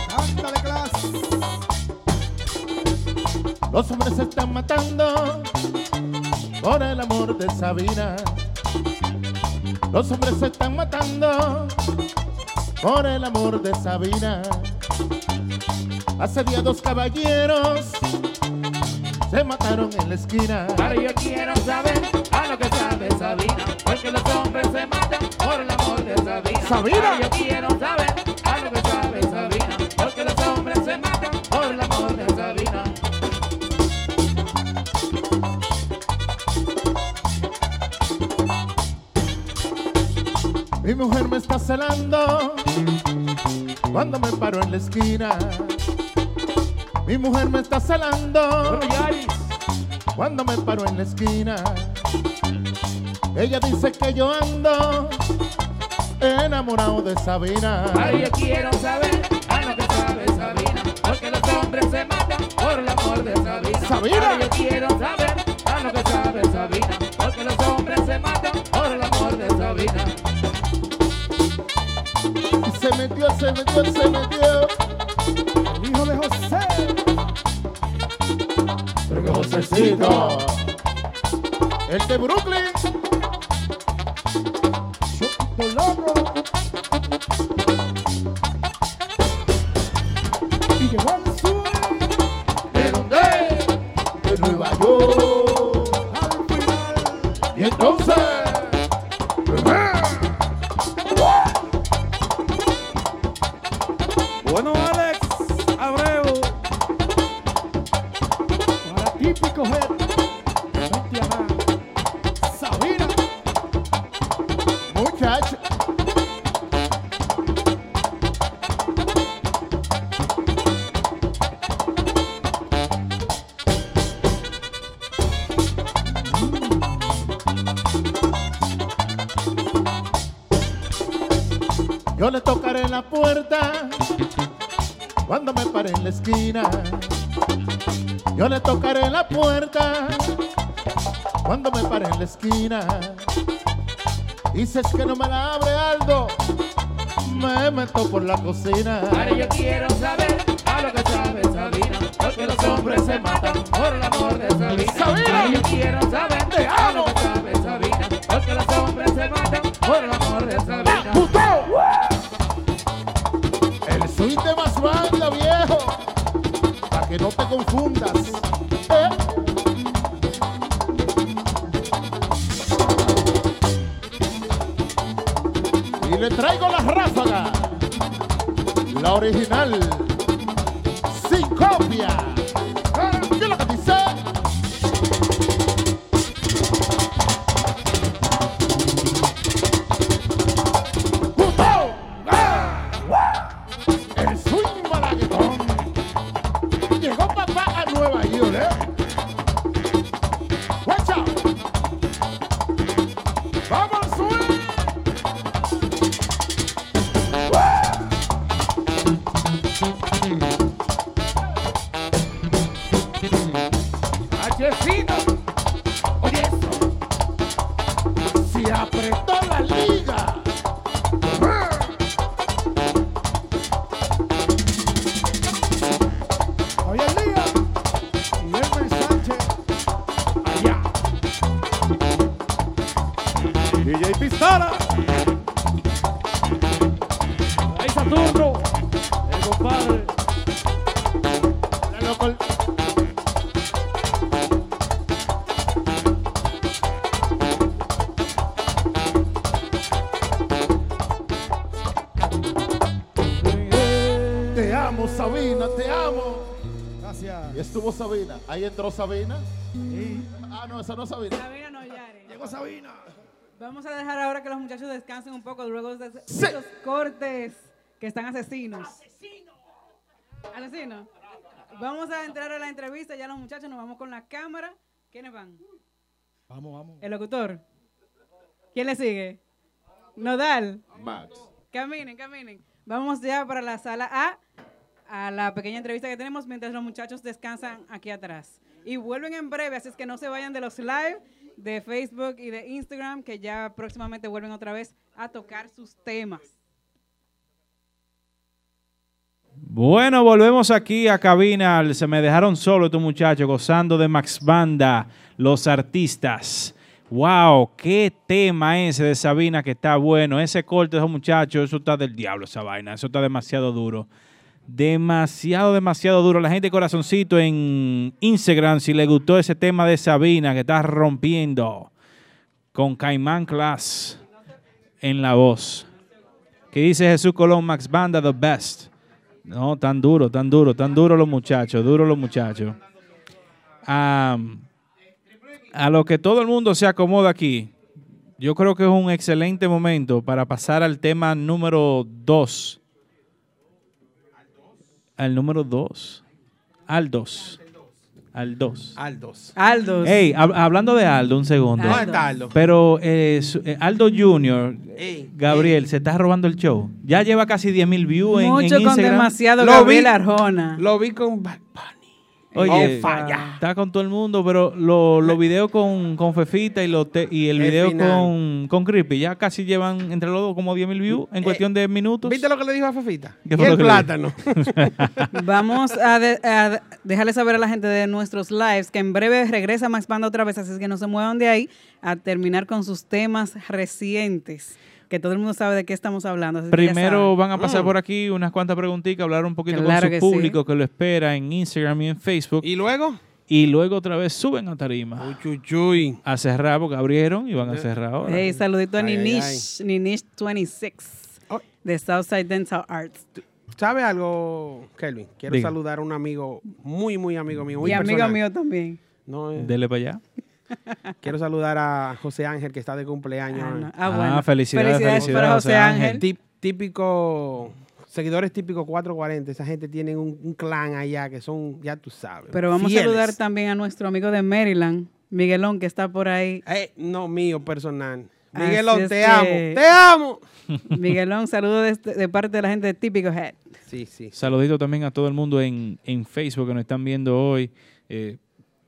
Speaker 17: cántale clase.
Speaker 20: Los hombres se están matando por el amor de Sabina. Los hombres se están matando por el amor de Sabina. Hace día dos caballeros se mataron en la esquina.
Speaker 15: Ahora yo quiero saber a lo que sabe Sabina, porque los hombres se matan por el amor de Sabina.
Speaker 20: Sabina.
Speaker 15: Ahora yo quiero saber a lo que sabe Sabina, porque los hombres se matan por el amor de Sabina.
Speaker 20: Mi mujer me está celando cuando me paro en la esquina. Mi mujer me está celando cuando me paro en la esquina. Ella dice que yo ando enamorado de Sabina.
Speaker 16: Ay, yo quiero saber a lo que sabe Sabina, porque los hombres se matan por el amor de Sabina.
Speaker 20: Sabina.
Speaker 16: Ay, yo quiero saber se
Speaker 20: metió, se metió, se metió.
Speaker 17: El hijo de José.
Speaker 20: Pero que Josecito. El de Brooklyn. Esquina. Y si es que no me la abre algo, me meto por la cocina.
Speaker 16: Ay, yo quiero saber a lo que sabe Sabina, porque los hombres se matan Oye eso.
Speaker 20: Se apretó entró Sabina. Ah, no, esa no es Sabina.
Speaker 3: Sabina no, Yari.
Speaker 20: Llegó Sabina.
Speaker 3: Vamos a dejar ahora que los muchachos descansen un poco luego de estos cortes que están asesinos. Asesino. Vamos a entrar a la entrevista, ya los muchachos nos vamos con la cámara. ¿Quiénes van?
Speaker 22: Vamos, vamos.
Speaker 3: El locutor. ¿Quién le sigue? Nodal.
Speaker 20: Max.
Speaker 3: Caminen, caminen. Vamos ya para la sala A, a la pequeña entrevista que tenemos mientras los muchachos descansan aquí atrás. Y vuelven en breve, así es que no se vayan de los live de Facebook y de Instagram, que ya próximamente vuelven otra vez a tocar sus temas.
Speaker 4: Bueno, volvemos aquí a cabina. Se me dejaron solo estos muchachos gozando de Max Banda, los artistas. Wow, qué tema ese de Sabina que está bueno. Ese corte de esos muchachos, eso está del diablo, esa vaina. Eso está demasiado duro. Demasiado, demasiado duro. La gente corazoncito en Instagram, si le gustó ese tema de Sabina que está rompiendo con Caimán Class en la voz. Que dice Jesús Colón, Max Banda, the best. No, tan duro, tan duro, tan duro los muchachos, duro los muchachos. A lo que todo el mundo se acomoda aquí, yo creo que es un excelente momento para pasar al tema número dos. Al número dos. Aldos. Aldos.
Speaker 2: Aldos.
Speaker 3: Aldos.
Speaker 4: Ey, hab- hablando de Aldo, un segundo.
Speaker 2: ¿Dónde está Aldo?
Speaker 4: Pero eh, su- eh, Aldo Jr.,
Speaker 2: Ey,
Speaker 4: Gabriel, se está robando el show. Ya lleva casi 10 mil views en, en
Speaker 3: Mucho con
Speaker 4: Instagram.
Speaker 3: demasiado
Speaker 2: Lo
Speaker 3: Gabriel
Speaker 2: vi-
Speaker 3: Arjona.
Speaker 2: Lo vi con Bad
Speaker 4: Oye,
Speaker 2: Oh, falla.
Speaker 4: está con todo el mundo, pero lo- los videos con, con Fefita y, los te- y el
Speaker 2: El
Speaker 4: video con, con Creepy ya casi llevan entre los dos como 10 mil views en cuestión de minutos.
Speaker 2: ¿Viste lo que le dijo a Fefita?
Speaker 4: ¿Qué
Speaker 2: Y el plátano. <laughs>
Speaker 3: Vamos a, de- a dejarle saber a la gente de nuestros lives que en breve regresa Max Banda otra vez, así es que no se muevan de ahí a terminar con sus temas recientes, que todo el mundo sabe de qué estamos hablando. así
Speaker 4: Primero van a pasar
Speaker 2: Mm.
Speaker 4: por aquí unas cuantas preguntitas, hablar un poquito
Speaker 3: Claro
Speaker 4: con
Speaker 3: que
Speaker 4: su
Speaker 3: sí.
Speaker 4: público que lo espera en Instagram y en Facebook.
Speaker 2: ¿Y luego?
Speaker 4: Y luego otra vez suben a tarima. A cerrar porque abrieron y van a cerrar ahora.
Speaker 3: Hey, saludito a
Speaker 2: ay,
Speaker 3: Ninish, Ninish26 de Southside Dental Arts.
Speaker 2: ¿Sabe algo, Kelvin? Quiero
Speaker 4: Diga.
Speaker 2: saludar a un amigo, muy, muy amigo mío. Muy
Speaker 3: Y amigo mío también.
Speaker 2: No, eh,
Speaker 4: Dele para allá.
Speaker 2: Quiero saludar a José Ángel, que está de cumpleaños.
Speaker 3: Ah, no.
Speaker 4: Ah,
Speaker 3: Ah, bueno.
Speaker 4: felicidades,
Speaker 3: Felicidades
Speaker 4: felicidades,
Speaker 3: para José Ángel.
Speaker 2: Tip- típico, seguidores típicos 440. Esa gente tienen un, un clan allá que son, ya tú sabes.
Speaker 3: Pero vamos
Speaker 2: fieles.
Speaker 3: a saludar también a nuestro amigo de Maryland, Miguelón, que está por ahí.
Speaker 2: Eh, no, mío personal. Miguelón, te
Speaker 3: que-
Speaker 2: amo. ¡Te amo! <laughs>
Speaker 3: Miguelón, saludo de, este- de parte de la gente de Típico Head.
Speaker 2: Sí, sí.
Speaker 4: Saludito también a todo el mundo en, en Facebook que nos están viendo hoy. Eh,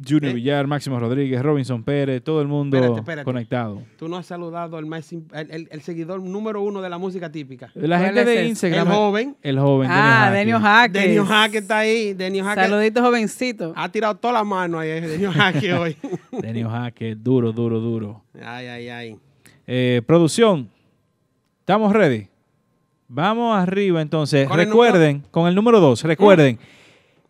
Speaker 4: Junior
Speaker 2: ¿Eh?
Speaker 4: Villar, Máximo Rodríguez, Robinson Pérez, todo el mundo
Speaker 2: Espérate, espérate.
Speaker 4: conectado.
Speaker 2: Tú no has saludado al más, el, el- el seguidor número uno de la música típica.
Speaker 4: La gente de? Instagram.
Speaker 2: El joven.
Speaker 4: El joven.
Speaker 3: Ah,
Speaker 4: Denio
Speaker 3: Denio
Speaker 4: Jaque.
Speaker 2: Denio Jaque está ahí. Denio Jaque
Speaker 3: Saludito, jovencito.
Speaker 2: ha tirado toda la mano ahí. Denio Jaque hoy. <laughs>
Speaker 4: Denio Jaque, duro, duro, duro.
Speaker 2: Ay, ay, ay.
Speaker 4: Eh, producción, ¿estamos ready? Vamos arriba entonces.
Speaker 2: Con el
Speaker 4: recuerden, con el número 2, recuerden,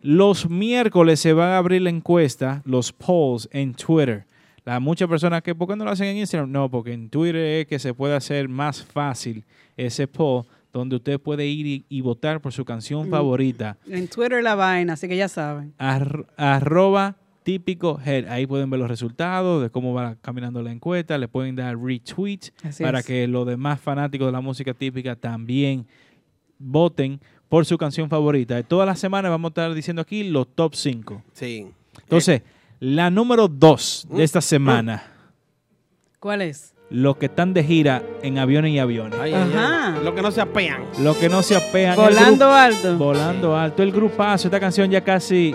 Speaker 4: los miércoles se va a abrir la encuesta, los polls en Twitter. Las muchas personas que, ¿por qué no lo hacen en Instagram? No, porque en Twitter es que se puede hacer más fácil ese poll donde usted puede ir y, y votar por su canción
Speaker 3: Mm.
Speaker 4: favorita.
Speaker 3: En Twitter la vaina, así que ya saben.
Speaker 4: Ar- arroba típico head. Ahí pueden ver los resultados de cómo va caminando la encuesta. Le pueden dar retweet
Speaker 3: Así
Speaker 4: para
Speaker 3: es.
Speaker 4: que los demás fanáticos de la música típica también voten por su canción favorita. De todas las semanas vamos a estar diciendo aquí los top 5.
Speaker 2: Sí.
Speaker 4: Entonces, la número 2
Speaker 2: Mm.
Speaker 4: de esta semana,
Speaker 3: ¿Cuál es?
Speaker 4: los que están de gira en aviones y aviones.
Speaker 2: Ay.
Speaker 3: Ajá.
Speaker 2: Lo que no se apean.
Speaker 4: Los que no se apean.
Speaker 3: Volando alto.
Speaker 4: Volando alto. El grupazo, esta canción ya casi,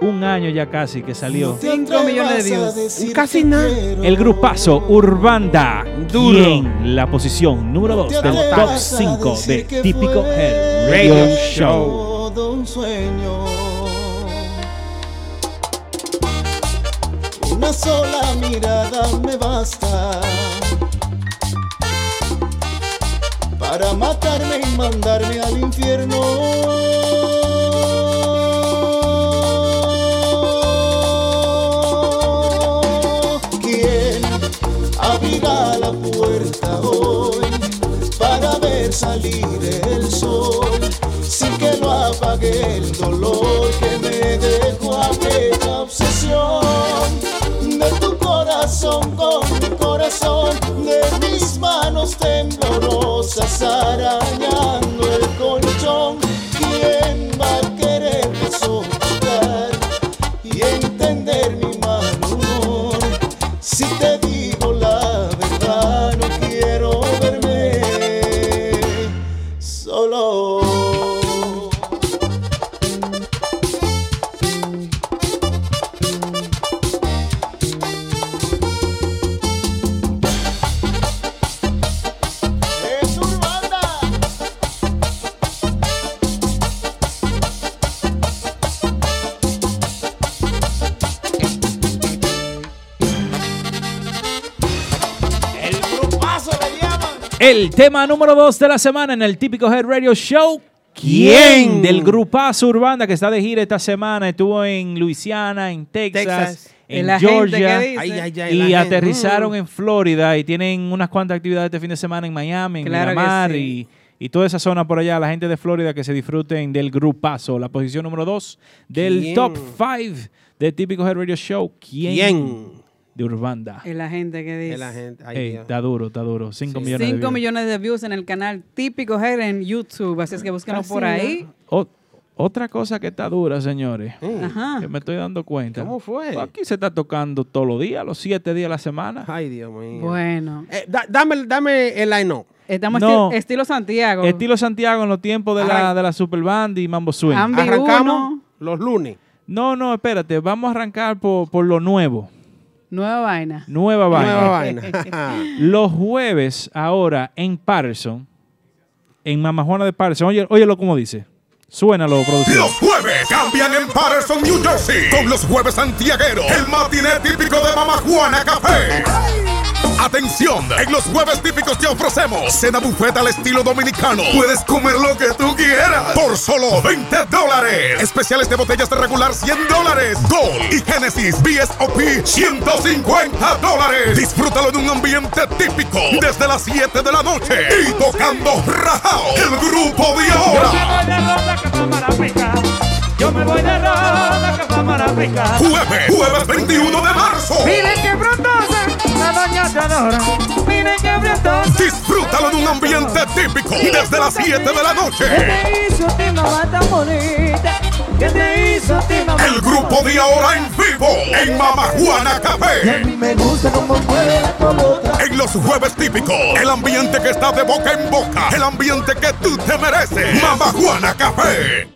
Speaker 4: un año ya casi que salió.
Speaker 3: 5 millones de views.
Speaker 2: Casi nada.
Speaker 4: El grupazo Urbanda.
Speaker 2: Duro.
Speaker 4: En la posición número 2 del top 5 de Típico Head
Speaker 2: Radio Show.
Speaker 4: Show.
Speaker 12: todo un sueño. Una sola mirada me basta para matarme y mandarme al infierno. Salir el sol sin que lo apague el dolor
Speaker 4: tema número 2 de la semana en el Típico Head Radio Show. ¿Quién? Del grupazo Urbanda que está de gira esta semana. Estuvo en Luisiana, en Texas,
Speaker 2: Texas.
Speaker 4: en
Speaker 3: La gente
Speaker 4: Georgia.
Speaker 3: que dice.
Speaker 2: Ay, ay, ay,
Speaker 4: y
Speaker 2: la gente.
Speaker 4: aterrizaron
Speaker 2: Mm.
Speaker 4: en Florida y tienen unas cuantas actividades este fin de semana en Miami, en
Speaker 3: Claro
Speaker 4: Miramar
Speaker 3: sí.
Speaker 4: y, y toda esa zona por allá. La gente de Florida que se disfruten del grupazo. La posición número 2 del
Speaker 2: ¿Quién?
Speaker 4: top 5 de Típico Head Radio Show. ¿Quién?
Speaker 2: ¿Quién?
Speaker 4: De Urbanda.
Speaker 3: Es la gente que dice.
Speaker 2: Es la gente. Ay,
Speaker 4: Ey, está duro, está duro. 5
Speaker 2: Sí.
Speaker 4: millones de
Speaker 3: 5
Speaker 4: views.
Speaker 3: millones de views en el canal Típico Head en YouTube. Así es que búsquenlo
Speaker 2: Casi
Speaker 3: por ahí.
Speaker 4: O- Otra cosa que está dura, señores,
Speaker 2: Ajá.
Speaker 4: que me estoy dando cuenta.
Speaker 2: ¿Cómo fue?
Speaker 4: Aquí se está tocando todos los días, los siete días de la semana.
Speaker 2: Ay, Dios mío.
Speaker 3: Bueno.
Speaker 2: Eh, da- dame, dame el line-up.
Speaker 3: Estamos
Speaker 4: No.
Speaker 3: esti- estilo Santiago.
Speaker 4: Estilo Santiago en los tiempos de la, de la Super Band y Mambo Swing.
Speaker 3: Ambi
Speaker 2: Arrancamos
Speaker 3: uno.
Speaker 2: los lunes.
Speaker 4: No, no, espérate, vamos a arrancar por, por lo nuevo.
Speaker 3: Nueva vaina.
Speaker 4: Nueva vaina.
Speaker 2: Nueva vaina. <laughs>
Speaker 4: Los jueves, ahora en Patterson, en Mama Juana de Patterson, oye, óyelo como dice. Suénalo, producción.
Speaker 23: Los jueves cambian en Patterson, New Jersey. Con los jueves santiagueros. El matiné típico de Mama Juana Café. Atención, en los jueves típicos te ofrecemos cena buffet al estilo dominicano. Puedes comer lo que tú quieras por solo 20 dólares. Especiales de botellas de regular 100 dólares. Gold y Genesis BSOP 150 dólares. Disfrútalo en un ambiente típico desde las 7 de la noche y tocando rajao. El grupo de ahora.
Speaker 16: Yo me voy de roda que.
Speaker 23: Jueves, jueves 21 de marzo.
Speaker 16: Miren qué frondosa, la doña te adora. Miren qué frondosa.
Speaker 23: Disfrútalo en un ambiente típico desde las 7 de la noche.
Speaker 16: ¿Qué te hizo ti mamá tan bonita? ¿Qué te hizo ti mamá?
Speaker 23: El grupo de ahora en vivo en Mama Juana Café.
Speaker 16: Me gusta como la colota.
Speaker 23: En los jueves típicos, el ambiente que está de boca en boca, el ambiente que tú te mereces. Mama Juana Café.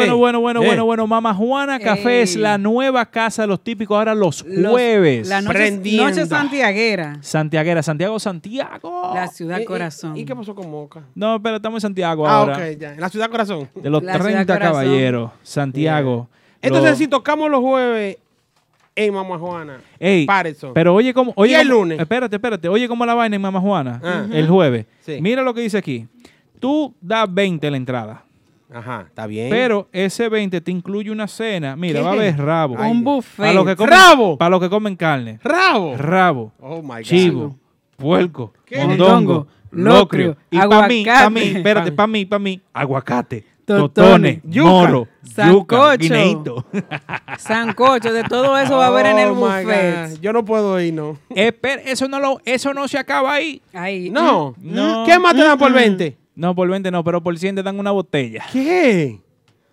Speaker 4: Bueno, bueno, bueno,
Speaker 2: eh.
Speaker 4: bueno, bueno. Mama Juana Café es la nueva casa de los típicos ahora los
Speaker 3: Los-
Speaker 4: jueves.
Speaker 3: La noche,
Speaker 2: Prendiendo.
Speaker 3: noche santiaguera.
Speaker 4: Santiaguera, Santiago, Santiago.
Speaker 3: La ciudad
Speaker 2: ¿Y- y-
Speaker 3: corazón.
Speaker 2: ¿Y qué pasó con Moca?
Speaker 4: No, pero estamos en Santiago
Speaker 2: Ah,
Speaker 4: ahora.
Speaker 2: ok, ya. En la ciudad corazón.
Speaker 4: De los
Speaker 3: La ciudad
Speaker 4: 30
Speaker 3: corazón.
Speaker 4: caballeros. Santiago.
Speaker 2: Entonces,
Speaker 4: Lo-
Speaker 2: si tocamos los jueves en Mamá Juana,
Speaker 4: Ey,
Speaker 2: Patterson.
Speaker 4: pero oye cómo... Oye
Speaker 2: ¿Y el
Speaker 4: cómo-
Speaker 2: lunes?
Speaker 4: Espérate, espérate. Oye cómo la vaina en Mama Juana.
Speaker 2: Ah.
Speaker 4: El jueves.
Speaker 2: Sí.
Speaker 4: Mira lo que dice aquí. Tú das 20 la entrada.
Speaker 2: Ajá, está bien.
Speaker 4: Pero ese 20 te incluye una cena. Mira,
Speaker 2: ¿Qué?
Speaker 4: va a haber rabo.
Speaker 2: Ay,
Speaker 3: Un buffet.
Speaker 4: Para los que comen,
Speaker 2: ¡Rabo!
Speaker 4: Para los que comen carne.
Speaker 2: ¡Rabo!
Speaker 4: Rabo.
Speaker 2: Oh, my God.
Speaker 4: Chivo. Puerco. Mondongo.
Speaker 3: Locrio,
Speaker 4: Locrio. Y para mí, para mí,
Speaker 3: aguacate.
Speaker 4: espérate, para mí, para mí, aguacate.
Speaker 3: Totones,
Speaker 4: moro,
Speaker 3: sancocho. <laughs> Sancocho, de todo eso va a haber en el
Speaker 2: Oh,
Speaker 3: buffet.
Speaker 2: God. Yo no puedo ir, no.
Speaker 4: Espera, eso no lo, eso no se acaba ahí.
Speaker 3: Ahí.
Speaker 2: No.
Speaker 4: No.
Speaker 2: ¿Qué más te dan por
Speaker 4: Mm-mm.
Speaker 2: 20?
Speaker 4: No, por 20 no, pero por 100 te dan una botella.
Speaker 2: ¿Qué?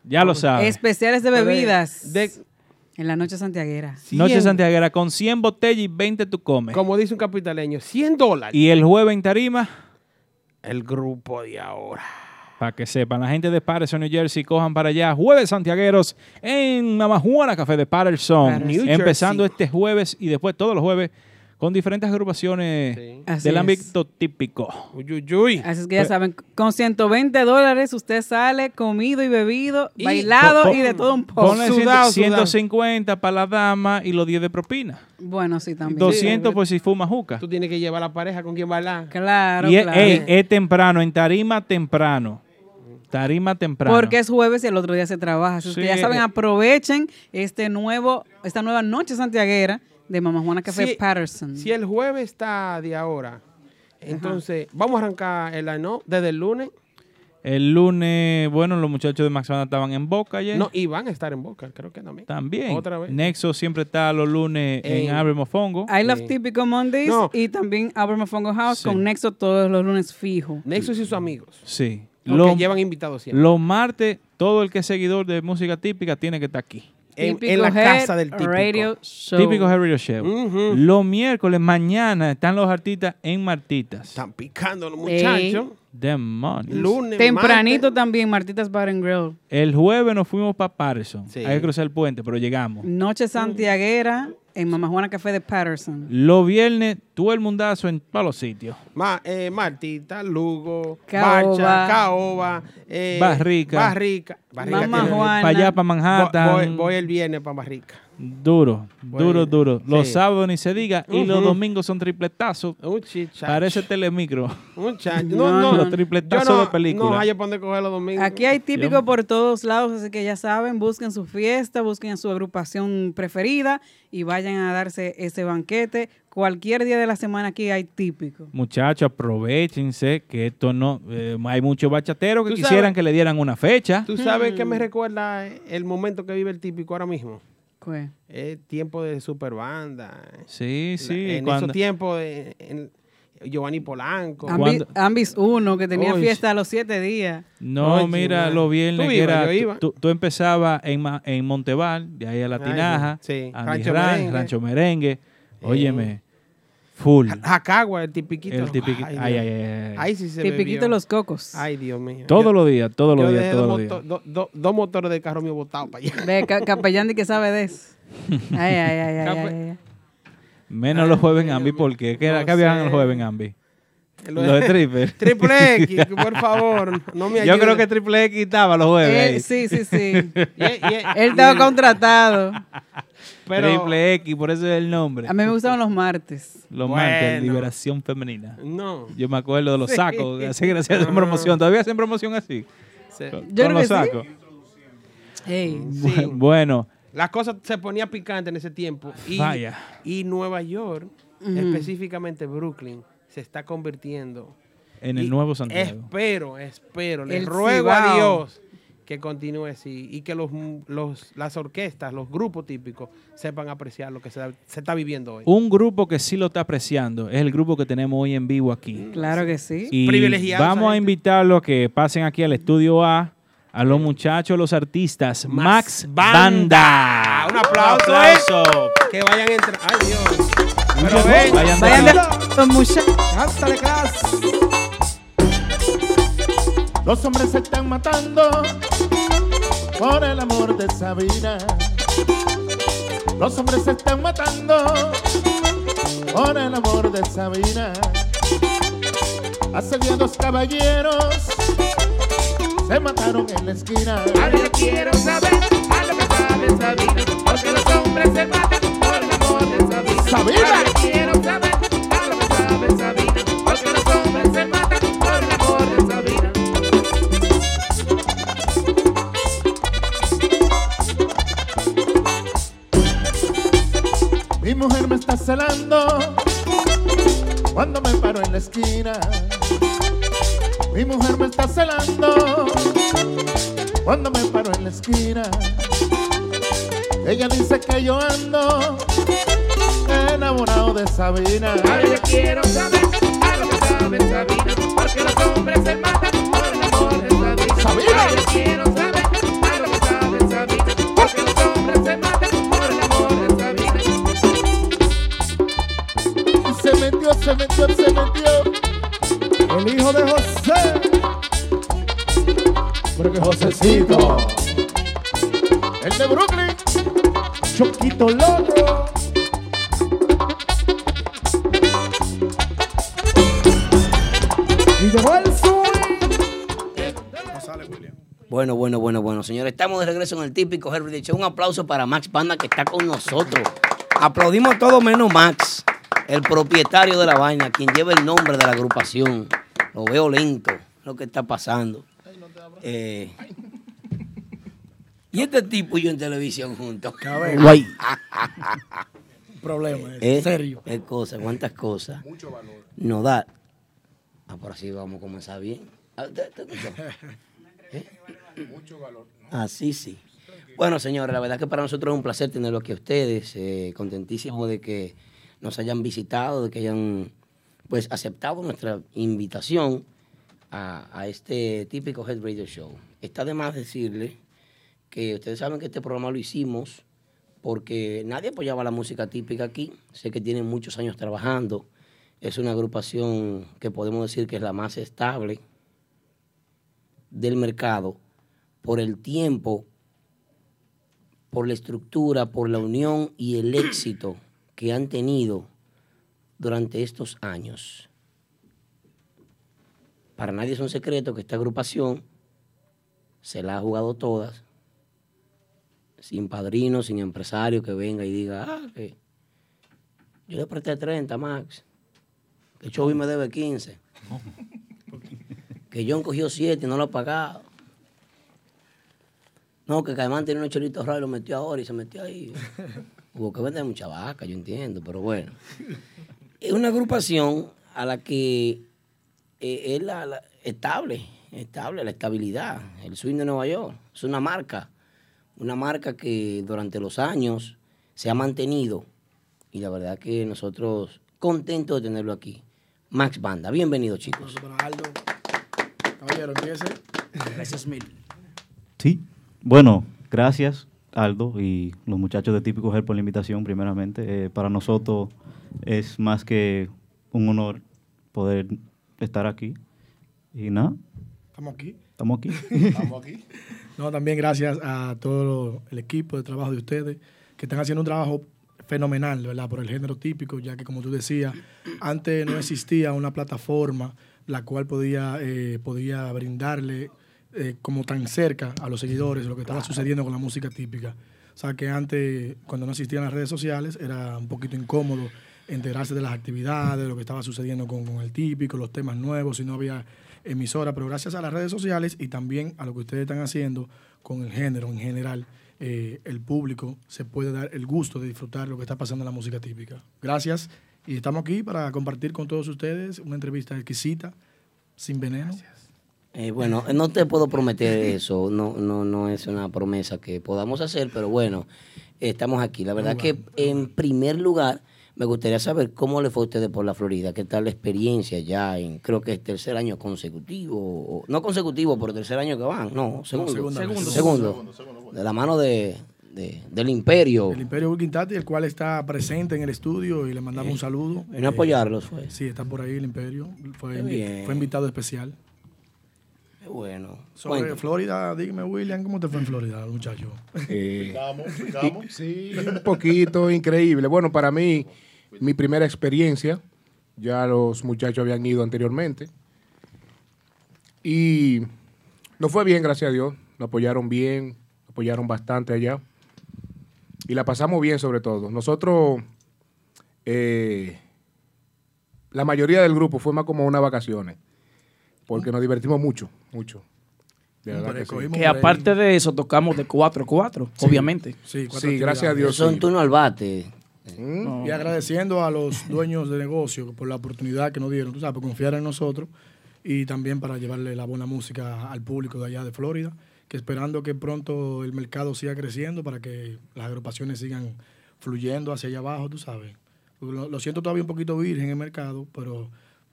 Speaker 4: Ya lo sabes.
Speaker 3: Especiales de bebidas.
Speaker 2: De-
Speaker 3: En la noche santiaguera.
Speaker 4: Noche. Santiaguera, con 100 botellas y 20 tú comes.
Speaker 2: Como dice un capitaleño, 100 dólares.
Speaker 4: Y el jueves en tarima,
Speaker 2: El grupo de ahora.
Speaker 4: para que sepan, la gente de Patterson, New Jersey, cojan para allá. Jueves Santiagueros en Mama Juana Café de Patterson. Empezando
Speaker 2: Jersey.
Speaker 4: este jueves y después todos los jueves con diferentes agrupaciones
Speaker 2: Sí.
Speaker 3: Así
Speaker 4: del
Speaker 3: es.
Speaker 4: ámbito típico.
Speaker 2: Uy, uy, uy.
Speaker 3: Así es que ya saben, con 120 dólares usted sale comido y bebido,
Speaker 2: Y-
Speaker 3: bailado
Speaker 4: Po- po-
Speaker 3: y de todo un poco.
Speaker 4: Ponle
Speaker 2: Sudado,
Speaker 4: 100
Speaker 2: sudado.
Speaker 4: 150 para la dama y los 10 de propina.
Speaker 3: Bueno, sí, también.
Speaker 4: 200 por si fuma juca.
Speaker 2: Tú tienes que llevar a la pareja con quien bailar.
Speaker 3: Claro,
Speaker 4: Y es,
Speaker 3: claro.
Speaker 4: es temprano, en tarima temprano. Tarima temprano.
Speaker 3: Porque es jueves y el otro día se trabaja. Así es que
Speaker 4: Sí.
Speaker 3: ya saben, aprovechen este nuevo, esta nueva noche santiaguera de Mamá Juana Café
Speaker 2: Sí.
Speaker 3: Patterson.
Speaker 2: Si el jueves está de ahora, entonces vamos a arrancar el line desde el lunes.
Speaker 4: El lunes, bueno, los muchachos de Max Banda estaban en Boca ayer.
Speaker 2: No, y van a estar en Boca, creo que también.
Speaker 4: También.
Speaker 2: Otra vez.
Speaker 4: Nexo siempre está los lunes en
Speaker 2: En-
Speaker 4: Abre Mofongo.
Speaker 3: I Love
Speaker 2: Sí.
Speaker 3: Típico Mondays
Speaker 2: No.
Speaker 3: y también Albert Mofongo House
Speaker 4: Sí.
Speaker 3: con Nexo todos los lunes fijo.
Speaker 2: Nexus y sus amigos.
Speaker 4: Sí. Los-
Speaker 2: llevan invitados siempre.
Speaker 4: Los martes, todo el que es seguidor de música típica tiene que estar aquí.
Speaker 2: En, la
Speaker 3: Head
Speaker 2: casa del típico.
Speaker 3: Radio Show.
Speaker 4: Típico Radio Show.
Speaker 2: Ujú.
Speaker 4: Los miércoles, mañana, están los artistas en Martitas.
Speaker 2: Están picando los muchachos.
Speaker 4: Demonios.
Speaker 2: Lunes,
Speaker 3: Tempranito también, Martitas Bar and Grill.
Speaker 4: El jueves nos fuimos para Patterson.
Speaker 2: Sí.
Speaker 4: Hay que cruzar el puente, pero llegamos.
Speaker 3: Noche santiaguera en Mamá Juana Café de Patterson.
Speaker 4: Los viernes, todo el mundazo en todos los sitios.
Speaker 2: Ma- eh, Martita, Lugo,
Speaker 3: Caoba.
Speaker 2: Bacha, Caoba, eh,
Speaker 4: Barrica.
Speaker 2: Barrica. Barrica
Speaker 3: Mamá Juana.
Speaker 4: Para allá, para Manhattan.
Speaker 2: Voy, voy el viernes para Barrica.
Speaker 4: Duro,
Speaker 2: Bueno,
Speaker 4: duro, duro. Los
Speaker 2: sí.
Speaker 4: sábados ni se diga. Y los domingos son tripletazos.
Speaker 2: Un.
Speaker 4: Parece telemicro.
Speaker 2: Un chacho.
Speaker 3: No, <laughs>
Speaker 2: No, no.
Speaker 4: Los tripletazos
Speaker 2: no,
Speaker 4: de película.
Speaker 2: No hay para dónde coger los domingos.
Speaker 3: Aquí hay típico por todos lados, así que ya saben, busquen su fiesta, busquen a su agrupación preferida y vayan a darse ese banquete. Cualquier día de la semana aquí hay típico.
Speaker 4: Muchachos, aprovechense que esto no. eh, hay muchos bachateros que quisieran
Speaker 2: sabes-
Speaker 4: que le dieran una fecha.
Speaker 2: ¿Tú sabes qué
Speaker 3: Mm.
Speaker 2: me recuerda el momento que vive el típico ahora mismo?
Speaker 3: ¿Qué?
Speaker 2: Es tiempo de super banda.
Speaker 4: Sí, sí.
Speaker 2: en
Speaker 4: cuando-
Speaker 2: esos tiempos, de- en, Giovanni Polanco.
Speaker 3: Ambi- Ambis 1, que tenía
Speaker 2: Uy.
Speaker 3: fiesta a los siete días.
Speaker 4: No,
Speaker 2: Oye,
Speaker 4: mira,
Speaker 2: man.
Speaker 4: los viernes
Speaker 2: Tú
Speaker 4: que era,
Speaker 2: yo iba.
Speaker 4: tú, tú empezabas en, en Monteval, de ahí a La
Speaker 2: Ay,
Speaker 4: Tinaja,
Speaker 2: sí.
Speaker 4: Andy
Speaker 2: Rancho
Speaker 4: Ran-
Speaker 2: Merengue.
Speaker 4: Rancho Merengue. Óyeme, full.
Speaker 2: Jacagua, el tipiquito.
Speaker 4: El tipiquito. Ay, ay, ay, ay.
Speaker 2: Ahí sí se
Speaker 3: Tipiquito
Speaker 2: bebió.
Speaker 3: los cocos.
Speaker 2: Ay, Dios mío.
Speaker 4: Todos
Speaker 2: Yo-
Speaker 4: los días, todos los días, todos
Speaker 2: dos
Speaker 4: los días.
Speaker 2: moto- do- do- dos motores de carro mío botados para allá.
Speaker 3: Ve, ca- capellán de que sabe de eso. <laughs> Ay, ay, ay, ay,
Speaker 2: Cape-
Speaker 3: ay, ay.
Speaker 4: Menos los jueves en Ambi, porque ¿qué, era-
Speaker 2: No
Speaker 4: qué
Speaker 2: sé.
Speaker 4: los jueves en Ambi?
Speaker 2: Lo
Speaker 4: Los de Triple. <laughs>
Speaker 2: Triple <laughs> X, por favor, no me
Speaker 4: Yo creo que Triple X estaba los jueves.
Speaker 3: Eh,
Speaker 4: ahí.
Speaker 3: sí, sí, sí. Él estaba contratado.
Speaker 2: Pero-
Speaker 4: Triple X, por eso es el nombre.
Speaker 3: A mí me gustaban los martes.
Speaker 4: Los
Speaker 2: Bueno.
Speaker 4: martes, liberación femenina.
Speaker 2: No.
Speaker 4: Yo me acuerdo de los
Speaker 3: Sí.
Speaker 4: sacos, así gracias hacen promoción. ¿Todavía hacen promoción así?
Speaker 2: Sí.
Speaker 4: Con,
Speaker 3: Yo
Speaker 4: con los
Speaker 3: que sí.
Speaker 4: sacos.
Speaker 3: Ey.
Speaker 2: Sí.
Speaker 4: Bueno,
Speaker 2: Las cosas se ponía picante en ese tiempo. Y,
Speaker 4: Vaya.
Speaker 2: y Nueva York, específicamente Brooklyn, se está convirtiendo.
Speaker 4: en el nuevo Santiago.
Speaker 2: Espero, espero, le
Speaker 3: El
Speaker 2: ruego a. Dios que continúe así y que los, los, las orquestas, los grupos típicos sepan apreciar lo que se, da- se está viviendo hoy.
Speaker 4: Un grupo que sí lo está apreciando es el grupo que tenemos hoy en vivo aquí.
Speaker 3: Claro que sí.
Speaker 4: Y
Speaker 2: esa
Speaker 4: vamos a invitarlos a que pasen aquí al estudio A, a los muchachos, los artistas, Max, Banda.
Speaker 2: Banda. Un aplauso,
Speaker 4: Un aplauso.
Speaker 2: Que vayan a entrar. Ay, Dios. Pero
Speaker 4: Muchos-
Speaker 2: ven,
Speaker 4: vayan
Speaker 3: Vayan de los muchachos.
Speaker 2: cántale, class.
Speaker 20: Los hombres se están matando por el amor de Sabina. Los hombres se están matando por el amor de Sabina. Hace día dos caballeros se mataron en la esquina.
Speaker 15: Ahora yo quiero saber a lo que sabe Sabina, porque los hombres se matan por el amor de Sabina.
Speaker 20: ¡Sabina! Mi mujer me está celando cuando me paro en la esquina. Mi mujer me está celando cuando me paro en la esquina. Ella dice que yo ando enamorado de Sabina.
Speaker 15: Ahora yo quiero saber a lo que sabe Sabina, porque los hombres se matan por el amor de Sabina.
Speaker 20: ¡Sabina!
Speaker 15: Ahora yo quiero saber
Speaker 20: metió, se metió, se metió.
Speaker 17: El hijo de José.
Speaker 20: Porque Josecito, el de Brooklyn,
Speaker 17: Choquito Loco. Y llegó el.
Speaker 1: Bueno, bueno, bueno, bueno, señores, estamos de regreso en el típico Herbert Show. Un aplauso para Max Banda que está con nosotros. Aplaudimos todo menos Max, el propietario de la vaina, quien lleva el nombre de la agrupación. Lo veo lento, lo que está pasando. Eh, y este tipo y yo en televisión juntos. Guay. <laughs>
Speaker 24: Problema,
Speaker 1: ¿Eh?
Speaker 24: serio.
Speaker 1: ¿Qué cosas? ¿Cuántas cosas? Mucho valor. No da. Ah, por así vamos a comenzar bien. Ah, ¿te- te escuchó? <laughs>
Speaker 25: Mucho valor.
Speaker 1: Así sí. Bueno, señores, la verdad que para nosotros es un placer tenerlo aquí a ustedes. eh, contentísimo de que nos hayan visitado, de que hayan pues aceptado nuestra invitación a, este típico Head Radio Show. Está de más decirle que ustedes saben que este programa lo hicimos porque nadie apoyaba la música típica aquí. Sé que tienen muchos años trabajando. Es una agrupación que podemos decir que es la más estable del mercado por el tiempo, por la estructura, por la unión y el éxito que han tenido durante estos años. Para nadie es un secreto que esta agrupación se la ha jugado todas, sin padrino, sin empresario que venga y diga, ah, yo le presté 30, Max, que Chovy me debe 15, que John cogió 7 y no lo ha pagado. No, que Caimán tiene unos choritos raros y lo metió ahora y se metió ahí. <laughs> Hubo que vender mucha vaca, yo entiendo, pero bueno. <laughs> Es una agrupación a la que eh, es la, la- estable, estable, la estabilidad. El swing de Nueva York es una marca, una marca que durante los años se ha mantenido y la verdad que nosotros contentos de tenerlo aquí. Max Banda. Bienvenidos, chicos.
Speaker 17: Caballero, empiece.
Speaker 9: Gracias mil.
Speaker 14: Sí. Bueno, gracias Aldo y los muchachos de Típico Gel por la invitación primeramente. Eh, para nosotros es más que un honor poder estar aquí. Y nada,
Speaker 17: Estamos aquí.
Speaker 14: estamos aquí. <laughs>
Speaker 17: Estamos aquí. <laughs> No, también gracias a todo el equipo de trabajo de ustedes que están haciendo un trabajo fenomenal, ¿verdad? Por el género típico, ya que como tú decías, antes no existía una plataforma la cual podía, eh, podía brindarle eh, como tan cerca a los seguidores lo que estaba sucediendo con la música típica. O sea, que antes, cuando no existían las redes sociales, era un poquito incómodo enterarse de las actividades, de lo que estaba sucediendo con, con el típico, los temas nuevos, si no había emisora, pero gracias a las redes sociales y también a lo que ustedes están haciendo con el género en general, eh, el público se puede dar el gusto de disfrutar lo que está pasando en la música típica. Gracias y estamos aquí para compartir con todos ustedes una entrevista exquisita, sin veneno.
Speaker 1: Eh, bueno, no te puedo prometer eso, no, no, no es una promesa que podamos hacer, pero bueno, estamos aquí. La verdad que en primer lugar me gustaría saber cómo le fue a ustedes por la Florida, qué tal la experiencia ya en, creo que es tercer año consecutivo, o- no consecutivo, pero tercer año que van, no, segundo,
Speaker 17: segunda vez.
Speaker 1: segundo, de la mano de, de- del imperio.
Speaker 17: El Imperio Wilkintati, el cual está presente en el estudio y le mandamos un saludo.
Speaker 1: Vino a apoyarlos, fue.
Speaker 17: Sí, está por ahí el Imperio. Fue,
Speaker 1: Qué
Speaker 17: invi-
Speaker 1: bien.
Speaker 17: fue invitado especial.
Speaker 1: Qué bueno.
Speaker 17: Sobre
Speaker 1: Cuéntame.
Speaker 17: Florida, dime, William, ¿cómo te fue en Florida, muchacho?
Speaker 26: Eh, <laughs> Sí, un poquito increíble. Bueno, para mí, mi primera experiencia, ya los muchachos habían ido anteriormente. Y nos fue bien, gracias a Dios. Nos apoyaron bien, nos apoyaron bastante allá. Y la pasamos bien sobre todo. Nosotros, eh, la mayoría del grupo fue más como unas vacaciones. Porque nos divertimos mucho, mucho. De verdad que sí.
Speaker 9: Que aparte de eso, tocamos de 4-4,
Speaker 26: Sí.
Speaker 9: obviamente.
Speaker 17: Sí,
Speaker 26: Sí, gracias a Dios.
Speaker 1: Son
Speaker 26: sí.
Speaker 1: turno al bate.
Speaker 17: Y agradeciendo a los dueños de negocio por la oportunidad que nos dieron, tú sabes, por confiar en nosotros y también para llevarle la buena música al público de allá de Florida, que esperando que pronto el mercado siga creciendo para que las agrupaciones sigan fluyendo hacia allá abajo, tú sabes. Lo, lo siento todavía un poquito virgen el mercado, pero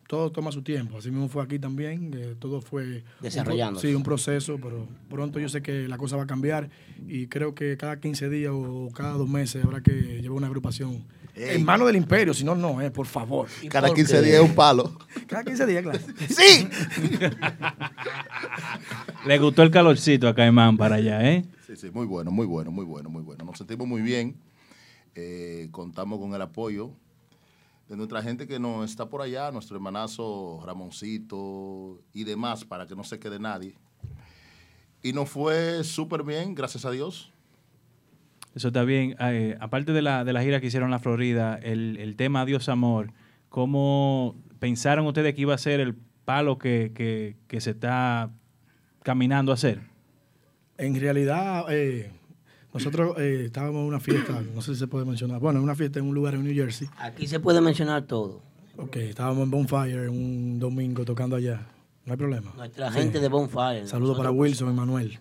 Speaker 17: todo toma su tiempo. Así mismo fue aquí también, que todo fue
Speaker 1: Desarrollándose.
Speaker 17: sí, un proceso, pero pronto yo sé que la cosa va a cambiar y creo que cada 15 días o cada dos meses habrá que llevar una agrupación
Speaker 20: Ey.
Speaker 17: en mano del imperio, si no, no, eh, por favor.
Speaker 20: Cada 15 días es un palo. <laughs>
Speaker 17: Cada 15 días, claro. <laughs>
Speaker 20: ¡Sí! <laughs>
Speaker 4: Le gustó el calorcito a Caimán para allá, ¿eh?
Speaker 20: Sí, sí, muy bueno, muy bueno, muy bueno, muy bueno. Nos sentimos muy bien. Eh, contamos con el apoyo de nuestra gente que nos está por allá, nuestro hermanazo Ramoncito y demás, para que no se quede nadie. Y nos fue súper bien, gracias a Dios.
Speaker 4: Eso está bien. Eh, aparte de la, de la gira que hicieron en la Florida, el, el tema Dios Amor, ¿cómo pensaron ustedes que iba a ser el palo que, que- que se está caminando a hacer?
Speaker 17: En realidad, eh, nosotros eh, estábamos en una fiesta, no sé si se puede mencionar, bueno, en una fiesta en un lugar en New Jersey.
Speaker 1: Aquí se puede mencionar todo.
Speaker 17: Ok, estábamos en Bonfire un domingo tocando allá. No hay problema.
Speaker 1: Nuestra gente de Bonfire.
Speaker 17: Saludos para Wilson y Manuel.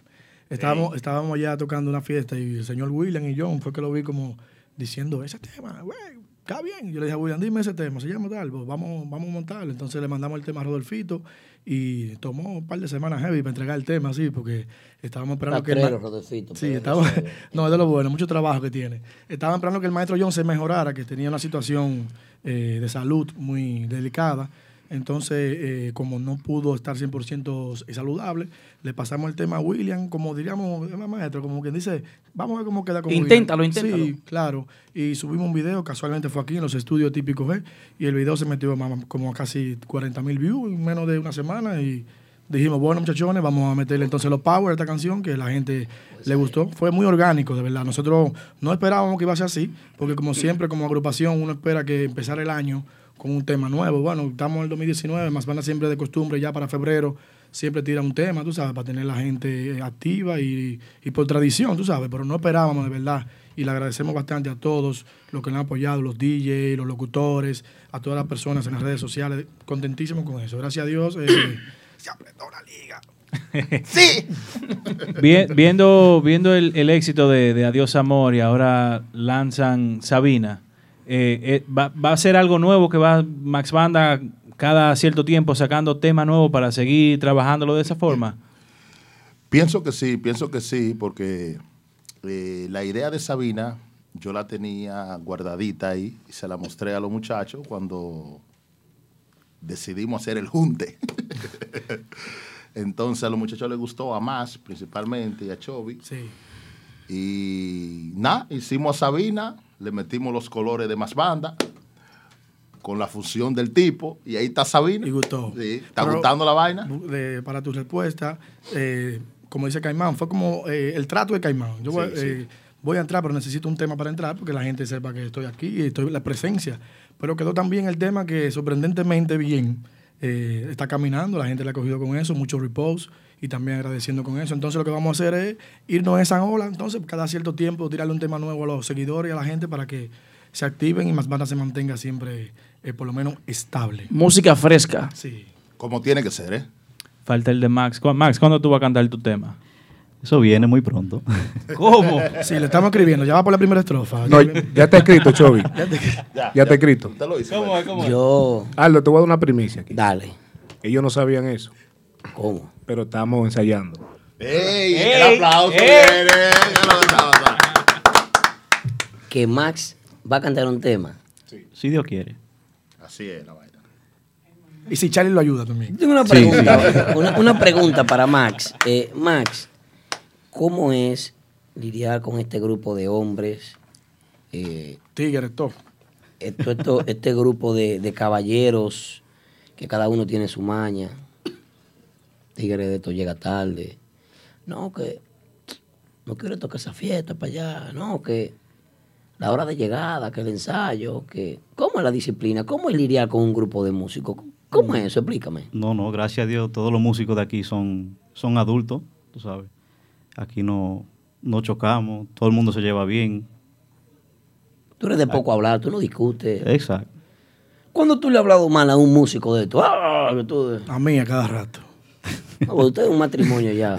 Speaker 17: Estábamos, estábamos allá tocando una fiesta y el señor William y John fue que lo vi como diciendo, ese tema, güey, está bien. Yo le dije a William, dime ese tema, se llama tal, pues vamos, vamos a montarlo. Entonces le mandamos el tema a Rodolfito y tomó un par de semanas heavy para entregar el tema, así, porque estábamos esperando que... el ma-
Speaker 1: Rodolfito,
Speaker 17: Sí,
Speaker 1: eso- <laughs>
Speaker 17: no, es de lo bueno, mucho trabajo que tiene. Estaba esperando que el maestro John se mejorara, que tenía una situación eh, de salud muy delicada. Entonces, eh, como no pudo estar 100% saludable, le pasamos el tema a William, como diríamos, eh, maestro, como quien dice, vamos a ver cómo queda con
Speaker 9: Inténtalo,
Speaker 17: William.
Speaker 9: inténtalo.
Speaker 17: Sí, claro. Y subimos un video, casualmente fue aquí en los estudios típicos G, y el video se metió como a casi 40 mil views en menos de una semana y dijimos, bueno muchachones, vamos a meterle entonces los power a esta canción que la gente le gustó. Fue muy orgánico, de verdad. Nosotros no esperábamos que iba a ser así, porque como siempre, como agrupación, uno espera que empezar el año con un tema nuevo. Bueno, estamos en el 2019, más van siempre de costumbre, ya para febrero siempre tira un tema, tú sabes, para tener la gente eh, activa y, y por tradición, tú sabes, pero no esperábamos de verdad. Y le agradecemos bastante a todos los que nos han apoyado, los DJs, los locutores, a todas las personas en las redes sociales. Contentísimos con eso. Gracias a Dios. eh, <coughs> se apretó la liga. <laughs>
Speaker 20: ¡Sí!
Speaker 4: Bien- viendo viendo el, el éxito de, de Adiós Amor y ahora lanzan Sabina, eh, eh, va, va a ser algo nuevo que va Max Banda cada cierto tiempo sacando temas nuevos para seguir trabajándolo de esa forma?
Speaker 20: Pienso que sí, pienso que sí, porque eh, la idea de Sabina yo la tenía guardadita ahí y se la mostré a los muchachos cuando decidimos hacer el junte. <laughs> Entonces a los muchachos les gustó, a más principalmente y a Chovy. Y nada, hicimos a Sabina, le metimos los colores de más banda con la fusión del tipo y ahí está Sabina.
Speaker 17: Y gustó.
Speaker 20: Sí, ¿Está
Speaker 17: Pero,
Speaker 20: gustando la vaina?
Speaker 17: de- para tu respuesta, eh, como dice Caimán, fue como eh, el trato de Caimán. Yo voy,
Speaker 20: Sí, sí.
Speaker 17: eh, voy a entrar, pero necesito un tema para entrar porque la gente sepa que estoy aquí y estoy la presencia. Pero quedó también el tema que sorprendentemente bien eh, está caminando, la gente le ha cogido con eso, mucho repost y también agradeciendo con eso. Entonces lo que vamos a hacer es irnos en esa ola, entonces cada cierto tiempo tirarle un tema nuevo a los seguidores y a la gente para que se activen y más bandas se mantenga siempre eh, por lo menos estable.
Speaker 9: Música fresca.
Speaker 17: Sí.
Speaker 20: Como tiene que ser, ¿eh?
Speaker 4: Falta el de Max. ¿Cu- Max, ¿cuándo tú vas a cantar tu tema?
Speaker 14: Eso viene muy pronto. <laughs>
Speaker 4: ¿Cómo?
Speaker 17: Sí, le estamos escribiendo, ya va por la primera estrofa.
Speaker 26: No, ya está escrito, Chovy. <laughs>
Speaker 17: Ya está-
Speaker 26: Ya, está escrito.
Speaker 4: ¿Cómo es? ¿Cómo es?
Speaker 1: Yo.
Speaker 26: Aldo, te voy a dar una primicia aquí.
Speaker 1: Dale.
Speaker 26: Ellos no sabían eso.
Speaker 1: ¿Cómo?
Speaker 26: Pero estamos ensayando.
Speaker 20: ¡Ey!
Speaker 1: ¡Ey!
Speaker 20: ¡El aplauso
Speaker 1: ¡Ey! Que Max va a cantar un tema.
Speaker 14: Si Dios quiere.
Speaker 20: Así es la vaina.
Speaker 17: Y si Charlie lo ayuda también.
Speaker 1: Tengo una pregunta, una, una pregunta para Max. Eh, Max, ¿cómo es lidiar con este grupo de hombres? Eh,
Speaker 17: Tigres, todo.
Speaker 1: Esto, esto- este grupo de, de caballeros que cada uno tiene su maña. Tigre de esto llega tarde. No, que no quiero tocar esa fiesta para allá. No, que la hora de llegada, que el ensayo, que... ¿Cómo es la disciplina? ¿Cómo es lidiar con un grupo de músicos? ¿Cómo es eso? Explícame.
Speaker 14: No, no, gracias a Dios, todos los músicos de aquí son, son adultos, tú sabes. Aquí no, no chocamos, todo el mundo se lleva bien.
Speaker 1: Tú eres de poco hablar, tú no discutes.
Speaker 14: Exacto.
Speaker 1: ¿Cuándo tú le has hablado mal a un músico de esto? ¡Ah! tú-
Speaker 17: A mí a cada rato.
Speaker 1: No, usted es un matrimonio ya.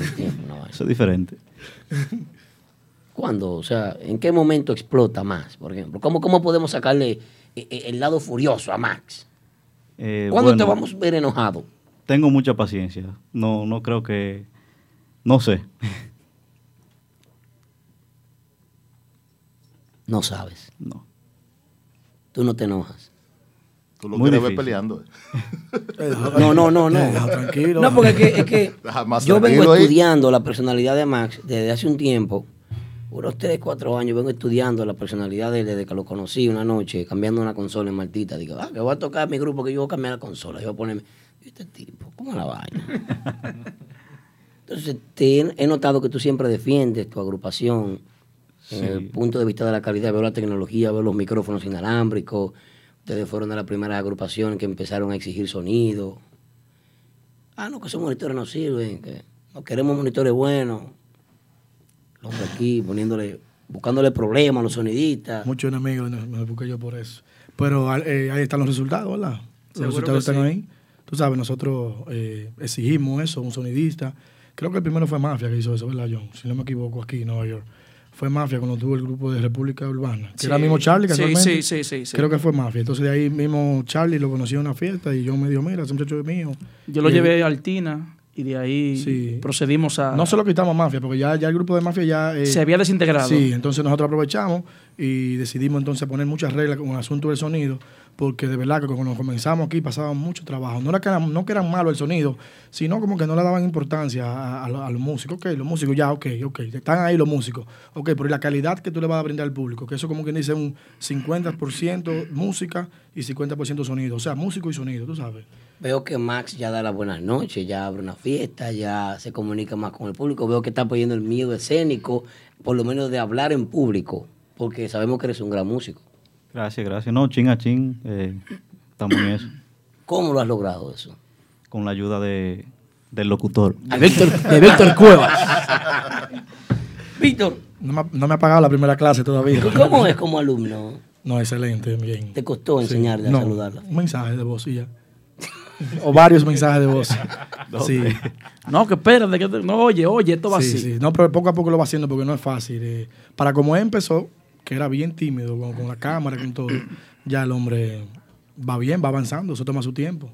Speaker 1: No,
Speaker 14: Eso es diferente.
Speaker 1: ¿Cuándo? O sea, ¿en qué momento explota más, por ejemplo? ¿Cómo, cómo podemos sacarle eh, eh, el lado furioso a Max?
Speaker 14: Eh,
Speaker 1: ¿Cuándo te vamos a ver enojado?
Speaker 14: Tengo mucha paciencia. No, no creo que. No sé.
Speaker 1: No sabes.
Speaker 14: No.
Speaker 1: Tú no te enojas.
Speaker 20: Tú lo
Speaker 14: Muy
Speaker 20: quieres ver peleando. <laughs>
Speaker 1: No, no, no, no.
Speaker 17: Tranquilo.
Speaker 1: No, porque es que, es <laughs> yo vengo
Speaker 20: ahí.
Speaker 1: estudiando la personalidad de Max desde hace un tiempo. Unos 3, 4 años vengo estudiando la personalidad de él desde que lo conocí una noche, cambiando una consola en Martita. Digo, ah, que voy a tocar mi grupo, que yo voy a cambiar la consola. Yo voy a ponerme, este tipo, ¿cómo la vaina? <laughs> Entonces, te he, notado que tú siempre defiendes tu agrupación en el punto de vista de la calidad. Veo la tecnología, veo los micrófonos inalámbricos. Ustedes fueron de las primeras agrupaciones que empezaron a exigir sonido. Ah, no, que esos monitores no sirven, que no queremos monitores buenos. Los hombres aquí poniéndole, buscándole problemas a los sonidistas.
Speaker 17: Muchos enemigos me busqué yo por eso. Pero eh, ahí están los resultados, ¿verdad? Los
Speaker 1: Seguro
Speaker 17: resultados están
Speaker 1: sí.
Speaker 17: ahí. Tú sabes, nosotros eh, exigimos eso, un sonidista. Creo que el primero fue Mafia que hizo eso, ¿verdad, John? Si no me equivoco, aquí en Nueva York. Fue Mafia cuando tuvo el grupo de República Urbana. Que
Speaker 9: Sí.
Speaker 17: era el mismo Charlie,
Speaker 9: Sí,
Speaker 17: casualmente.
Speaker 9: sí, sí, sí, sí.
Speaker 17: Creo que fue Mafia. Entonces de ahí mismo Charlie lo conocí en una fiesta y yo me dijo, mira, ese muchacho es mío.
Speaker 9: Yo lo
Speaker 17: Y él-
Speaker 9: llevé a Altina y de ahí
Speaker 17: Sí.
Speaker 9: procedimos a...
Speaker 17: No solo quitamos Mafia, porque ya, ya el grupo de Mafia ya... eh,
Speaker 9: Se había desintegrado.
Speaker 17: Sí, entonces nosotros aprovechamos y decidimos entonces poner muchas reglas con el asunto del sonido, porque de verdad que cuando comenzamos aquí pasábamos mucho trabajo. No era que no que eran malos el sonido, sino como que no le daban importancia a, a los- a los músicos. Ok, los músicos ya, ok, ok, están ahí los músicos. Ok, pero ¿y la calidad que tú le vas a brindar al público, que eso como quien dice un 50% música y 50% sonido. O sea, músico y sonido, tú sabes.
Speaker 1: Veo que Max ya da las buenas noches, ya abre una fiesta, ya se comunica más con el público. Veo que está poniendo el miedo escénico, por lo menos de hablar en público, porque sabemos que eres un gran músico.
Speaker 14: Gracias, gracias. No, chin a chin. eh, estamos en eso.
Speaker 1: ¿Cómo lo has logrado eso?
Speaker 14: Con la ayuda de, del locutor.
Speaker 1: De Víctor- de Víctor Cuevas. <laughs> Víctor.
Speaker 17: No me, ha- no me ha pagado la primera clase todavía.
Speaker 1: ¿Cómo es como alumno?
Speaker 17: No, excelente, bien.
Speaker 1: ¿Te costó
Speaker 17: Sí.
Speaker 1: enseñarle a
Speaker 17: No,
Speaker 1: saludarla?
Speaker 17: Un mensaje de voz y ya. O varios mensajes de voz. <laughs> sí.
Speaker 9: No, que espérate, que te- no, oye, oye, esto va
Speaker 17: Sí,
Speaker 9: así.
Speaker 17: sí. No, pero poco a poco lo va haciendo porque no es fácil. eh. Para como él empezó, que era bien tímido con, con la cámara, con todo, <clears throat> ya el hombre va bien, va avanzando, eso toma su tiempo.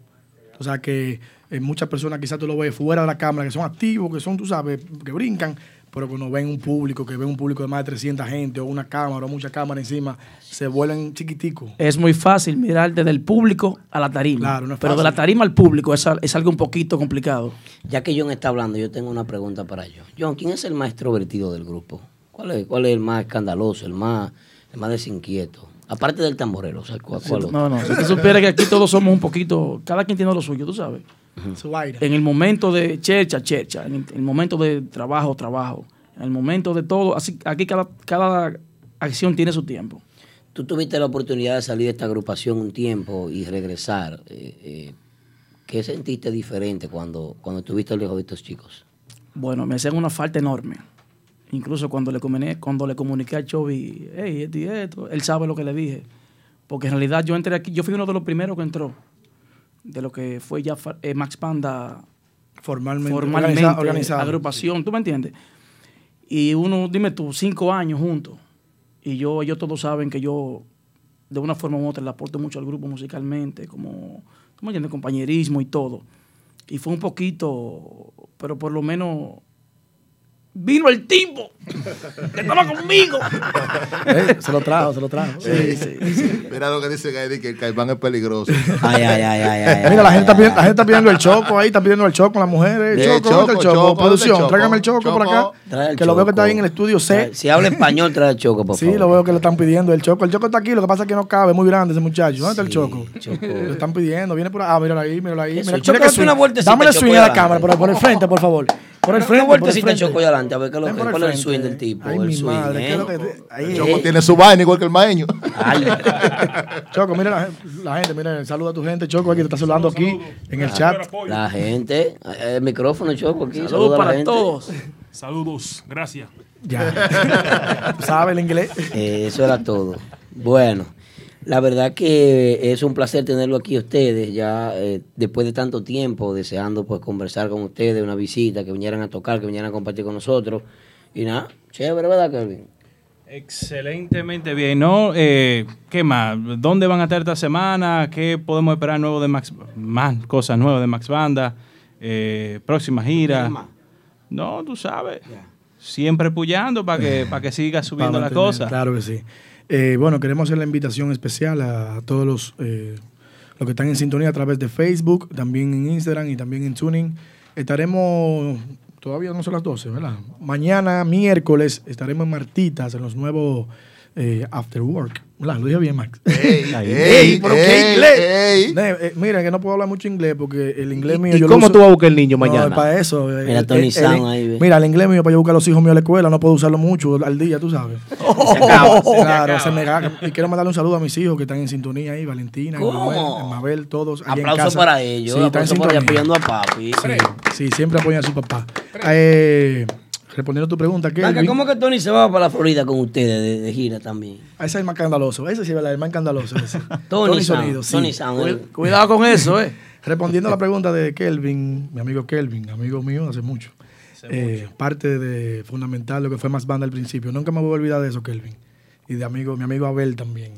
Speaker 17: O sea que eh, muchas personas quizás tú lo ves fuera de la cámara, que son activos, que son, tú sabes, que brincan, pero cuando ven un público, que ven un público de más de 300 gente o una cámara o mucha cámara encima, se vuelven chiquiticos.
Speaker 16: Es muy fácil mirar desde el público a la tarima.
Speaker 17: Claro, no es
Speaker 16: pero de la tarima al público es, es algo un poquito complicado.
Speaker 1: Ya que John está hablando, yo tengo una pregunta para John. John, ¿quién es el más extrovertido del grupo? ¿Cuál es, cuál es el más escandaloso, el más, el más desinquieto? Aparte del tamborero, o sea, ¿cuál, cuál?
Speaker 16: No, no, si tú supieras que aquí todos somos un poquito, cada quien tiene lo suyo, tú sabes.
Speaker 17: Su aire.
Speaker 16: En el momento de chercha, chercha. En el, el momento de trabajo, trabajo. En el momento de todo. Así, aquí cada, cada acción tiene su tiempo.
Speaker 1: Tú tuviste la oportunidad de salir de esta agrupación un tiempo y regresar. eh, eh, ¿Qué sentiste diferente cuando, cuando estuviste lejos de estos chicos?
Speaker 16: Bueno, me hacían una falta enorme. Incluso cuando le, comuniqué, cuando le comuniqué a Chovy, hey, esto y esto, él sabe lo que le dije. Porque en realidad yo entré aquí, yo fui uno de los primeros que entró. De lo que fue ya eh, Max Panda
Speaker 17: Formalmente,
Speaker 16: formalmente
Speaker 17: organizado.
Speaker 16: agrupación, ¿tú me entiendes? Y uno, dime tú, cinco años juntos. Y yo, ellos todos saben que yo, de una forma u otra, le aporto mucho al grupo musicalmente, como, ¿tú me entiendes? Compañerismo y todo. Y fue un poquito, pero por lo menos vino el tipo <laughs> que estaba conmigo. <laughs>
Speaker 17: Eh, se lo trajo, se lo trajo.
Speaker 16: Sí, sí, sí.
Speaker 20: Mira lo que dice Gaidi, que el caimán es peligroso.
Speaker 1: Ay, ay, ay, ay, ay.
Speaker 17: Mira, la gente, está pidiendo, la gente está pidiendo el choco ahí, está pidiendo el choco, las mujeres.
Speaker 20: Eh,
Speaker 17: Choco, ¿dónde está el
Speaker 20: Choco,
Speaker 17: choco?
Speaker 20: Choco,
Speaker 17: Producción,
Speaker 20: ¿dónde está el
Speaker 17: tráigame el
Speaker 20: Choco?
Speaker 17: choco por acá.
Speaker 1: Trae el
Speaker 17: Que lo veo que está ahí en el estudio C.
Speaker 1: Si habla español, trae el choco, por
Speaker 17: Sí,
Speaker 1: favor.
Speaker 17: lo veo que le están pidiendo el choco. El choco está aquí, lo que pasa es que no cabe, es muy grande ese muchacho. ¿Dónde está el choco? Lo están pidiendo, viene por ahí. Ah, míralo ahí, míralo ahí. Mira,
Speaker 1: Choco,
Speaker 17: que
Speaker 1: una
Speaker 17: el
Speaker 1: Choco,
Speaker 17: swing a la cámara, por, por el frente, por favor. Por el frente.
Speaker 1: Una
Speaker 17: por el
Speaker 1: vueltecita. Choco, y adelante, a ver qué es lo que- swing del tipo.
Speaker 17: Ay,
Speaker 1: el
Speaker 17: mi
Speaker 1: swing,
Speaker 17: madre,
Speaker 1: ¿eh?
Speaker 17: ¿qué es lo que- ahí.
Speaker 20: Choco tiene su vaina igual que el maeño. <laughs>
Speaker 17: Choco, mira la, la gente, mira, saluda a tu gente, Choco, aquí te está saludando aquí en el chat.
Speaker 1: La gente, eh, el micrófono, Choco, aquí.
Speaker 16: Saludos
Speaker 1: saluda a la
Speaker 16: para
Speaker 1: gente.
Speaker 16: todos.
Speaker 15: Saludos, gracias.
Speaker 17: Ya. <laughs> Tú sabes el inglés.
Speaker 1: Eh, eso era todo. Bueno, la verdad que es un placer tenerlo aquí a ustedes, ya eh, después de tanto tiempo, deseando pues conversar con ustedes, una visita, que vinieran a tocar, que vinieran a compartir con nosotros. Y nada, chévere, ¿verdad, Kelvin?
Speaker 4: Excelentemente bien, ¿no? Eh, ¿Qué más? ¿Dónde van a estar esta semana? ¿Qué podemos esperar nuevo de Max? Más cosas nuevas de Max Banda. Eh, próxima gira. No, tú sabes. Siempre puyando para que, para que siga <laughs> subiendo la
Speaker 17: mantener,
Speaker 4: cosa.
Speaker 17: Claro que sí. Eh, bueno, queremos hacer la invitación especial a todos los, eh, los que están en sintonía a través de Facebook, también en Instagram y también en Tuning. Estaremos, todavía no son las 12, ¿verdad? Mañana, miércoles, estaremos en Martitas, en los nuevos eh, After Work. ¿Verdad? Lo dije bien, Max.
Speaker 20: Ey, <laughs>
Speaker 17: pero qué inglés.
Speaker 20: ey.
Speaker 17: Ne- eh, mira, que no puedo hablar mucho inglés porque el inglés mío.
Speaker 26: ¿Y
Speaker 17: yo lo
Speaker 26: cómo
Speaker 17: uso-
Speaker 26: tú vas a buscar el niño
Speaker 17: No,
Speaker 26: mañana?
Speaker 17: para eso. eh,
Speaker 1: Mira,
Speaker 17: el-
Speaker 1: Tony
Speaker 17: el-
Speaker 1: ahí, ve.
Speaker 17: Mira, el inglés mío para yo buscar a los hijos míos a la escuela, no puedo usarlo mucho al día, tú sabes. <laughs>
Speaker 1: acaba, se <laughs>
Speaker 17: claro,
Speaker 1: acaba.
Speaker 17: se me acaba. Y quiero mandarle un saludo a mis hijos que están en sintonía ahí, Valentina. Manuel, Mabel, todos.
Speaker 1: Aplauso
Speaker 17: casa.
Speaker 1: para ellos,
Speaker 17: Sí, están en sintonía.
Speaker 1: apoyando a papi.
Speaker 17: Sí, sí, siempre apoyan a su papá. Eh, respondiendo a tu pregunta, ¿qué?
Speaker 1: Venga, ¿Cómo que Tony se va para la Florida con ustedes de, de gira también?
Speaker 17: Ese es el más escandaloso. Ese sí es verdad, el más escandaloso. <laughs>
Speaker 1: Tony Sound,
Speaker 17: Sonido, sí.
Speaker 1: Tony Sound, eh.
Speaker 16: Cuidado con eso, eh. <laughs>
Speaker 17: Respondiendo a la pregunta de Kelvin, mi amigo Kelvin, amigo mío hace mucho. eh, parte de fundamental lo que fue más banda al principio. Nunca me voy a olvidar de eso, Kelvin. Y de amigo, mi amigo Abel también.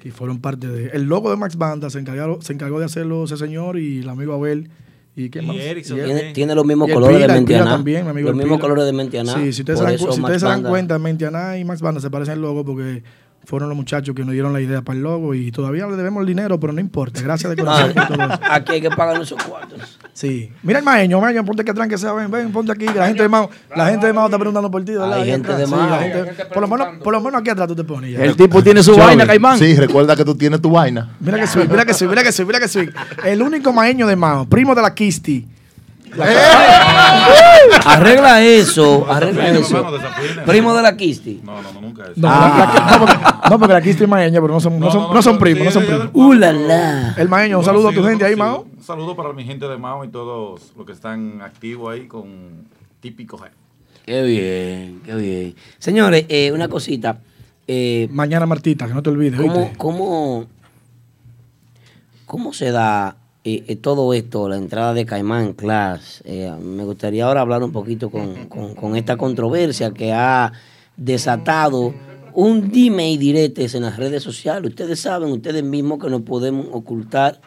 Speaker 17: Que fueron parte de. El logo de Max Banda se encargó, se encargó de hacerlo ese señor y el amigo Abel. ¿Y qué
Speaker 1: Y
Speaker 17: más? Y
Speaker 1: Tiene- tiene los mismos
Speaker 17: y el
Speaker 1: colores de
Speaker 17: Pila, el Pila
Speaker 1: Mentianá.
Speaker 17: también, mi Sí, fueron los muchachos que nos dieron la idea para el logo y todavía le debemos el dinero, pero no importa. Gracias de corazón por todo eso. <laughs>
Speaker 1: Aquí hay que pagar esos cuartos.
Speaker 17: Sí. Mira el maeño, maeño, ponte que atrás que sea, ven, ven, ponte aquí, la gente de Mao, la gente de Mao está preguntando por ti, ¿verdad?
Speaker 1: Hay gente de
Speaker 17: Sí,
Speaker 1: Mao.
Speaker 17: la gente- por lo menos, por lo menos aquí atrás tú te pones. ya.
Speaker 26: El tipo tiene su vaina, Caimán.
Speaker 20: Sí, recuerda que tú tienes tu vaina.
Speaker 17: Mira que soy, mira que soy, mira que soy, mira que soy. El único maeño de Mao, primo de la Kisti.
Speaker 1: Arregla eso, arregla eso. Primo de la Kisti.
Speaker 18: No, no, no, nunca eso.
Speaker 17: No, la- la- no, porque, no, porque la Kisti es maeña, pero no son, no son, no son primos, no son primos.
Speaker 1: Uh, la, la.
Speaker 17: El maeño, un saludo a tu gente ahí, Mao.
Speaker 18: Un saludo para mi gente de Mao y todos los que están activos ahí con Típico G.
Speaker 1: Qué bien, qué bien. Señores, eh, una cosita. Eh,
Speaker 17: Mañana Martita, que no te olvides.
Speaker 1: ¿Cómo,
Speaker 17: ¿oíste?
Speaker 1: cómo, cómo se da eh, eh, todo esto, la entrada de Caimán Class? Eh, me gustaría ahora hablar un poquito con, con- con esta controversia que ha desatado un dime y diretes en las redes sociales. Ustedes saben, ustedes mismos que no podemos ocultar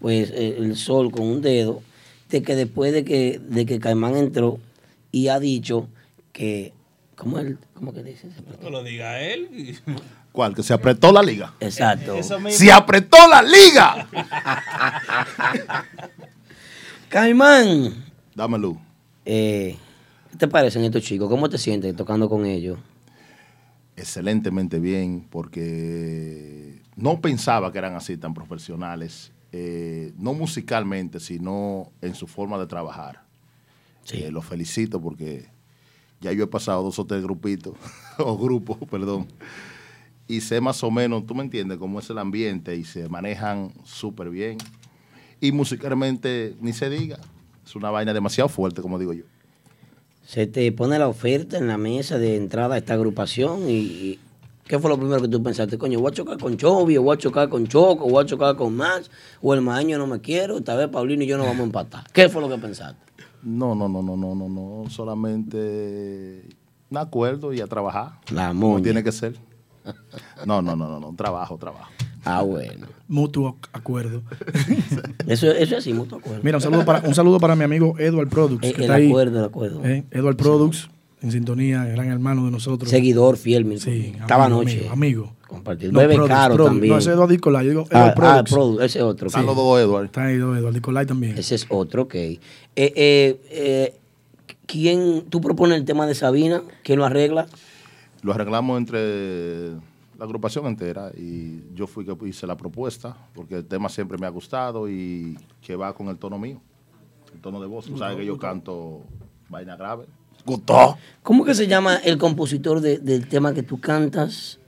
Speaker 1: pues eh, el sol con un dedo, de que después de que, de que Caimán entró y ha dicho que, ¿cómo, él, cómo que dice?
Speaker 27: No lo diga él.
Speaker 20: ¿Cuál? Que se apretó la liga.
Speaker 1: Exacto.
Speaker 20: ¡Se apretó la liga! <laughs>
Speaker 1: Caimán.
Speaker 20: Dámelo.
Speaker 1: Eh, ¿Qué te parecen estos chicos? ¿Cómo te sientes tocando con ellos?
Speaker 20: excelentemente bien porque no pensaba que eran así tan profesionales, eh, no musicalmente, sino en su forma de trabajar. Eh, los felicito porque ya yo he pasado dos o tres grupitos, <laughs> o grupos, perdón, y sé más o menos, tú me entiendes, cómo es el ambiente y se manejan súper bien. Y musicalmente, ni se diga, es una vaina demasiado fuerte, como digo yo.
Speaker 1: Se te pone la oferta en la mesa de entrada a esta agrupación y, y ¿qué fue lo primero que tú pensaste? Coño, voy a chocar con Chovy, o voy a chocar con Choco, o voy a chocar con Max, o el Maeño no me quiero, tal vez Paulino y yo no vamos a empatar. ¿Qué fue lo que pensaste?
Speaker 20: No, no, no, no, no, no, no, solamente un acuerdo y a trabajar.
Speaker 1: La
Speaker 20: Como
Speaker 1: moña.
Speaker 20: tiene que ser. No, no, no, no, no, trabajo, trabajo.
Speaker 1: Ah, bueno.
Speaker 17: Mutuo acuerdo. <laughs>
Speaker 1: Eso, eso es así, mutuo acuerdo.
Speaker 17: Mira, un saludo para, un saludo para mi amigo Edward Products.
Speaker 1: Eh,
Speaker 17: que
Speaker 1: el
Speaker 17: está ahí.
Speaker 1: acuerdo, el acuerdo.
Speaker 17: Eh, Edward Products, en sintonía, gran hermano de nosotros.
Speaker 1: Seguidor fiel, mi
Speaker 17: Sí,
Speaker 1: Estaba
Speaker 17: amigo,
Speaker 1: anoche.
Speaker 17: Amigo. amigo.
Speaker 1: Compartir.
Speaker 17: No,
Speaker 1: Bebe
Speaker 17: Products,
Speaker 1: caro
Speaker 17: Products.
Speaker 1: también.
Speaker 17: No, ese es Edward Nicolai. Yo digo
Speaker 1: Ah,
Speaker 17: Edward
Speaker 1: ah,
Speaker 17: Products.
Speaker 1: Produ- ese otro.
Speaker 20: Están los dos Edward.
Speaker 17: Está ahí dos Edward Nicolai también.
Speaker 1: Ese es otro, ok. Eh, eh, eh, ¿Quién, tú propones el tema de Sabina? ¿Quién lo arregla?
Speaker 20: Lo arreglamos entre la agrupación entera y yo fui que hice la propuesta porque el tema siempre me ha gustado y que va con el tono mío, el tono de voz. Tú sabes que yo canto vaina grave. Gustó.
Speaker 1: ¿Cómo que se llama el compositor de- del tema que tú cantas?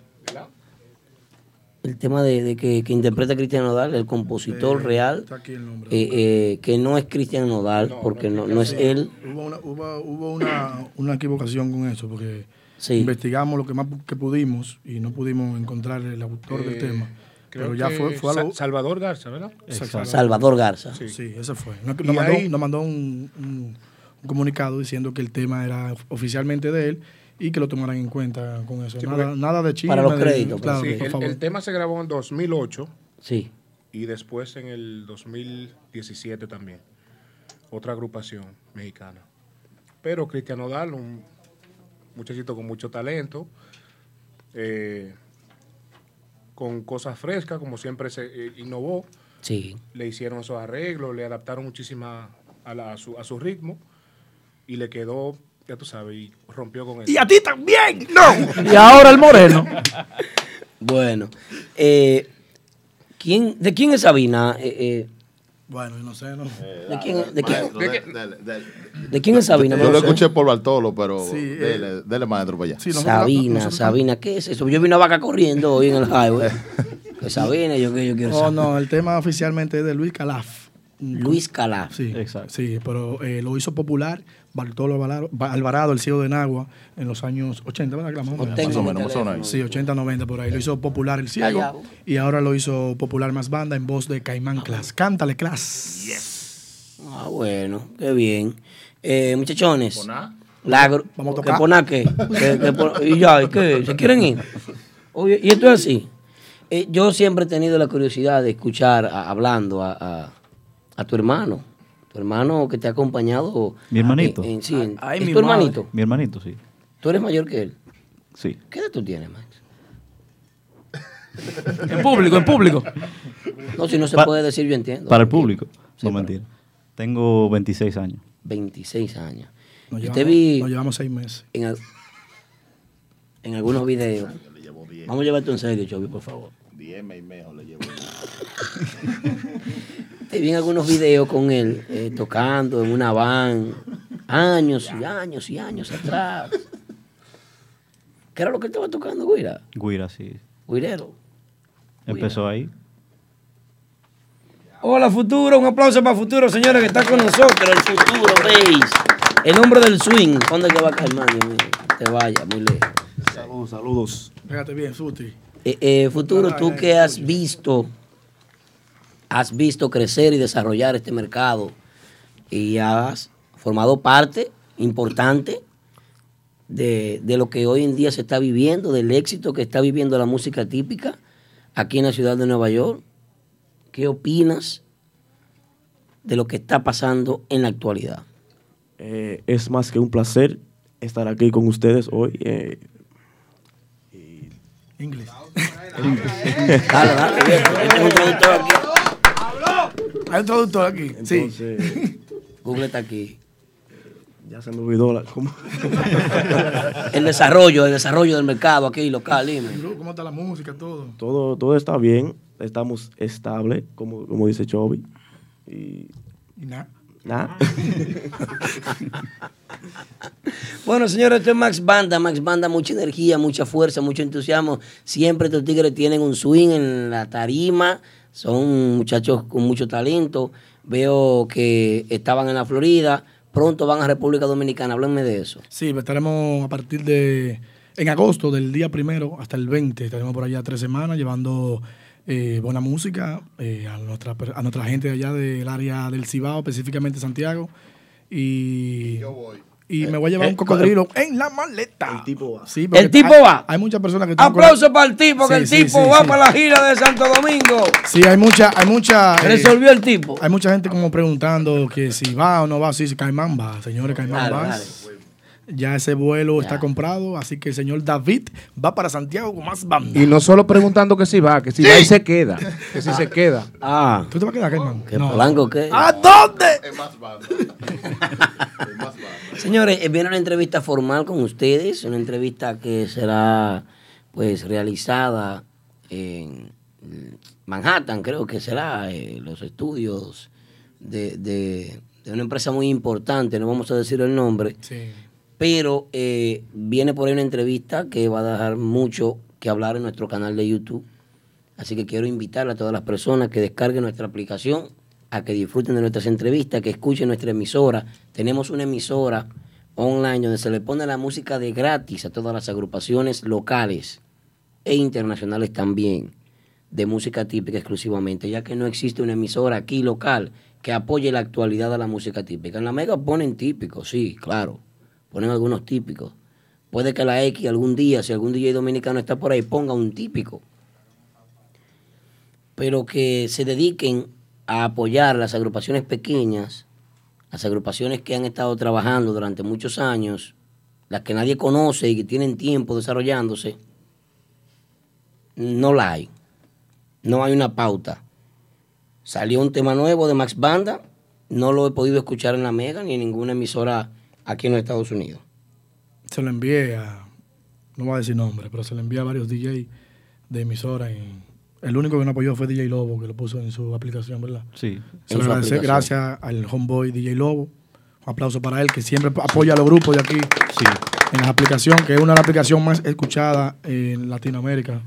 Speaker 1: El tema de, de que, que interpreta Cristian Nodal, el compositor
Speaker 17: Eh,
Speaker 1: real,
Speaker 17: está aquí el nombre.
Speaker 1: eh, eh, que no es Cristian Nodal, porque no, no es él.
Speaker 17: Hubo, una, hubo, hubo una, una equivocación con eso, porque
Speaker 1: Sí.
Speaker 17: investigamos lo que más que pudimos y no pudimos encontrar el autor del
Speaker 26: Eh,
Speaker 17: tema.
Speaker 26: creo
Speaker 17: Pero ya
Speaker 26: que
Speaker 17: fue,
Speaker 26: Salvador Garza, ¿verdad?
Speaker 17: Exacto.
Speaker 1: Salvador Garza.
Speaker 17: Sí, ese fue. Nos, mandó,
Speaker 26: ahí-
Speaker 17: nos mandó un, un- un comunicado diciendo que el tema era oficialmente de él y que lo tomaran en cuenta con eso.
Speaker 26: Sí,
Speaker 17: nada, de chisme.
Speaker 1: Para los
Speaker 17: de-
Speaker 1: créditos,
Speaker 17: claro,
Speaker 26: Sí,
Speaker 17: por
Speaker 26: el,
Speaker 17: favor.
Speaker 26: el tema se grabó en 2008
Speaker 1: Sí.
Speaker 26: y después en el 2017 también. Otra agrupación mexicana. Pero Cristian Nodal, un muchachito con mucho talento, eh, con cosas frescas, como siempre se eh, innovó.
Speaker 1: Sí.
Speaker 26: Le hicieron esos arreglos, le adaptaron muchísima a, la- a su, a su ritmo y le quedó, ya tú sabes, y rompió con eso.
Speaker 28: Y a ti también.
Speaker 26: No. <laughs>
Speaker 28: Y ahora el moreno.
Speaker 1: Bueno, eh, ¿quién, ¿de quién es Sabina? Eh, eh,
Speaker 17: Bueno, yo no sé, ¿no?
Speaker 1: ¿De quién, de quién-
Speaker 20: Maestro,
Speaker 1: de
Speaker 20: de-
Speaker 1: qué-
Speaker 20: dele, dele.
Speaker 1: ¿De quién es Sabina?
Speaker 20: Yo
Speaker 1: No
Speaker 20: lo escuché por Bartolo, pero
Speaker 17: Sí, eh,
Speaker 20: dele, dele maestro para allá.
Speaker 1: Sabina, Sabina, ¿qué es eso? Yo vi una vaca corriendo hoy en el highway. <laughs> Que Sabina, yo, que yo quiero
Speaker 17: Oh,
Speaker 1: saber.
Speaker 17: no, el tema oficialmente es de Luis Calaf.
Speaker 1: Luis Calaf.
Speaker 17: Sí, sí pero eh, lo hizo popular Bartolo Alvarado, el ciego de Nagua, en los años 80, ¿verdad? Más o menos.
Speaker 20: Más o menos.
Speaker 17: Sí, 80, 90 por ahí. Lo hizo popular el ciego
Speaker 1: Allá.
Speaker 17: y ahora lo hizo popular más banda en voz de Caimán Class. Cántale, Class.
Speaker 1: Ah, bueno, qué bien. Eh, muchachones.
Speaker 20: ¿Poná?
Speaker 1: La
Speaker 17: Vamos a
Speaker 1: ¿Que
Speaker 17: tocar.
Speaker 1: poná qué? ¿Que- que pon- ¿Y ya? ¿Y qué? ¿Se quieren ir? Oye, y esto es así. Eh, yo siempre he tenido la curiosidad de escuchar a- hablando a, a- a tu hermano. Tu hermano que te ha acompañado.
Speaker 14: Mi hermanito.
Speaker 1: en- en- sí, en-
Speaker 28: Ay,
Speaker 1: ¿Es
Speaker 28: mi
Speaker 1: tu
Speaker 28: madre.
Speaker 1: hermanito?
Speaker 14: Mi hermanito, sí.
Speaker 1: ¿Tú eres mayor que él?
Speaker 14: Sí.
Speaker 1: ¿Qué edad tú tienes, Max? <laughs>
Speaker 28: En público, en público.
Speaker 1: No, si no se
Speaker 14: Pa-
Speaker 1: puede decir, yo entiendo.
Speaker 14: Para el público.
Speaker 1: Sí,
Speaker 14: no mentira. Tengo 26 años.
Speaker 1: 26 años.
Speaker 17: Nos
Speaker 1: Yo
Speaker 17: llevamos,
Speaker 1: te vi
Speaker 17: nos llevamos seis meses.
Speaker 1: en, al- en algunos videos. Vamos a llevarte en serio, Chobi, por favor.
Speaker 20: Diez y medio le llevo. <laughs>
Speaker 1: Te vi en algunos videos con él eh, tocando en una van años y años y años atrás. ¿Qué era lo que estaba tocando, Guira?
Speaker 14: Guira, sí.
Speaker 1: Guirero.
Speaker 14: Empezó ahí.
Speaker 1: Hola, Futuro. Un aplauso para Futuro, señores, que está con nosotros. El Futuro, veis. El hombre del swing. ¿Dónde que va a mío? Te vaya, muy lejos.
Speaker 17: Saludos, saludos. Fíjate bien, Suti.
Speaker 1: Eh, eh, futuro, tú que has visto, has visto crecer y desarrollar este mercado y has formado parte importante de, de lo que hoy en día se está viviendo, del éxito que está viviendo la música típica aquí en la ciudad de Nueva York. ¿Qué opinas de lo que está pasando en la actualidad.
Speaker 27: Eh, es más que un placer estar aquí con ustedes hoy. eh,
Speaker 17: Inglés. <laughs>
Speaker 1: Dale, dale, viejo, hay un traductor aquí.
Speaker 17: Hay un traductor aquí. sí.
Speaker 27: Entonces,
Speaker 1: Google está aquí.
Speaker 27: ya se me olvidó la, ¿cómo? <laughs>
Speaker 1: El desarrollo, el desarrollo del mercado aquí local, dime.
Speaker 17: ¿Cómo está la música, todo?
Speaker 27: todo, todo está bien, estamos estable, como, como dice Chovy. Y
Speaker 17: Y nada.
Speaker 27: nada. <laughs>
Speaker 1: Bueno, señores, esto es Max Banda. Max Banda, mucha energía, mucha fuerza, mucho entusiasmo. Siempre estos tigres tienen un swing en la tarima. Son muchachos con mucho talento. Veo que estaban en la Florida. Pronto van a República Dominicana. Háblenme de eso.
Speaker 17: Sí, estaremos a partir de. En agosto, del día primero hasta el 20, estaremos por allá tres semanas llevando eh, buena música eh, a, nuestra, per- a nuestra gente de allá del área del Cibao, específicamente Santiago. Y. Y me voy a llevar
Speaker 27: Eh,
Speaker 17: un cocodrilo en la maleta. El
Speaker 27: tipo va.
Speaker 17: Sí,
Speaker 1: El tipo
Speaker 17: hay-
Speaker 1: va.
Speaker 17: Hay muchas personas que
Speaker 1: Aplauso para el tipo, que
Speaker 17: Sí,
Speaker 1: el
Speaker 17: sí,
Speaker 1: tipo
Speaker 17: sí,
Speaker 1: va
Speaker 17: sí.
Speaker 1: para la gira de Santo Domingo.
Speaker 17: Sí, hay mucha, hay mucha. eh,
Speaker 1: Resolvió el tipo.
Speaker 17: Hay mucha gente como preguntando que si va o no va. Sí, sí, Caimán va, señores, Caimán
Speaker 1: Dale,
Speaker 17: va.
Speaker 1: dale.
Speaker 17: Ya ese vuelo está comprado, así que el señor David va para Santiago con más banda.
Speaker 26: Y no solo preguntando que si va, que si va y se queda. Que si se queda.
Speaker 1: Ah.
Speaker 17: ¿Tú te vas a quedar, Caimán?
Speaker 1: ¿Qué Polanco qué?
Speaker 17: ¿A dónde? <laughs>
Speaker 1: Señores, eh, viene una entrevista formal con ustedes, una entrevista que será pues realizada en Manhattan, creo que será, eh, los estudios de, de- de una empresa muy importante, no vamos a decir el nombre, pero eh, viene por ahí una entrevista que va a dejar mucho que hablar en nuestro canal de YouTube. Así que quiero invitar a todas las personas que descarguen nuestra aplicación, a que disfruten de nuestras entrevistas, que escuchen nuestra emisora. Tenemos una emisora online donde se le pone la música de gratis a todas las agrupaciones locales e internacionales también, de música típica exclusivamente, ya que no existe una emisora aquí local que apoye la actualidad de la música típica. En la Mega ponen típicos, sí, claro, ponen algunos típicos. Puede que la X algún día, si algún DJ dominicano está por ahí, ponga un típico pero que se dediquen a apoyar las agrupaciones pequeñas, las agrupaciones que han estado trabajando durante muchos años, las que nadie conoce y que tienen tiempo desarrollándose, no la hay. No hay una pauta. Salió un tema nuevo de Max Banda, no lo he podido escuchar en la Mega ni en ninguna emisora aquí en los Estados Unidos.
Speaker 17: Se lo envié a, no voy a decir nombre, pero se lo envié a varios DJ de emisora. Y el único que no apoyó fue DJ Lobo, que lo puso en su aplicación, ¿verdad?
Speaker 14: Sí.
Speaker 17: Se
Speaker 14: En
Speaker 17: lo agradece, gracias al homeboy DJ Lobo. Un aplauso para él, que siempre apoya a los grupos de aquí. En la aplicación, que es una de las aplicaciones más escuchadas en Latinoamérica.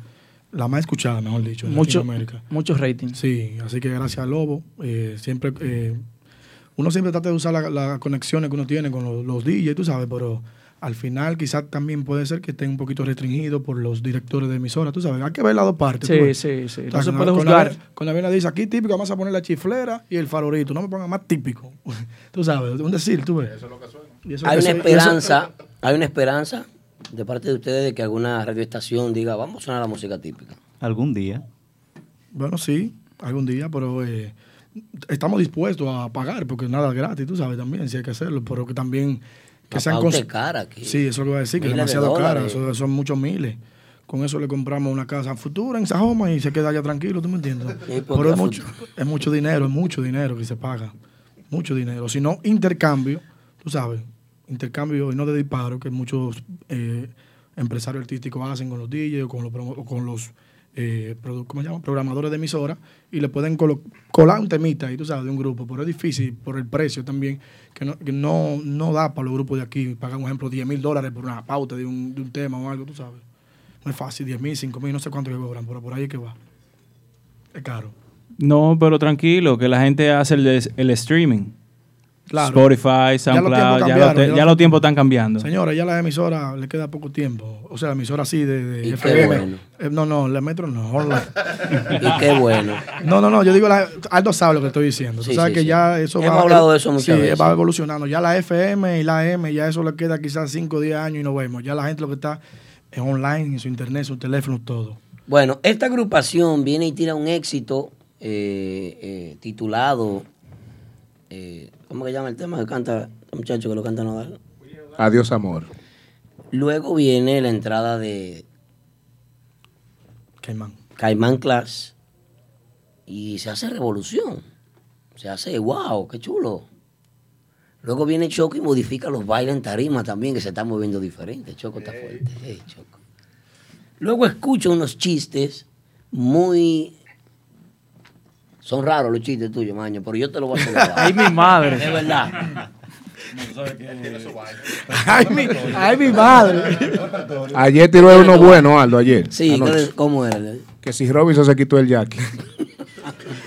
Speaker 17: La más escuchada, mejor dicho, en
Speaker 28: Mucho-
Speaker 17: Latinoamérica.
Speaker 28: Muchos ratings.
Speaker 17: Sí, así que gracias a Lobo. eh, siempre, eh, uno siempre trata de usar las la conexiones que uno tiene con los, los DJs, tú sabes, pero al final quizás también puede ser que estén un poquito restringidos por los directores de emisora, tú sabes. Hay que ver las dos partes.
Speaker 28: Sí, sí, sí.
Speaker 17: O
Speaker 28: No se puede juzgar.
Speaker 17: la- Con la dice, aquí típico, vamos a poner la chiflera y el farolito. No me pongan más típico. <laughs> tú sabes, un decir, tú ves. Eso es lo que suena.
Speaker 1: Hay una esperanza, hay una esperanza de parte de ustedes de que alguna radioestación diga, vamos a sonar la música típica.
Speaker 14: Algún día.
Speaker 17: Bueno, sí, algún día, pero eh, estamos dispuestos a pagar, porque nada es gratis, tú sabes también, si hay que hacerlo, pero que también que
Speaker 1: La
Speaker 17: sean
Speaker 1: es cara aquí.
Speaker 17: Sí, eso es lo que voy a decir, que es
Speaker 1: Miles de
Speaker 17: demasiado cara, eso son muchos miles. Con eso le compramos una casa futura en Sajoma y se queda allá tranquilo, ¿tú me entiendes? <laughs>
Speaker 1: Sí, porque
Speaker 17: Pero es mucho, es mucho dinero, es mucho dinero que se paga. Mucho dinero. Si no, intercambio, tú sabes, intercambio y no de disparo, que muchos eh, empresarios artísticos hacen con los DJs o con los, o con los eh, ¿cómo se llama? programadores de emisora y le pueden colar un temita ahí, tú sabes, de un grupo. Pero es difícil por el precio también, que no, no, no da para los grupos de aquí pagar, un ejemplo, 10 mil dólares por una pauta de un, de un tema o algo, tú sabes. No es fácil, 10 mil, 5 mil, no sé cuánto que cobran, pero por ahí es que va. Es caro.
Speaker 4: No, pero tranquilo, que la gente hace el, el streaming.
Speaker 17: Claro.
Speaker 4: Spotify,
Speaker 17: Ya los
Speaker 4: SoundCloud,
Speaker 17: tiempos
Speaker 4: ya, los tiempos están cambiando.
Speaker 17: Señora, ya a la emisora le queda poco tiempo. O sea, la emisora así de, de
Speaker 1: Y qué
Speaker 17: FM.
Speaker 1: bueno.
Speaker 17: Eh, no, no, la metro no.
Speaker 1: Y qué bueno.
Speaker 17: No, no, no, yo digo, la, Aldo sabe lo que estoy diciendo.
Speaker 1: Sí,
Speaker 17: sabes
Speaker 1: sí,
Speaker 17: que
Speaker 1: sí.
Speaker 17: ya eso
Speaker 1: Hemos
Speaker 17: va...
Speaker 1: hablado de eso muchas
Speaker 17: sí,
Speaker 1: veces.
Speaker 17: va evolucionando. Ya la FM y la M, ya eso le queda quizás 5 o 10 años y no vemos. Ya la gente lo que está es online, en su internet, su teléfono, todo.
Speaker 1: Bueno, esta agrupación viene y tira un éxito eh, eh, titulado eh, ¿cómo que llama el tema que canta el muchacho que lo canta Nodal?
Speaker 26: Adiós, amor.
Speaker 1: Luego viene la entrada de
Speaker 17: Caimán.
Speaker 1: Caimán Class y se hace revolución. Se hace, wow, qué chulo. Luego viene Choco y modifica los bailes en tarima también, que se están moviendo diferente. Choco está fuerte. Choco. Luego escucho unos chistes muy... Son raros los chistes tuyos, maño, pero yo te los voy a celebrar. <laughs>
Speaker 28: Ay, mi madre.
Speaker 1: De verdad. <laughs>
Speaker 28: Ay, mi, ay, mi madre.
Speaker 26: Ayer tiró uno bueno, Aldo, ayer.
Speaker 1: Sí,
Speaker 26: anoche.
Speaker 1: ¿cómo era?
Speaker 26: Que si Robinson se quitó el jacket.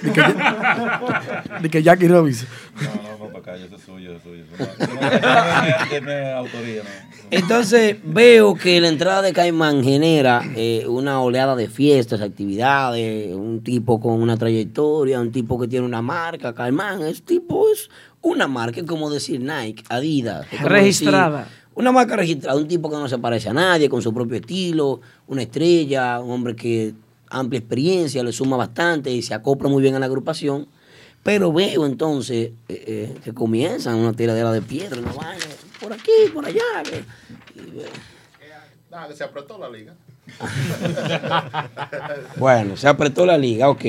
Speaker 26: <laughs>
Speaker 17: De que Jackie Robinson.
Speaker 18: No, <laughs> no, no, para acá, eso es suyo, eso es suyo. Eso no- eso no tiene autoría, no.
Speaker 1: Entonces veo que la entrada de Caimán genera eh, una oleada de fiestas, actividades, un tipo con una trayectoria, un tipo que tiene una marca. Caimán es tipo, es una marca, es como decir Nike, Adidas.
Speaker 28: Registrada.
Speaker 1: decir- una marca registrada, un tipo que no se parece a nadie, con su propio estilo, una estrella, un hombre que amplia experiencia, le suma bastante y se acopla muy bien a la agrupación. Pero veo entonces eh, eh, que comienzan una tiradera de piedra, una vaina, por aquí, por allá. y, eh,
Speaker 20: se apretó la liga. <laughs>
Speaker 1: Bueno, se apretó la liga, ok.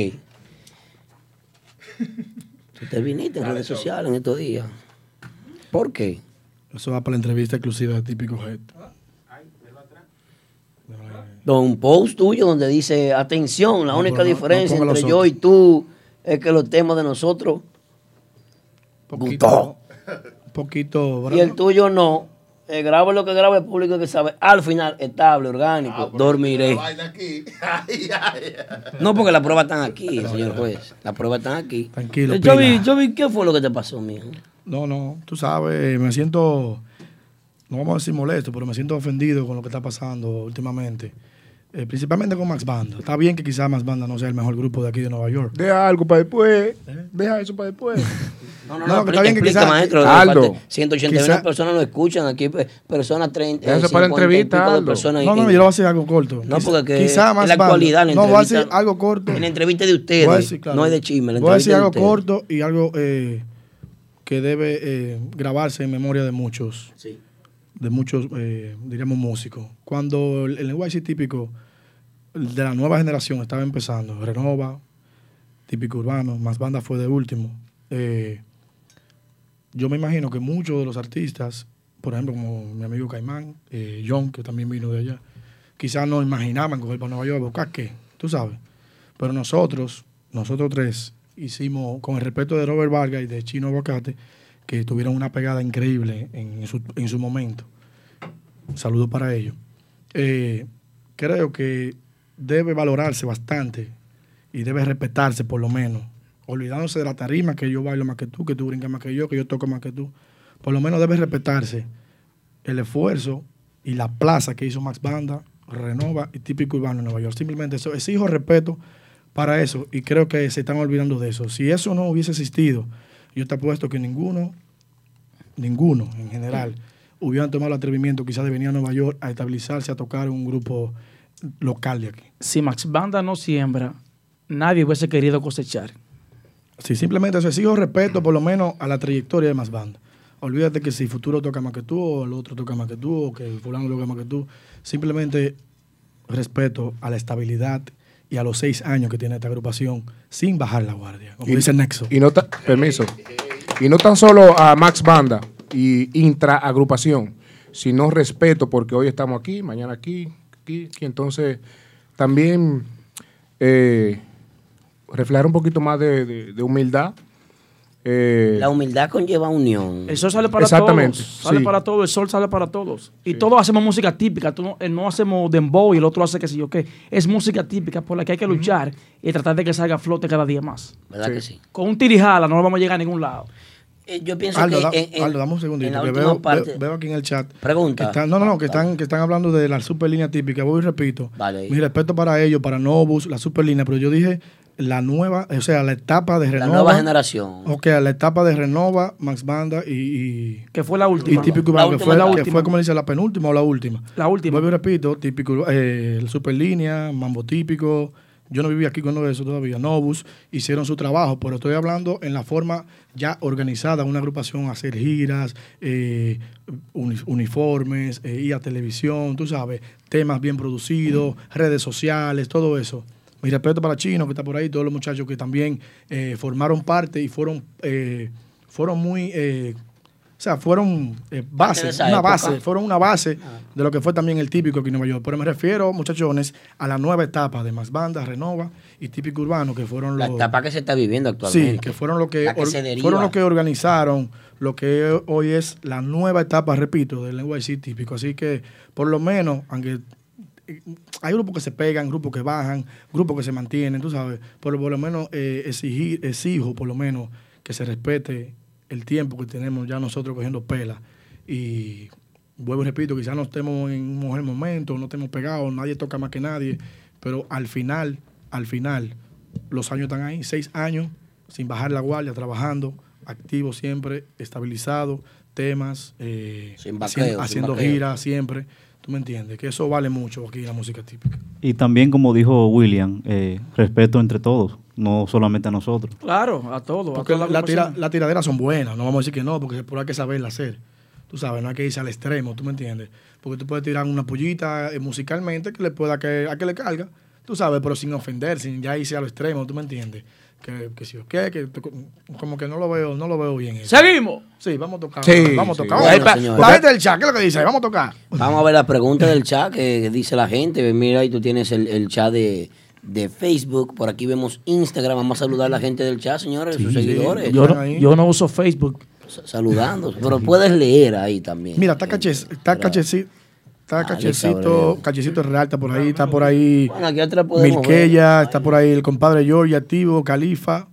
Speaker 1: Usted viniste en redes sociales en estos días. ¿Por qué?
Speaker 17: Eso va para la entrevista exclusiva de Típico Head.
Speaker 1: Don, post tuyo donde dice, atención, la
Speaker 17: No,
Speaker 1: única
Speaker 17: no-
Speaker 1: diferencia
Speaker 17: no
Speaker 1: entre yo y tú es que los temas de nosotros gustó.
Speaker 17: Un poquito.
Speaker 1: Y el tuyo no. Eh, graba lo que graba el público que sabe. Al final, estable, orgánico, dormiré.
Speaker 20: Vaina aquí. <laughs> Ay, ay, ay.
Speaker 1: No, porque las pruebas están aquí, señor juez. Las pruebas están aquí.
Speaker 17: Tranquilo,
Speaker 1: Eh, yo, vi,
Speaker 17: pila.
Speaker 1: yo vi, ¿qué fue lo que te pasó, mijo?
Speaker 17: No, no, tú sabes, me siento, no vamos a decir molesto, pero me siento ofendido con lo que está pasando últimamente. Eh, principalmente con Max Banda. Está bien que quizás Max Banda no sea el mejor grupo de aquí de Nueva York.
Speaker 26: Deja algo para después. Deja eso para después.
Speaker 1: No, no,
Speaker 17: No,
Speaker 1: no,
Speaker 17: que está bien que
Speaker 1: maestro.
Speaker 26: Aldo,
Speaker 1: aparte, 181
Speaker 17: quizá-
Speaker 1: personas lo escuchan aquí, pe- personas 30.
Speaker 26: Déjase
Speaker 1: eh,
Speaker 26: para
Speaker 1: 50 y
Speaker 26: entrevista, Aldo.
Speaker 1: personas
Speaker 17: No,
Speaker 1: en-
Speaker 17: no, yo le voy a decir algo corto.
Speaker 1: No, porque que
Speaker 17: quizá
Speaker 1: en
Speaker 17: Max
Speaker 1: la
Speaker 17: Banda-
Speaker 1: actualidad, la
Speaker 17: No, voy a decir algo corto.
Speaker 1: En la entrevista de ustedes,
Speaker 17: decir, claro.
Speaker 1: no es de chisme. la
Speaker 17: Voy a decir algo
Speaker 1: de
Speaker 17: corto y algo eh, que debe eh, grabarse en memoria de muchos.
Speaker 1: Sí.
Speaker 17: De muchos, eh, diríamos, músicos. Cuando el, el NYC típico de la nueva generación estaba empezando, Renova, típico urbano, más banda fue de último. eh, yo me imagino que muchos de los artistas, por ejemplo, como mi amigo Caimán, eh, John, que también vino de allá, quizás no imaginaban coger para Nueva York a buscar qué, tú sabes. Pero nosotros, nosotros tres, hicimos, con el respeto de Robert Vargas y de Chino Bocate, que tuvieron una pegada increíble en su, en su momento. Saludos para ellos. Eh, creo que debe valorarse bastante y debe respetarse por lo menos, olvidándose de la tarima que yo bailo más que tú, que tú brincas más que yo, que yo toco más que tú. Por lo menos debe respetarse el esfuerzo y la plaza que hizo Max Banda, Renova y Típico Urbano en Nueva York. Simplemente eso, exijo respeto para eso y creo que se están olvidando de eso. Si eso no hubiese existido, yo te apuesto que ninguno, ninguno en general, hubieran tomado el atrevimiento quizás de venir a Nueva York a estabilizarse, a tocar un grupo local de aquí.
Speaker 28: Si Max Banda no siembra, nadie hubiese querido cosechar.
Speaker 17: Sí, simplemente eso, exijo respeto por lo menos a la trayectoria de más bandas. Olvídate que si Futuro toca más que tú, o el otro toca más que tú, o que fulano toca más que tú. Simplemente respeto a la estabilidad y a los seis años que tiene esta agrupación sin bajar la guardia. Como
Speaker 26: Y-
Speaker 17: dice Nexo.
Speaker 26: Y no permiso. Y no tan solo a Max Banda y intra agrupación, sino respeto porque hoy estamos aquí, mañana aquí, aquí, aquí. Entonces, también eh, reflejar un poquito más de, de- de humildad. Eh,
Speaker 1: La humildad conlleva unión.
Speaker 28: El sol sale para
Speaker 26: Exactamente,
Speaker 28: todos. Sale
Speaker 26: sí.
Speaker 28: para todos, el sol sale para todos. Y todos hacemos música típica. Tú no, eh, no hacemos dembow y el otro hace que sé yo qué. Es música típica por la que hay que luchar y tratar de que salga a flote cada día más.
Speaker 1: ¿Verdad que sí?
Speaker 28: Con un tirijala no vamos a llegar a ningún lado.
Speaker 1: Eh, yo pienso
Speaker 17: Aldo,
Speaker 1: que
Speaker 17: da-
Speaker 1: en,
Speaker 17: Aldo, dame un
Speaker 1: en
Speaker 17: segundito,
Speaker 1: la
Speaker 17: que
Speaker 1: última
Speaker 17: veo,
Speaker 1: parte-
Speaker 17: veo- veo aquí en el chat.
Speaker 1: Pregunta.
Speaker 17: que están- no, no, no, que están, que están hablando de la superlínea típica. Voy y repito.
Speaker 1: Vale.
Speaker 17: Mi respeto para ellos, para Novus, la superlínea, pero yo dije la nueva, o sea, la etapa de
Speaker 1: La
Speaker 17: Renova.
Speaker 1: nueva generación.
Speaker 17: Ok, la etapa de Renova, Max Banda y. y
Speaker 28: que fue la última.
Speaker 17: Y típico
Speaker 28: La
Speaker 17: Urbano, que
Speaker 28: última,
Speaker 17: fue,
Speaker 28: la
Speaker 17: que
Speaker 28: última.
Speaker 17: fue, como dice, la penúltima o la última.
Speaker 28: La última.
Speaker 17: Vuelvo y repito, típico, eh, superlínea, mambo típico, Yo no vivía aquí cuando eso todavía. Novus hicieron su trabajo, pero estoy hablando en la forma ya organizada, una agrupación, hacer giras, eh, uni- uniformes, eh, ir a televisión, tú sabes, temas bien producidos, redes sociales, todo eso. Mi respeto para Chino, que está por ahí, todos los muchachos que también eh, formaron parte y fueron, fueron muy, o sea, fueron eh, base,
Speaker 1: de esa
Speaker 17: una
Speaker 1: época.
Speaker 17: base, fueron una base de lo que fue también el típico aquí en Nueva York. Pero me refiero, muchachones, a la nueva etapa de Más Banda, Renova y Típico Urbano, que fueron
Speaker 1: La
Speaker 17: los...
Speaker 1: etapa que se está viviendo actualmente.
Speaker 17: Sí, que fueron lo que,
Speaker 1: La
Speaker 17: or- fueron lo que organizaron lo que hoy es la nueva etapa, repito, del NYC típico. Así que, por lo menos, aunque eh, hay grupos que se pegan, grupos que bajan, grupos que se mantienen, tú sabes, pero por lo menos eh, exigir, exijo por lo menos que se respete el tiempo que tenemos ya nosotros cogiendo pela. Y vuelvo y repito, quizás no estemos en un mejor momento, no estemos pegados, nadie toca más que nadie, pero al final, al final, los años están ahí, seis años sin bajar la guardia, trabajando, activo siempre, estabilizado, temas, eh,
Speaker 1: Sin vaqueo,
Speaker 17: haciendo, haciendo giras siempre. ¿Tú me entiendes? Que eso vale mucho aquí en la música típica.
Speaker 14: Y también, como dijo William, eh, respeto entre todos, no solamente a nosotros.
Speaker 28: Claro, a todo.
Speaker 17: Porque
Speaker 28: a
Speaker 17: la,
Speaker 28: toda
Speaker 17: la tira- las tiraderas son buenas, no vamos a decir que no, porque por hay que saberla hacer. Tú sabes, no hay que irse al extremo, ¿tú me entiendes? Porque tú puedes tirar una pollita eh, musicalmente que le pueda que, a que le carga, tú sabes, pero sin ofender, sin ya irse a lo extremo, ¿tú me entiendes? Que, que si o qué, que como que no lo veo, no lo veo bien. eso.
Speaker 28: Seguimos.
Speaker 17: Sí, vamos a tocar.
Speaker 1: Sí,
Speaker 17: vamos a
Speaker 1: sí.
Speaker 17: tocar.
Speaker 1: Bueno,
Speaker 17: la gente del chat, ¿qué es lo que dice? Vamos a tocar.
Speaker 1: Vamos a ver la pregunta del chat que, que dice la gente. Mira, ahí tú tienes el, el chat de, de Facebook. Por aquí vemos Instagram. Vamos a saludar a la gente del chat, señores, sus seguidores.
Speaker 28: Yo no, yo no uso Facebook.
Speaker 1: Saludando. Pero puedes leer ahí también.
Speaker 17: Mira, está, cache, está cachecito. Está cachecito, cachecito real, está por ahí, está por ahí
Speaker 1: Bueno, aquí atrás podemos
Speaker 17: Milqueya, está por ahí el compadre George activo, Califa,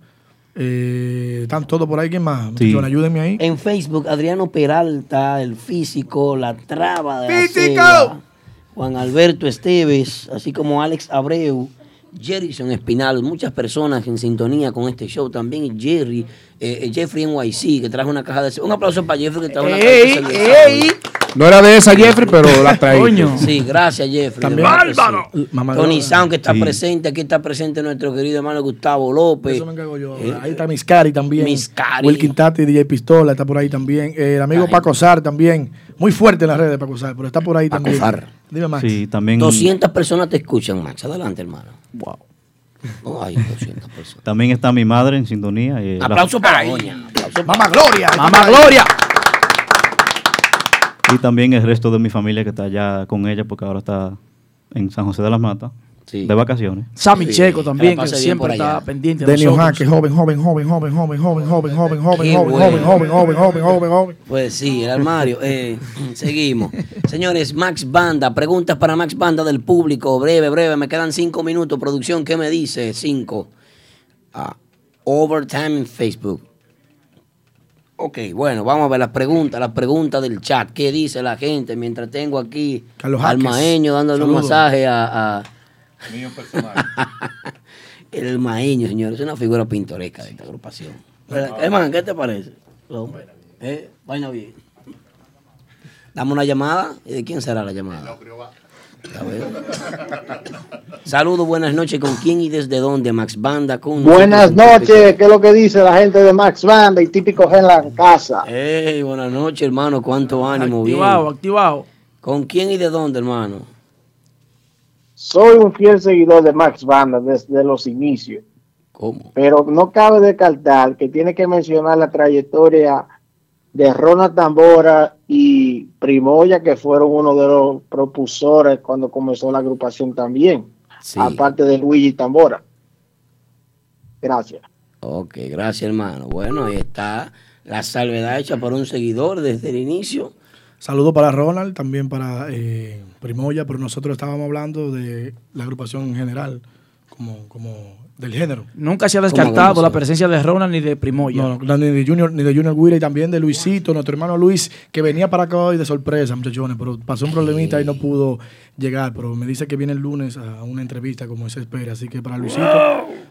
Speaker 17: eh, están todos por ahí, ¿quién más? Muchachos, ayúdenme ahí.
Speaker 1: En Facebook, Adriano Peralta, el físico, la traba de la
Speaker 17: ¡Físico!
Speaker 1: Juan Alberto Esteves, así como Alex Abreu, Jerison Espinal, muchas personas en sintonía con este show también, Jerry, eh, eh, Jeffrey NYC, que trajo una caja de... Un aplauso para Jeffrey que trajo una caja de.
Speaker 26: No era de esa, Jeffrey, pero la traí.
Speaker 1: Sí, gracias, Jeffrey.
Speaker 26: También-
Speaker 1: sí.
Speaker 26: ¡Bárbaro!
Speaker 17: Mamá
Speaker 1: Tony. Sound, que está
Speaker 17: Sí.
Speaker 1: presente, aquí está presente nuestro querido hermano Gustavo López.
Speaker 17: Eso me encargo yo.
Speaker 1: Eh,
Speaker 17: ahí está Miscari también.
Speaker 1: Miscari.
Speaker 17: Wilkin Tati, DJ Pistola, está por ahí también. Eh, el amigo Paco Sar también. Muy fuerte en las redes de Paco Sar, pero está por ahí también.
Speaker 1: Sar.
Speaker 17: Dime, Max.
Speaker 14: Sí, también,
Speaker 1: 200 personas te escuchan, Max. Adelante, hermano. Wow. No hay 200 personas.
Speaker 14: también está mi madre en sintonía. eh, la-
Speaker 1: Aplauso para doña.
Speaker 17: Mamá Gloria.
Speaker 28: Mamá Gloria.
Speaker 14: Y también el resto de mi familia que está allá con ella, porque ahora está en San José de las Matas, de vacaciones.
Speaker 28: Sammy
Speaker 14: Sí,
Speaker 28: Checo también, que siempre está pendiente de
Speaker 17: Denio. Jaque, joven, joven, joven, joven, joven, joven, joven, joven, joven, joven, joven, joven, joven, joven, joven, joven.
Speaker 1: Pues sí, el armario. Eh, seguimos. Señores, Max Banda. Preguntas para Max Banda del público. Breve, breve. Me quedan cinco minutos. Producción, ¿qué me dice? Cinco. Ah, overtime en Facebook. Ok, bueno, vamos a ver las preguntas, las preguntas del chat. ¿Qué dice la gente? Mientras tengo aquí
Speaker 17: Carlos
Speaker 1: al maeño dándole un masaje a, a-
Speaker 18: Mío personal. <laughs>
Speaker 1: el maeño, señores. Es una figura pintoresca de esta agrupación. Hermano, ¿qué te parece? ¿Eh? Vaina bien. Dame una llamada. ¿Y de quién será la llamada? A ver. Saludos, buenas noches. ¿Con quién y desde dónde? Max Banda con
Speaker 29: Buenas noches, ¿qué es lo que dice la gente de Max Banda y típico en la casa?
Speaker 1: Hey, buenas noches, hermano. Cuánto ánimo.
Speaker 29: Activado,
Speaker 1: bien.
Speaker 28: activado.
Speaker 1: ¿Con quién y de dónde, hermano?
Speaker 29: Soy un fiel seguidor de Max Banda desde los inicios.
Speaker 1: ¿Cómo?
Speaker 29: Pero no cabe descartar que tiene que mencionar la trayectoria de Ronald Tambora y Primoya, que fueron uno de los propulsores cuando comenzó la agrupación también, aparte de Luigi Tambora. Gracias.
Speaker 1: Ok, gracias, hermano. Bueno, ahí está la salvedad hecha por un seguidor desde el inicio.
Speaker 17: Saludos para Ronald, también para eh, Primoya, pero nosotros estábamos hablando de la agrupación en general, como, como del género.
Speaker 28: Nunca se ha descartado la presencia de Ronald ni de Primoya.
Speaker 17: No, no, ni de Junior, ni de Junior Guira y también de Luisito, nuestro hermano Luis, que venía para acá hoy de sorpresa, muchachones, pero pasó un problemita y no pudo llegar, pero me dice que viene el lunes a una entrevista como se espera, así que para Luisito,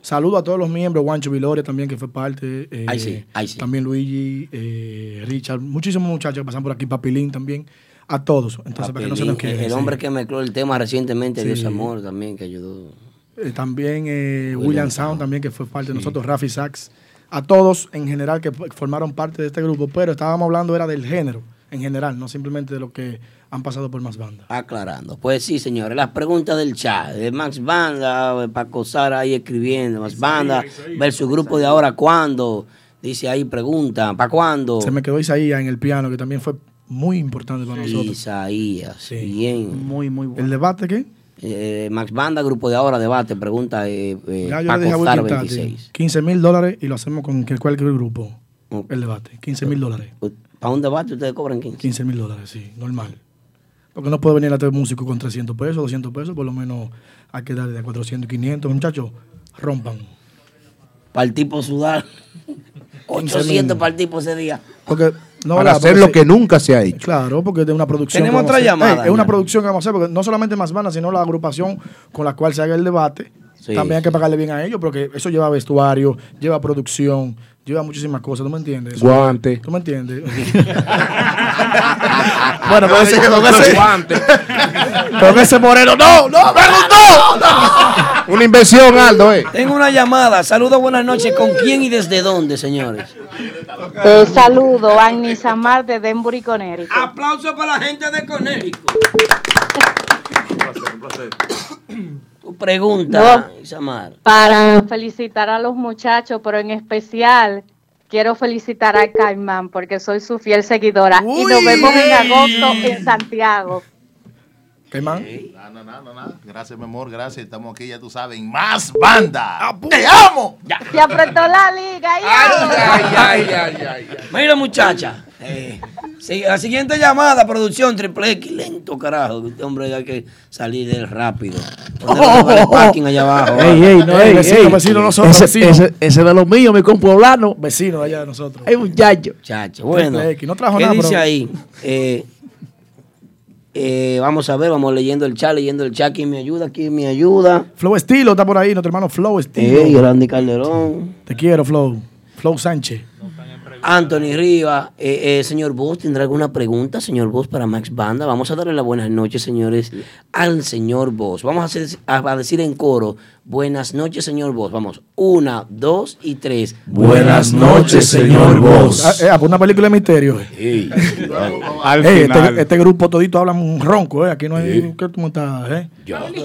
Speaker 17: saludo a todos los miembros, Juancho Viloria también que fue parte, eh,
Speaker 1: Ay, sí, ay, sí.
Speaker 17: también Luigi, eh, Richard, muchísimos muchachos que pasan por aquí, Papilín también, a todos, entonces para que no se nos quede.
Speaker 1: el
Speaker 17: sí.
Speaker 1: hombre que mezcló el tema recientemente,
Speaker 17: Sí.
Speaker 1: Dios Amor, también, que ayudó.
Speaker 17: Eh, también eh, William Sound, también que fue parte de nosotros, Rafi Sachs, a todos en general que formaron parte de este grupo, pero estábamos hablando era del género en general, no simplemente de lo que han pasado por más bandas.
Speaker 1: Aclarando. Pues sí, señores, las preguntas del chat. De Max Banda, Paco Sara ahí escribiendo. Max Banda versus grupo de ahora, ¿cuándo? Dice ahí, pregunta, ¿para cuándo?
Speaker 17: Se me quedó Isaías en el piano, que también fue muy importante para nosotros.
Speaker 1: Isaías, bien.
Speaker 16: Muy, muy bueno.
Speaker 17: ¿El debate qué?
Speaker 1: Eh, Max Banda, grupo de ahora, debate, pregunta eh, eh,
Speaker 17: Ya yo le dije a
Speaker 1: Paco
Speaker 17: Tati,
Speaker 1: 26.
Speaker 17: 15 mil dólares y lo hacemos con cualquier grupo. El debate, 15 mil dólares.
Speaker 1: ¿Para un debate ustedes cobran 15?
Speaker 17: 15 mil dólares, sí, normal. Porque no puede venir a tener músico con 300 pesos, 200 pesos, por lo menos hay que darle de 400 y 500. Muchachos, rompan.
Speaker 1: Para el tipo sudar. 800 para el tipo ese día.
Speaker 17: Porque no,
Speaker 26: Para hacer lo
Speaker 17: sí.
Speaker 26: que nunca se ha hecho.
Speaker 17: Claro, porque es de una producción.
Speaker 1: Tenemos otra llamada,
Speaker 17: es una producción que vamos a hacer, porque no solamente más bandas, sino la agrupación con la cual se haga el debate.
Speaker 1: Sí,
Speaker 17: También hay
Speaker 1: sí.
Speaker 17: que pagarle bien a ellos, porque eso lleva vestuario, lleva producción, lleva muchísimas cosas. ¿Tú me entiendes? Eso-
Speaker 26: Guante.
Speaker 17: ¿Tú me entiendes? <laughs> bueno, con ese, con ese, <laughs> con ese moreno, no, no, me gustó.
Speaker 26: Una inversión, Aldo, eh.
Speaker 1: Tengo una llamada. Saludos, buenas noches. ¿Con quién y desde dónde, señores?
Speaker 30: Eh, saludo, Agni Samar de Denbury, Connecticut.
Speaker 1: Aplauso para la gente de Conérico. Tu pregunta, Isamar.
Speaker 30: Para felicitar a los muchachos, pero en especial quiero felicitar a Caimán porque soy su fiel seguidora. Y nos vemos en agosto en Santiago.
Speaker 17: Caimán.
Speaker 20: No, no, no, no, no. Gracias, mi amor, gracias. Estamos aquí, ya tú sabes, en más banda. ¡Te amo!
Speaker 30: Se apretó la liga. ¡ya!
Speaker 1: Mira, muchacha. eh, sí, la siguiente llamada, producción triple X. Lento, carajo. Este hombre hay que salir del rápido. Ponerlo en el parking allá abajo.
Speaker 17: Ey, ey, no, ey, vecino, vecino, nosotros,
Speaker 9: ese,
Speaker 17: vecino.
Speaker 9: Ese, ese de los míos, mi compueblano.
Speaker 17: Vecino allá de nosotros.
Speaker 9: Ay, muchacho.
Speaker 1: Muchacho, bueno.
Speaker 17: No trajo
Speaker 1: ¿Qué
Speaker 17: nada,
Speaker 1: dice ahí? Eh, eh, vamos a ver, vamos leyendo el chat, leyendo el chat. ¿Quién me ayuda? ¿Quién me ayuda?
Speaker 17: Flow Estilo está por ahí, nuestro hermano Flow Estilo.
Speaker 1: Ey, Randy Calderón.
Speaker 17: Te quiero, Flow. Flow Sánchez.
Speaker 1: Anthony Riva, eh, eh, señor Vos, ¿tendrá alguna pregunta, señor Vos, para Max Banda? Vamos a darle las buenas noches, señores, al señor Vos. Vamos a, hacer- a- a decir en coro, buenas noches, señor Vos. Vamos, una, dos y tres.
Speaker 17: Buenas noches, señor Vos. Ah, eh, ah, pues una película de misterio. eh. <laughs>
Speaker 5: Al
Speaker 17: este, este grupo todito habla un ronco, eh. Aquí no hay. ¿Qué tú estás, eh?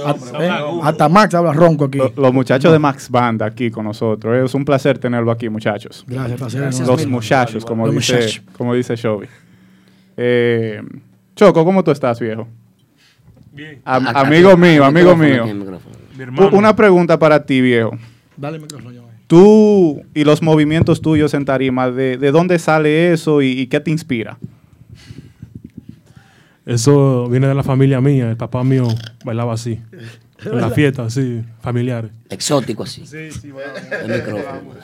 Speaker 17: Hasta, eh, hasta Max habla ronco aquí.
Speaker 5: Lo- Los muchachos de Max Banda aquí con nosotros. Es un placer tenerlo aquí, muchachos.
Speaker 17: Gracias, placer es
Speaker 5: Los muchachos, como
Speaker 17: Los
Speaker 5: dice,
Speaker 17: muchachos.
Speaker 5: como dice. Eh, Choco, ¿cómo tú estás, viejo?
Speaker 31: Bien.
Speaker 5: Am- amigo mío, amigo mío.
Speaker 31: Hermano.
Speaker 5: Una pregunta para ti, viejo.
Speaker 17: Dale el micrófono, yo.
Speaker 5: Tú y los movimientos tuyos en tarima, ¿de, de dónde sale eso y, y qué te inspira?
Speaker 31: Eso viene de la familia mía. El papá mío bailaba así. <laughs> En las fiestas, así, familiares.
Speaker 1: Exótico así.
Speaker 31: Sí, sí,
Speaker 1: El micrófono. <laughs>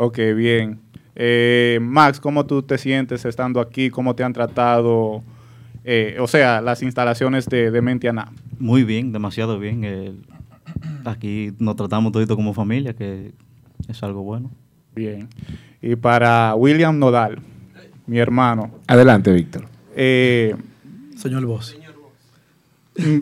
Speaker 5: Ok, bien. Eh, Max, ¿cómo tú te sientes estando aquí? ¿Cómo te han tratado? Eh, o sea, las instalaciones de, de Mentiana.
Speaker 14: Muy bien, demasiado bien. eh, aquí nos tratamos todito como familia, que es algo bueno.
Speaker 5: Bien. Y para William Nodal, mi hermano.
Speaker 26: Adelante, Víctor.
Speaker 5: Eh,
Speaker 17: Señor Vos.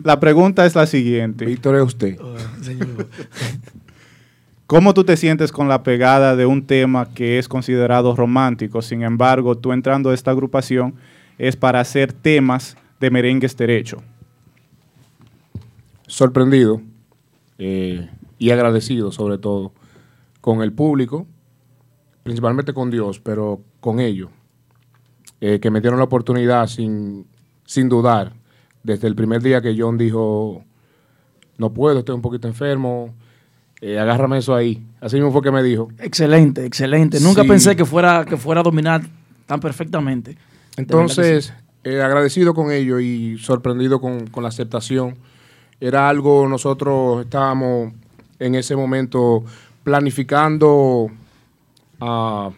Speaker 5: la pregunta es la siguiente.
Speaker 26: Víctor es usted.
Speaker 17: señor Vos. <laughs>
Speaker 5: ¿Cómo tú te sientes con la pegada de un tema que es considerado romántico? Sin embargo, tú entrando a esta agrupación es para hacer temas de merengues derecho.
Speaker 26: sorprendido eh, y agradecido sobre todo con el público, principalmente con Dios, pero con ellos, eh, que me dieron la oportunidad sin, sin dudar, desde el primer día que John dijo, no puedo, estoy un poquito enfermo, eh, agárrame eso ahí. Así mismo fue que me dijo.
Speaker 16: Excelente, excelente. Nunca
Speaker 26: Sí.
Speaker 16: pensé que fuera, que fuera a dominar tan perfectamente.
Speaker 26: Entonces,
Speaker 16: sí.
Speaker 26: eh, agradecido con ello y sorprendido con, con la aceptación. Era algo, nosotros estábamos en ese momento planificando ah,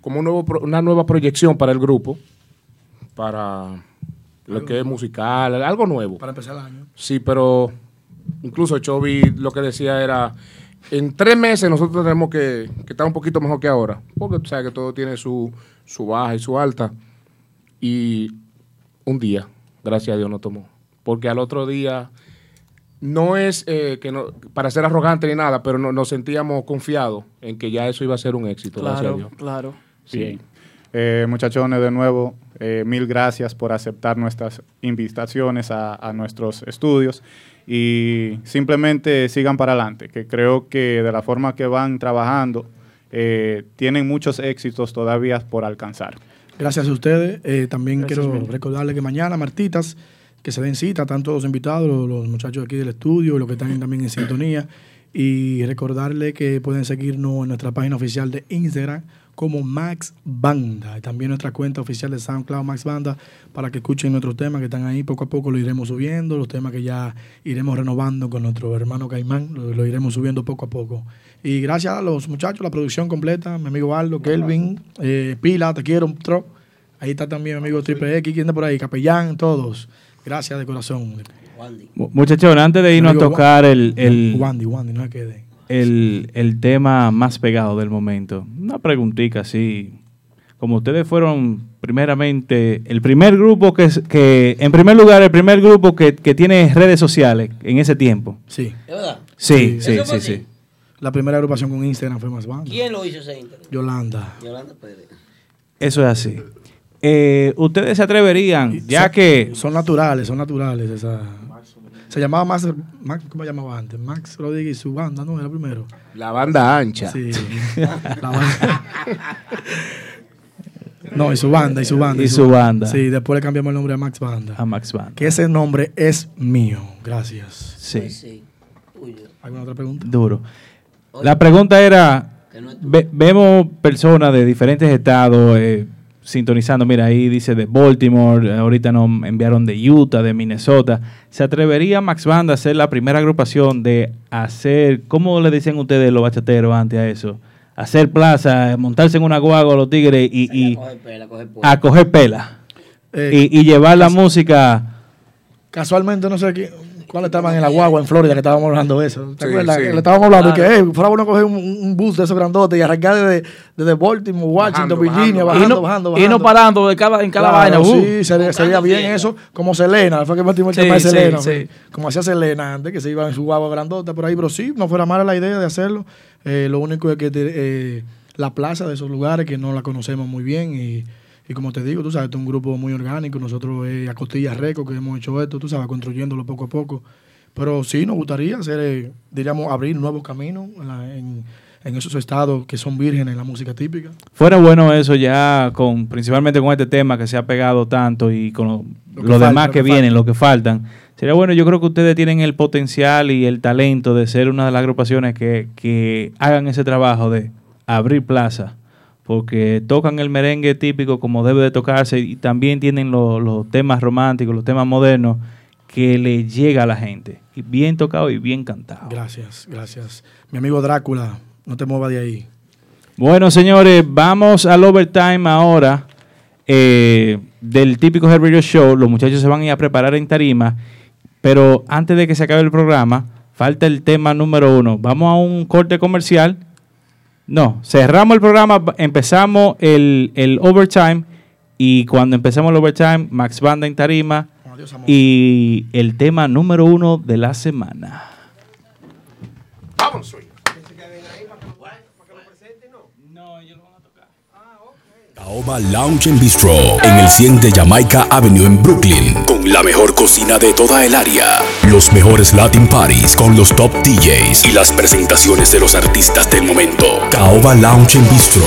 Speaker 26: como un nuevo pro- una nueva proyección para el grupo, para lo que es musical, algo nuevo.
Speaker 17: Para empezar el año.
Speaker 26: Sí, pero incluso Chovy lo que decía era, en tres meses nosotros tenemos que, que estar un poquito mejor que ahora, porque sabes que todo tiene su, su baja y su alta. Y un día, gracias a Dios, no tomó. Porque al otro día no es eh, que no, para ser arrogante ni nada, pero no- nos sentíamos confiados en que ya eso iba a ser un éxito. gracias a
Speaker 9: Claro,
Speaker 26: Dios.
Speaker 9: claro.
Speaker 5: Bien. Eh, muchachones, de nuevo, eh, mil gracias por aceptar nuestras invitaciones a, a nuestros estudios y simplemente sigan para adelante, que creo que de la forma que van trabajando, eh, tienen muchos éxitos todavía por alcanzar.
Speaker 17: Gracias a ustedes. Eh, también
Speaker 5: Gracias,
Speaker 17: quiero
Speaker 5: Miguel.
Speaker 17: recordarle que mañana, Martitas, que se den cita, están todos invitados, los, los muchachos aquí del estudio, los que están también en sintonía. Y recordarle que pueden seguirnos en nuestra página oficial de Instagram como Max Banda. Y también nuestra cuenta oficial de SoundCloud Max Banda para que escuchen nuestros temas que están ahí. Poco a poco lo iremos subiendo, los temas que ya iremos renovando con nuestro hermano Caimán, lo, lo iremos subiendo poco a poco. Y gracias a los muchachos, la producción completa, mi amigo Aldo, Kelvin, eh, Pila, te quiero, Tro. Ahí está también mi amigo Triple X, ¿quién está por ahí? Capellán, todos. Gracias de corazón.
Speaker 4: Mu- Muchachones, antes de irnos a tocar el, el,
Speaker 17: Wandy, Wandy, no se quede.
Speaker 4: el, el tema más pegado del momento, una preguntita así. Como ustedes fueron primeramente el primer grupo que, que en primer lugar, el primer grupo que, que tiene redes sociales en ese tiempo.
Speaker 17: Sí.
Speaker 1: ¿Es verdad?
Speaker 4: Sí, sí,
Speaker 1: ¿Eso fue
Speaker 4: sí, sí.
Speaker 17: La primera agrupación con Instagram fue más banda.
Speaker 1: ¿Quién lo hizo ese internet?
Speaker 17: Yolanda.
Speaker 1: Yolanda Pérez.
Speaker 4: Eso es así. Eh, ustedes se atreverían, ya
Speaker 17: Son-
Speaker 4: que
Speaker 17: Son naturales, son naturales. Esa, se llamaba Max, Max, ¿cómo se llamaba antes? Max Rodríguez y su banda, ¿no? Era primero.
Speaker 26: La banda ancha.
Speaker 17: Sí. La banda. No, y su banda, y su banda.
Speaker 4: Y su banda.
Speaker 17: Sí, después le cambiamos el nombre a Max Banda.
Speaker 4: a Max Band.
Speaker 17: Que ese nombre es mío. Gracias.
Speaker 4: Sí.
Speaker 17: ¿Alguna otra pregunta?
Speaker 4: Duro. La pregunta era, ve- vemos personas de diferentes estados eh, sintonizando, mira, ahí dice de Baltimore, ahorita nos enviaron de Utah, de Minnesota. ¿Se atrevería Max Band a ser la primera agrupación de hacer, ¿cómo le decían ustedes los bachateros antes a eso? Hacer plaza, montarse en una guagua los tigres y, y
Speaker 1: Coger pela, coger
Speaker 4: a coger pela.
Speaker 17: Eh,
Speaker 4: y, y llevar la música...
Speaker 17: Casualmente, no sé qué, cuál estaban en la guagua en Florida que estábamos hablando de eso. ¿Te
Speaker 26: Sí,
Speaker 17: acuerdas?
Speaker 26: sí.
Speaker 17: Que le estábamos hablando
Speaker 26: Claro.
Speaker 17: que eh, fuera bueno coger un, un bus de esos grandotes y arrancar desde, desde Baltimore, Washington,
Speaker 26: Bajando,
Speaker 17: Virginia,
Speaker 26: bajando.
Speaker 17: bajando,
Speaker 9: y no,
Speaker 17: bajando,
Speaker 9: y no parando de cada, en cada
Speaker 17: Claro,
Speaker 9: vaina. uh.
Speaker 17: Sí, sería, sería bien eso, como Selena, fue que metimos el
Speaker 9: Sí,
Speaker 17: tema de Selena,
Speaker 9: sí.
Speaker 17: como hacía Selena antes, que se iba en su guagua grandota por ahí, pero sí, no fuera mala la idea de hacerlo. Eh, lo único es que eh, la plaza de esos lugares que no la conocemos muy bien y, y como te digo, tú sabes, este es un grupo muy orgánico, nosotros eh, a Costillas Reco que hemos hecho esto, tú sabes, construyéndolo poco a poco. Pero sí, nos gustaría hacer, eh, diríamos, abrir nuevos caminos en, la- en- en esos estados que son vírgenes en la música típica.
Speaker 4: Fuera bueno eso ya, con principalmente con este tema que se ha pegado tanto y con lo,
Speaker 17: Lo que
Speaker 4: lo
Speaker 17: falta,
Speaker 4: demás
Speaker 17: lo
Speaker 4: que,
Speaker 17: que
Speaker 4: vienen,
Speaker 17: falta.
Speaker 4: lo que faltan. Sería bueno, yo creo que ustedes tienen el potencial y el talento de ser una de las agrupaciones que, que hagan ese trabajo de abrir plaza, porque tocan el merengue típico como debe de tocarse y también tienen lo- los temas románticos, los temas modernos que le llega a la gente. Y bien tocado y bien cantado.
Speaker 17: Gracias, gracias. Mi amigo Drácula, no te muevas de ahí.
Speaker 4: Bueno, señores, vamos al overtime ahora eh, del típico Head Radio Show. Los muchachos se van a ir a preparar en tarima, pero antes de que se acabe el programa, falta el tema número uno. Vamos a un corte comercial. No, cerramos el programa, empezamos el, el overtime y cuando empezamos el overtime, Max Banda en tarima y el tema número uno de la semana.
Speaker 26: Vámonos.
Speaker 6: Caoba Lounge and Bistro en el 100 de Jamaica Avenue en Brooklyn con la mejor cocina de toda el área, los mejores Latin parties con los top DJs y las presentaciones de los artistas del momento. Caoba Lounge and Bistro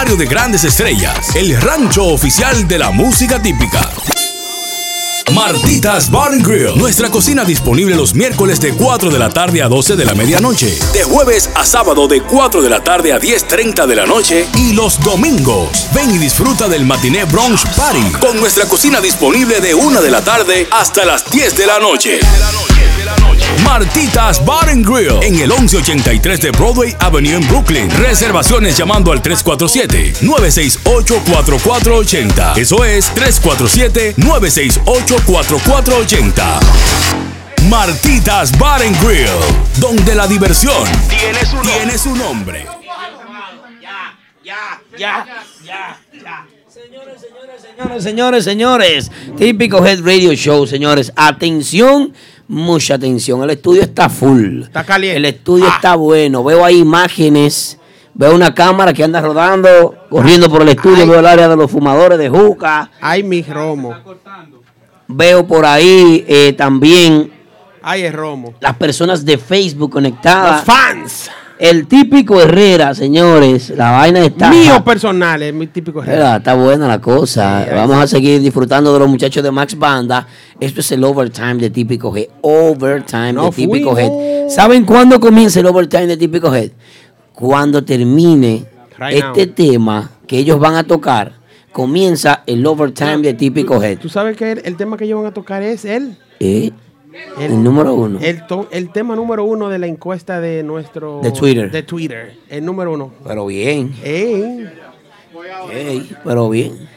Speaker 6: de grandes estrellas, el rancho oficial de la música típica. Martitas Bar and Grill. Nuestra cocina disponible los miércoles de 4 de la tarde a 12 de la medianoche. De jueves a sábado de 4 de la tarde a 10.30 de la noche. Y los domingos. Ven y disfruta del matiné brunch party. Con nuestra cocina disponible de 1 de la tarde hasta las 10 de la noche.
Speaker 23: Martitas Bar and Grill en el 1183 de Broadway Avenue en Brooklyn. Reservaciones llamando al 347-968-4480. Eso es 347-968-4480. Martitas Bar and Grill, donde la diversión tiene su, tiene su nombre.
Speaker 1: Ya, ya, ya. Señores, señores, señores, señores. Típico Head Radio Show, señores. Atención, mucha atención. El estudio está full.
Speaker 2: Está caliente.
Speaker 1: El estudio está bueno. Veo ahí imágenes. Veo una cámara que anda rodando, corriendo por el estudio. Veo el área de los fumadores de juca.
Speaker 2: Ay, mi romo.
Speaker 1: Veo por ahí eh, también
Speaker 2: Ay, es romo.
Speaker 1: las personas de Facebook conectadas.
Speaker 2: Los fans.
Speaker 1: El típico Herrera, señores. La vaina está.
Speaker 2: Mío personal, es mi típico
Speaker 1: Mira, está buena la cosa. Vamos a seguir disfrutando de los muchachos de Max Banda. Esto es el overtime de Típico Head. Overtime
Speaker 2: No
Speaker 1: de Típico
Speaker 2: fuimos.
Speaker 1: Head. ¿Saben cuándo comienza el overtime de Típico Head? Cuando termine
Speaker 2: Right
Speaker 1: este tema que ellos van a tocar, comienza el overtime de Típico Head.
Speaker 2: ¿Tú sabes que el, el tema que ellos van a tocar es el,
Speaker 1: ¿Eh? El número uno.
Speaker 2: el, to- el tema número uno de la encuesta de nuestro...
Speaker 1: De Twitter.
Speaker 2: De Twitter. El número uno.
Speaker 1: Pero bien.
Speaker 2: Ey.
Speaker 1: Ey, pero bien.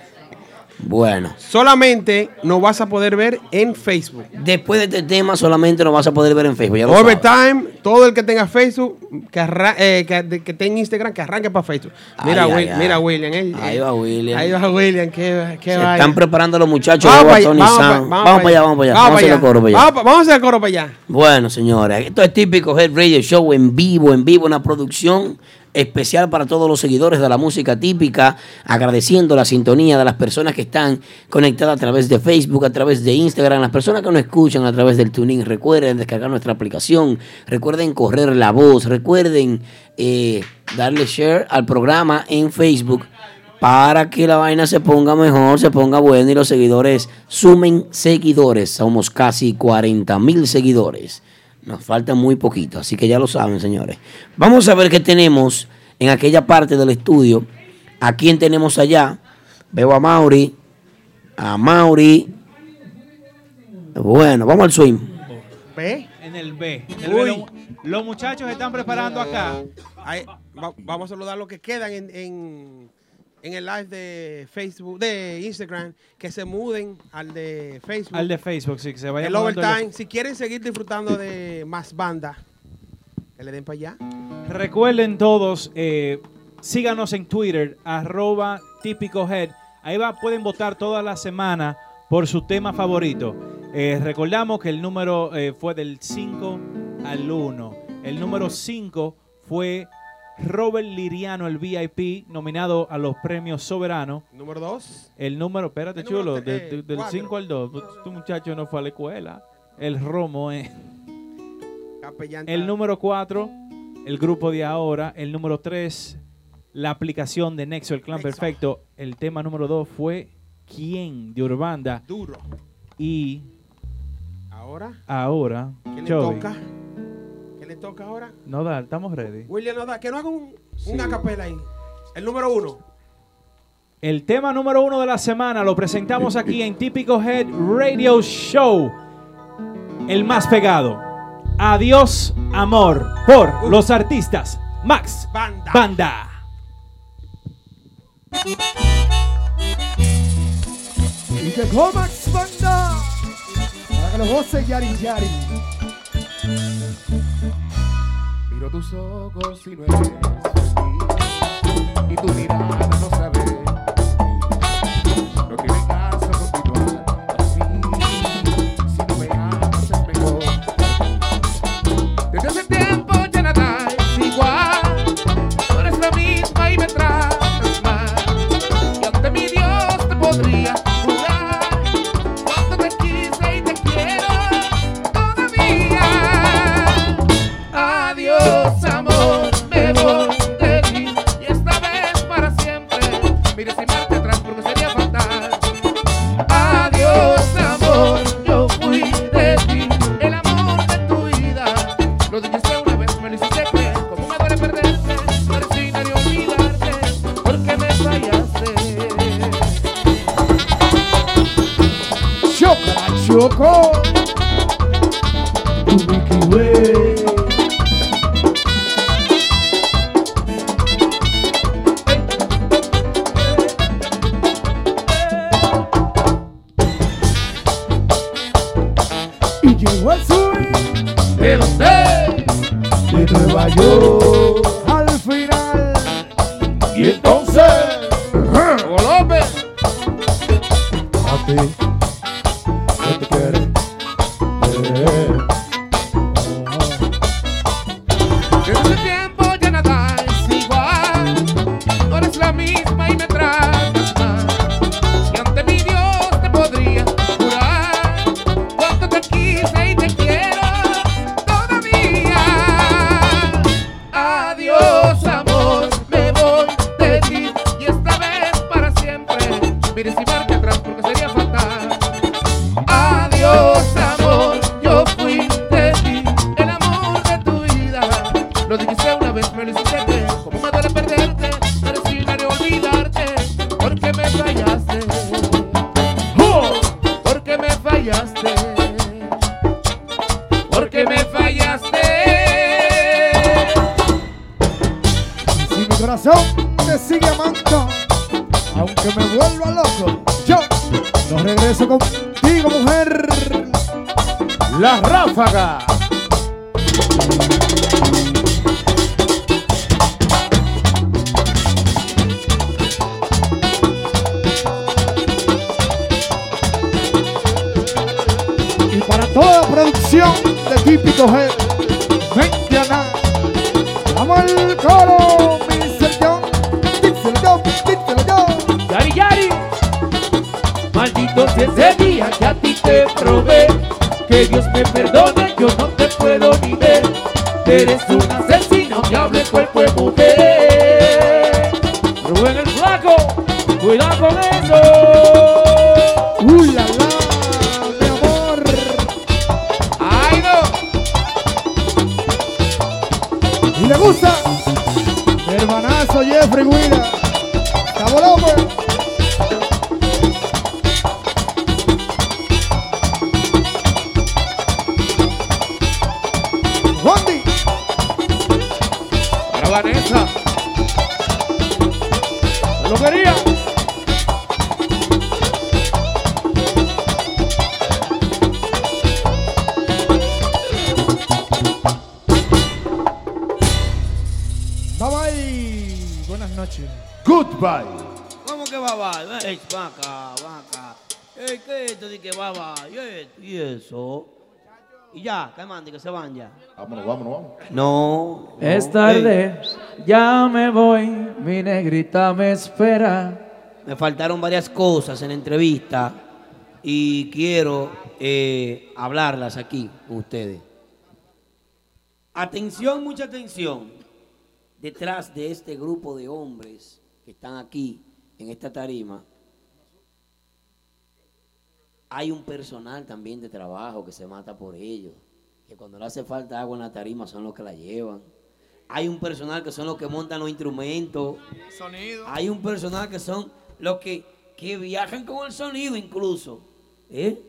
Speaker 1: Bueno.
Speaker 2: Solamente nos vas a poder ver en Facebook.
Speaker 1: Después de este tema solamente lo vas a poder ver en Facebook. Ya lo sabes.
Speaker 2: Overtime, todo el que tenga Facebook, que, arra- eh, que, tenga Instagram, que arranque para Facebook. Mira,
Speaker 1: Ay,
Speaker 2: Will-
Speaker 1: ay, ay.
Speaker 2: mira William. eh,
Speaker 1: Ahí va William.
Speaker 2: Ahí va William. Qué, qué
Speaker 1: Se
Speaker 2: vaina.
Speaker 1: están preparando los muchachos.
Speaker 2: Vamos
Speaker 1: Vamos,
Speaker 2: para vamos
Speaker 1: Sam.
Speaker 2: pa-
Speaker 1: Vamos para allá, vamos para allá. Vamos a hacer el coro para allá.
Speaker 2: Vamos, vamos a hacer el coro para allá.
Speaker 1: Bueno, señores, esto es típico Head Radio Show en vivo, en vivo, una producción especial para todos los seguidores de la música típica, agradeciendo la sintonía de las personas que están conectadas a través de Facebook, a través de Instagram, las personas que nos escuchan a través del tuning. Recuerden descargar nuestra aplicación, recuerden correr la voz, recuerden eh, darle share al programa en Facebook para que la vaina se ponga mejor, se ponga buena y los seguidores sumen seguidores. Somos casi 40 mil seguidores. Nos falta muy poquito, así que ya lo saben, señores. Vamos a ver qué tenemos en aquella parte del estudio. ¿A quién tenemos allá? Veo a Mauri. A Mauri. Bueno, vamos al swing.
Speaker 2: ¿Ve?
Speaker 4: En el B. En el
Speaker 2: Uy.
Speaker 4: B, lo- los muchachos están preparando acá.
Speaker 2: Ahí, va- vamos a saludar los que quedan en, en, en el live de Facebook, de Instagram, que se muden al de Facebook.
Speaker 4: Al de Facebook, sí, que se vayan
Speaker 2: el overtime. Si quieren seguir disfrutando de más banda, que le den para allá.
Speaker 4: Recuerden todos, eh, síganos en Twitter, arroba típico head. Ahí va, pueden votar toda la semana por su tema favorito. Eh, recordamos que el número eh, fue del 5 al 1. El número 5 fue Robert Liriano, el VIP, nominado a los premios Soberano.
Speaker 2: Número 2.
Speaker 4: El número, espérate,
Speaker 2: El número
Speaker 4: chulo, de- de-
Speaker 2: eh,
Speaker 4: del
Speaker 2: cuatro.
Speaker 4: 5 al 2. Tu muchacho no fue a la escuela. El Romo es.
Speaker 2: Capellán.
Speaker 4: El número 4, el grupo de ahora. El número 3, la aplicación de Nexo, el clan perfecto. El tema número 2 fue ¿Quién? de Urbanda.
Speaker 2: Duro.
Speaker 4: Y
Speaker 2: Ahora,
Speaker 4: ahora,
Speaker 2: ¿qué le toca? ¿Qué le toca ahora?
Speaker 4: No da, estamos ready.
Speaker 2: William, no da, que no haga un, un acapela ahí. El número uno.
Speaker 4: El tema número uno de la semana lo presentamos aquí en Típico Head Radio Show. El más pegado. Adiós, amor. Por los artistas Max
Speaker 2: Banda.
Speaker 4: Banda.
Speaker 13: Y que Comax Banda. Para que lo goce Yari Yari.
Speaker 15: Miro tus ojos y no eres feliz, y tu mirada
Speaker 13: Choco,
Speaker 32: La
Speaker 33: ráfaga.
Speaker 17: Y para toda producción de Típico G, vente a. Vamos al coro, Mr. John. Díselo yo, díselo yo.
Speaker 16: Yari Yari, maldito si ese día que a ti te probé, que Dios me perdone, yo no te puedo ni ver. Eres un
Speaker 1: que mande, que se van ya.
Speaker 20: Vámonos, vámonos, vámonos.
Speaker 1: No.
Speaker 16: Es tarde, ya me voy, mi negrita me espera.
Speaker 1: Me faltaron varias cosas en la entrevista y quiero eh, hablarlas aquí con ustedes. Atención, mucha atención. Detrás de este grupo de hombres que están aquí en esta tarima, hay un personal también de trabajo que se mata por ellos. Que cuando le hace falta agua en la tarima son los que la llevan. Hay un personal que son los que montan los instrumentos.
Speaker 34: Sonido.
Speaker 1: Hay un personal que son los que, que viajan con el sonido incluso. ¿eh?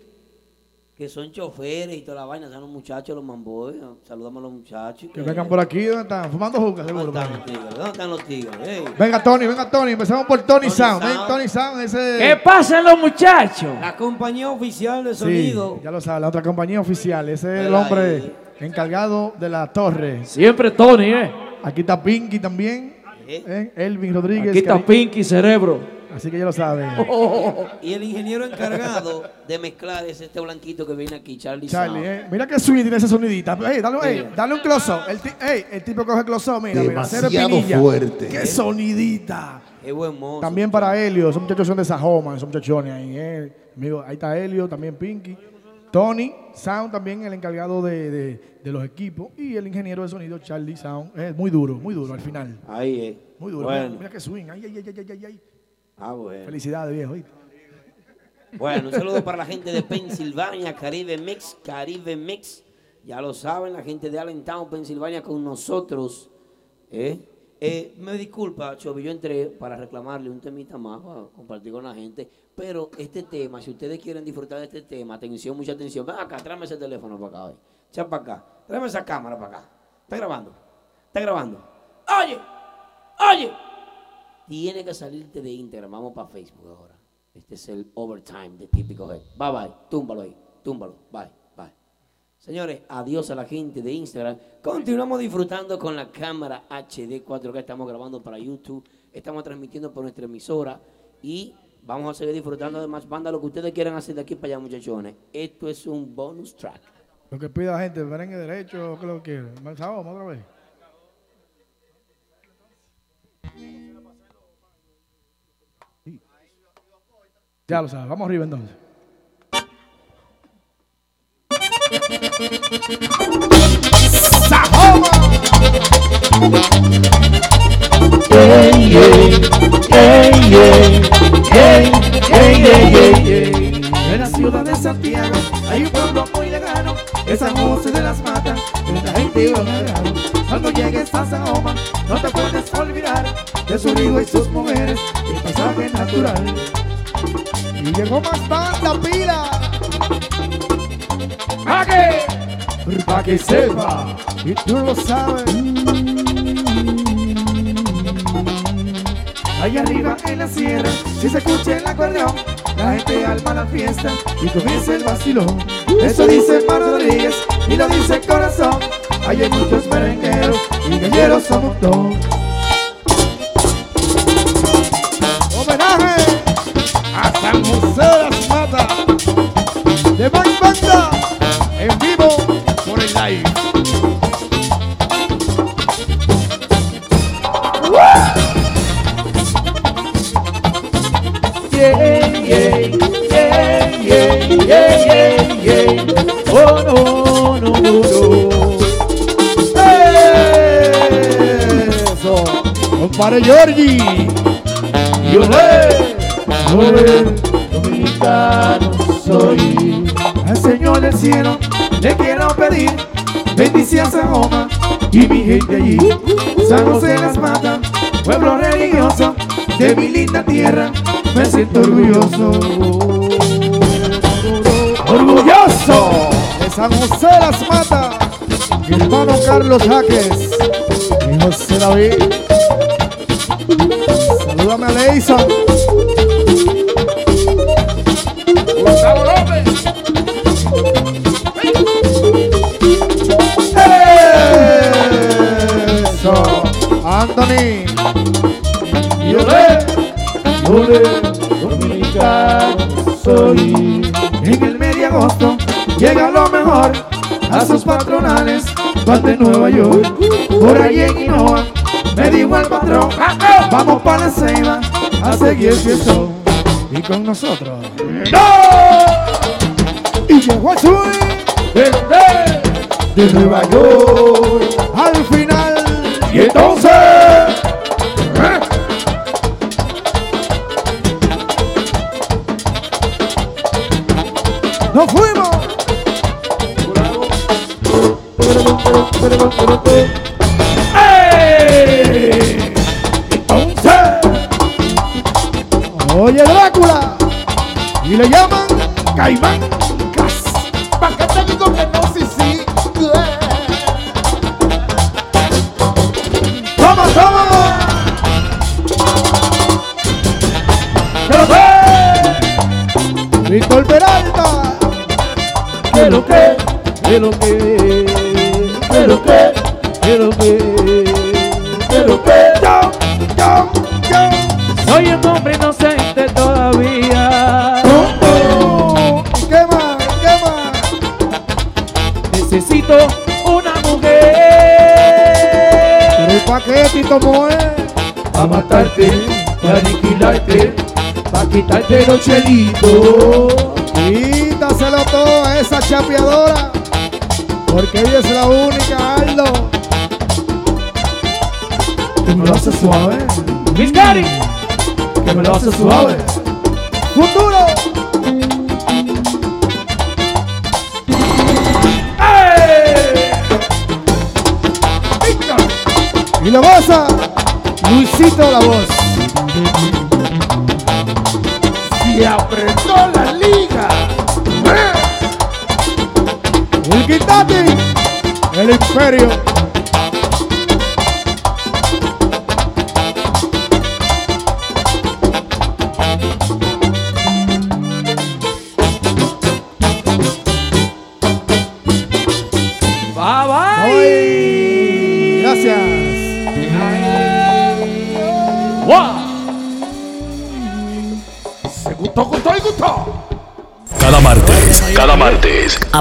Speaker 1: Que son choferes y toda la vaina. Son los muchachos, los mamboys. Saludamos a los muchachos.
Speaker 17: Que vengan por aquí, ¿dónde están? Fumando juca, seguro.
Speaker 1: ¿Dónde están los tigres? ¿Dónde están los tigres?
Speaker 17: Venga, Tony, venga, Tony. Empezamos por Tony, Sound. Ven,
Speaker 1: Sound.
Speaker 17: Tony Sound, ese.
Speaker 16: ¿Qué pasan los muchachos?
Speaker 1: La compañía oficial de
Speaker 17: Sí,
Speaker 1: sonido.
Speaker 17: ya lo sabe, la otra compañía oficial. Ese es el hombre encargado de la torre.
Speaker 16: Siempre Tony, ¿eh?
Speaker 17: Aquí está Pinky también. ¿eh? Elvin Rodríguez.
Speaker 16: Aquí está Pinky Cerebro.
Speaker 17: Así que ya lo sabe. <laughs>
Speaker 1: Y el ingeniero encargado de mezclar es este blanquito que viene aquí, Charlie.
Speaker 17: Charlie,
Speaker 1: Sound.
Speaker 17: eh, mira que swing tiene esa sonidita. Ey, dale, ey, dale un close-up. El, ti- ey, el tipo coge close-up, mira, mira. cero
Speaker 20: Demasiado
Speaker 17: espinilla.
Speaker 20: fuerte.
Speaker 17: Qué sonidita.
Speaker 1: Qué buen mozo.
Speaker 17: También para Helio, esos muchachos son de Sajoma, esos muchachones ahí. Eh. Amigo, ahí está Helio, también Pinky. Tony, Sound también el encargado de, de- de los equipos. Y el ingeniero de sonido, Charlie Sound. Es muy duro, muy duro al final.
Speaker 1: Ahí, eh.
Speaker 17: Muy duro.
Speaker 1: Bueno.
Speaker 17: Mira, mira qué swing. Ay, ay, ay, ay, ay, ay.
Speaker 1: Ah, bueno.
Speaker 17: Felicidades, viejo.
Speaker 1: Bueno, un saludo para la gente de <laughs> Pensilvania, Caribe Mix, Caribe Mix. Ya lo saben, la gente de Allentown, Pensilvania, con nosotros. ¿eh? Eh, me disculpa, Chovi, yo entré para reclamarle un temita más, para compartir con la gente. Pero este tema, si ustedes quieren disfrutar de este tema, atención, mucha atención. Ven acá, tráeme ese teléfono para acá, hoy. Echa para acá. Tráeme esa cámara para acá. Está grabando. Está grabando. Oye, oye. Tiene que salirte de Instagram. Vamos para Facebook ahora. Este es el overtime de típico Head. Bye bye. Túmbalo ahí. Túmbalo. Bye. Bye. Señores, adiós a la gente de Instagram. Continuamos disfrutando con la cámara HD 4K. Estamos grabando para YouTube. Estamos transmitiendo por nuestra emisora. Y vamos a seguir disfrutando de más bandas. Lo que ustedes quieran hacer de aquí para allá, muchachones. Esto es un bonus track.
Speaker 16: Lo que pida la gente, merengue derecho, ¿qué lo que? ¿Más Sahoma otra vez? Ya lo sabes, vamos arriba entonces.
Speaker 17: En la ciudad de Santiago hay un pueblo muy lejano, es San José de las Matas, donde la gente va. Cuando llegues a Sahoma, no te puedes olvidar de su río y sus mujeres,
Speaker 16: llegó más banda, pila.
Speaker 17: ¿Pa' qué? Pa' que sepa.
Speaker 16: Y tú lo sabes.
Speaker 17: Allá arriba en la sierra, si se escucha el acordeón, la gente alma la fiesta y comienza el vacilón. Eso dice Mar Rodríguez y lo dice el corazón. Hay muchos merengueros y galleros a montón.
Speaker 16: Compadre Giorgi.
Speaker 17: Yo le, dominicano soy. Al Señor del cielo le quiero pedir bendición a Sahoma y mi gente allí. San José las Matas, pueblo religioso de mi linda tierra, me siento orgulloso.
Speaker 16: Orgulloso de San José las Matas. Mi hermano Carlos Jaques. Y José David. Salúdame a Leisa.
Speaker 17: Gustavo López.
Speaker 16: Eso. Anthony.
Speaker 17: Yo le, yo le, dominicano soy. En el de agosto llega lo mejor a sus patronales, de Nueva York. Por ahí en Hinoa me dijo el patrón, vamos para la ceiba a seguir el fiestón.
Speaker 16: Y con nosotros.
Speaker 17: Y llegó el swing de, de Nueva York.
Speaker 16: Caimán.
Speaker 17: ¿Para qué te digo que no, sí, sí? ¡Toma, toma!
Speaker 16: Víctor Peralta.
Speaker 17: ¡Que lo que! ¡Que lo! ¡Que
Speaker 16: Tito Moe?
Speaker 17: Pa' matarte, pa' aniquilarte, pa' quitarte los chelitos.
Speaker 16: Quítaselo todo a esa chapeadora. Porque ella es la única, Aldo.
Speaker 17: Que me lo hace suave. Miss Gary, que me lo hace suave.
Speaker 16: Futuro. Y lo goza Luisito la voz.
Speaker 17: Se apretó la liga.
Speaker 16: El Quitati. El Imperio.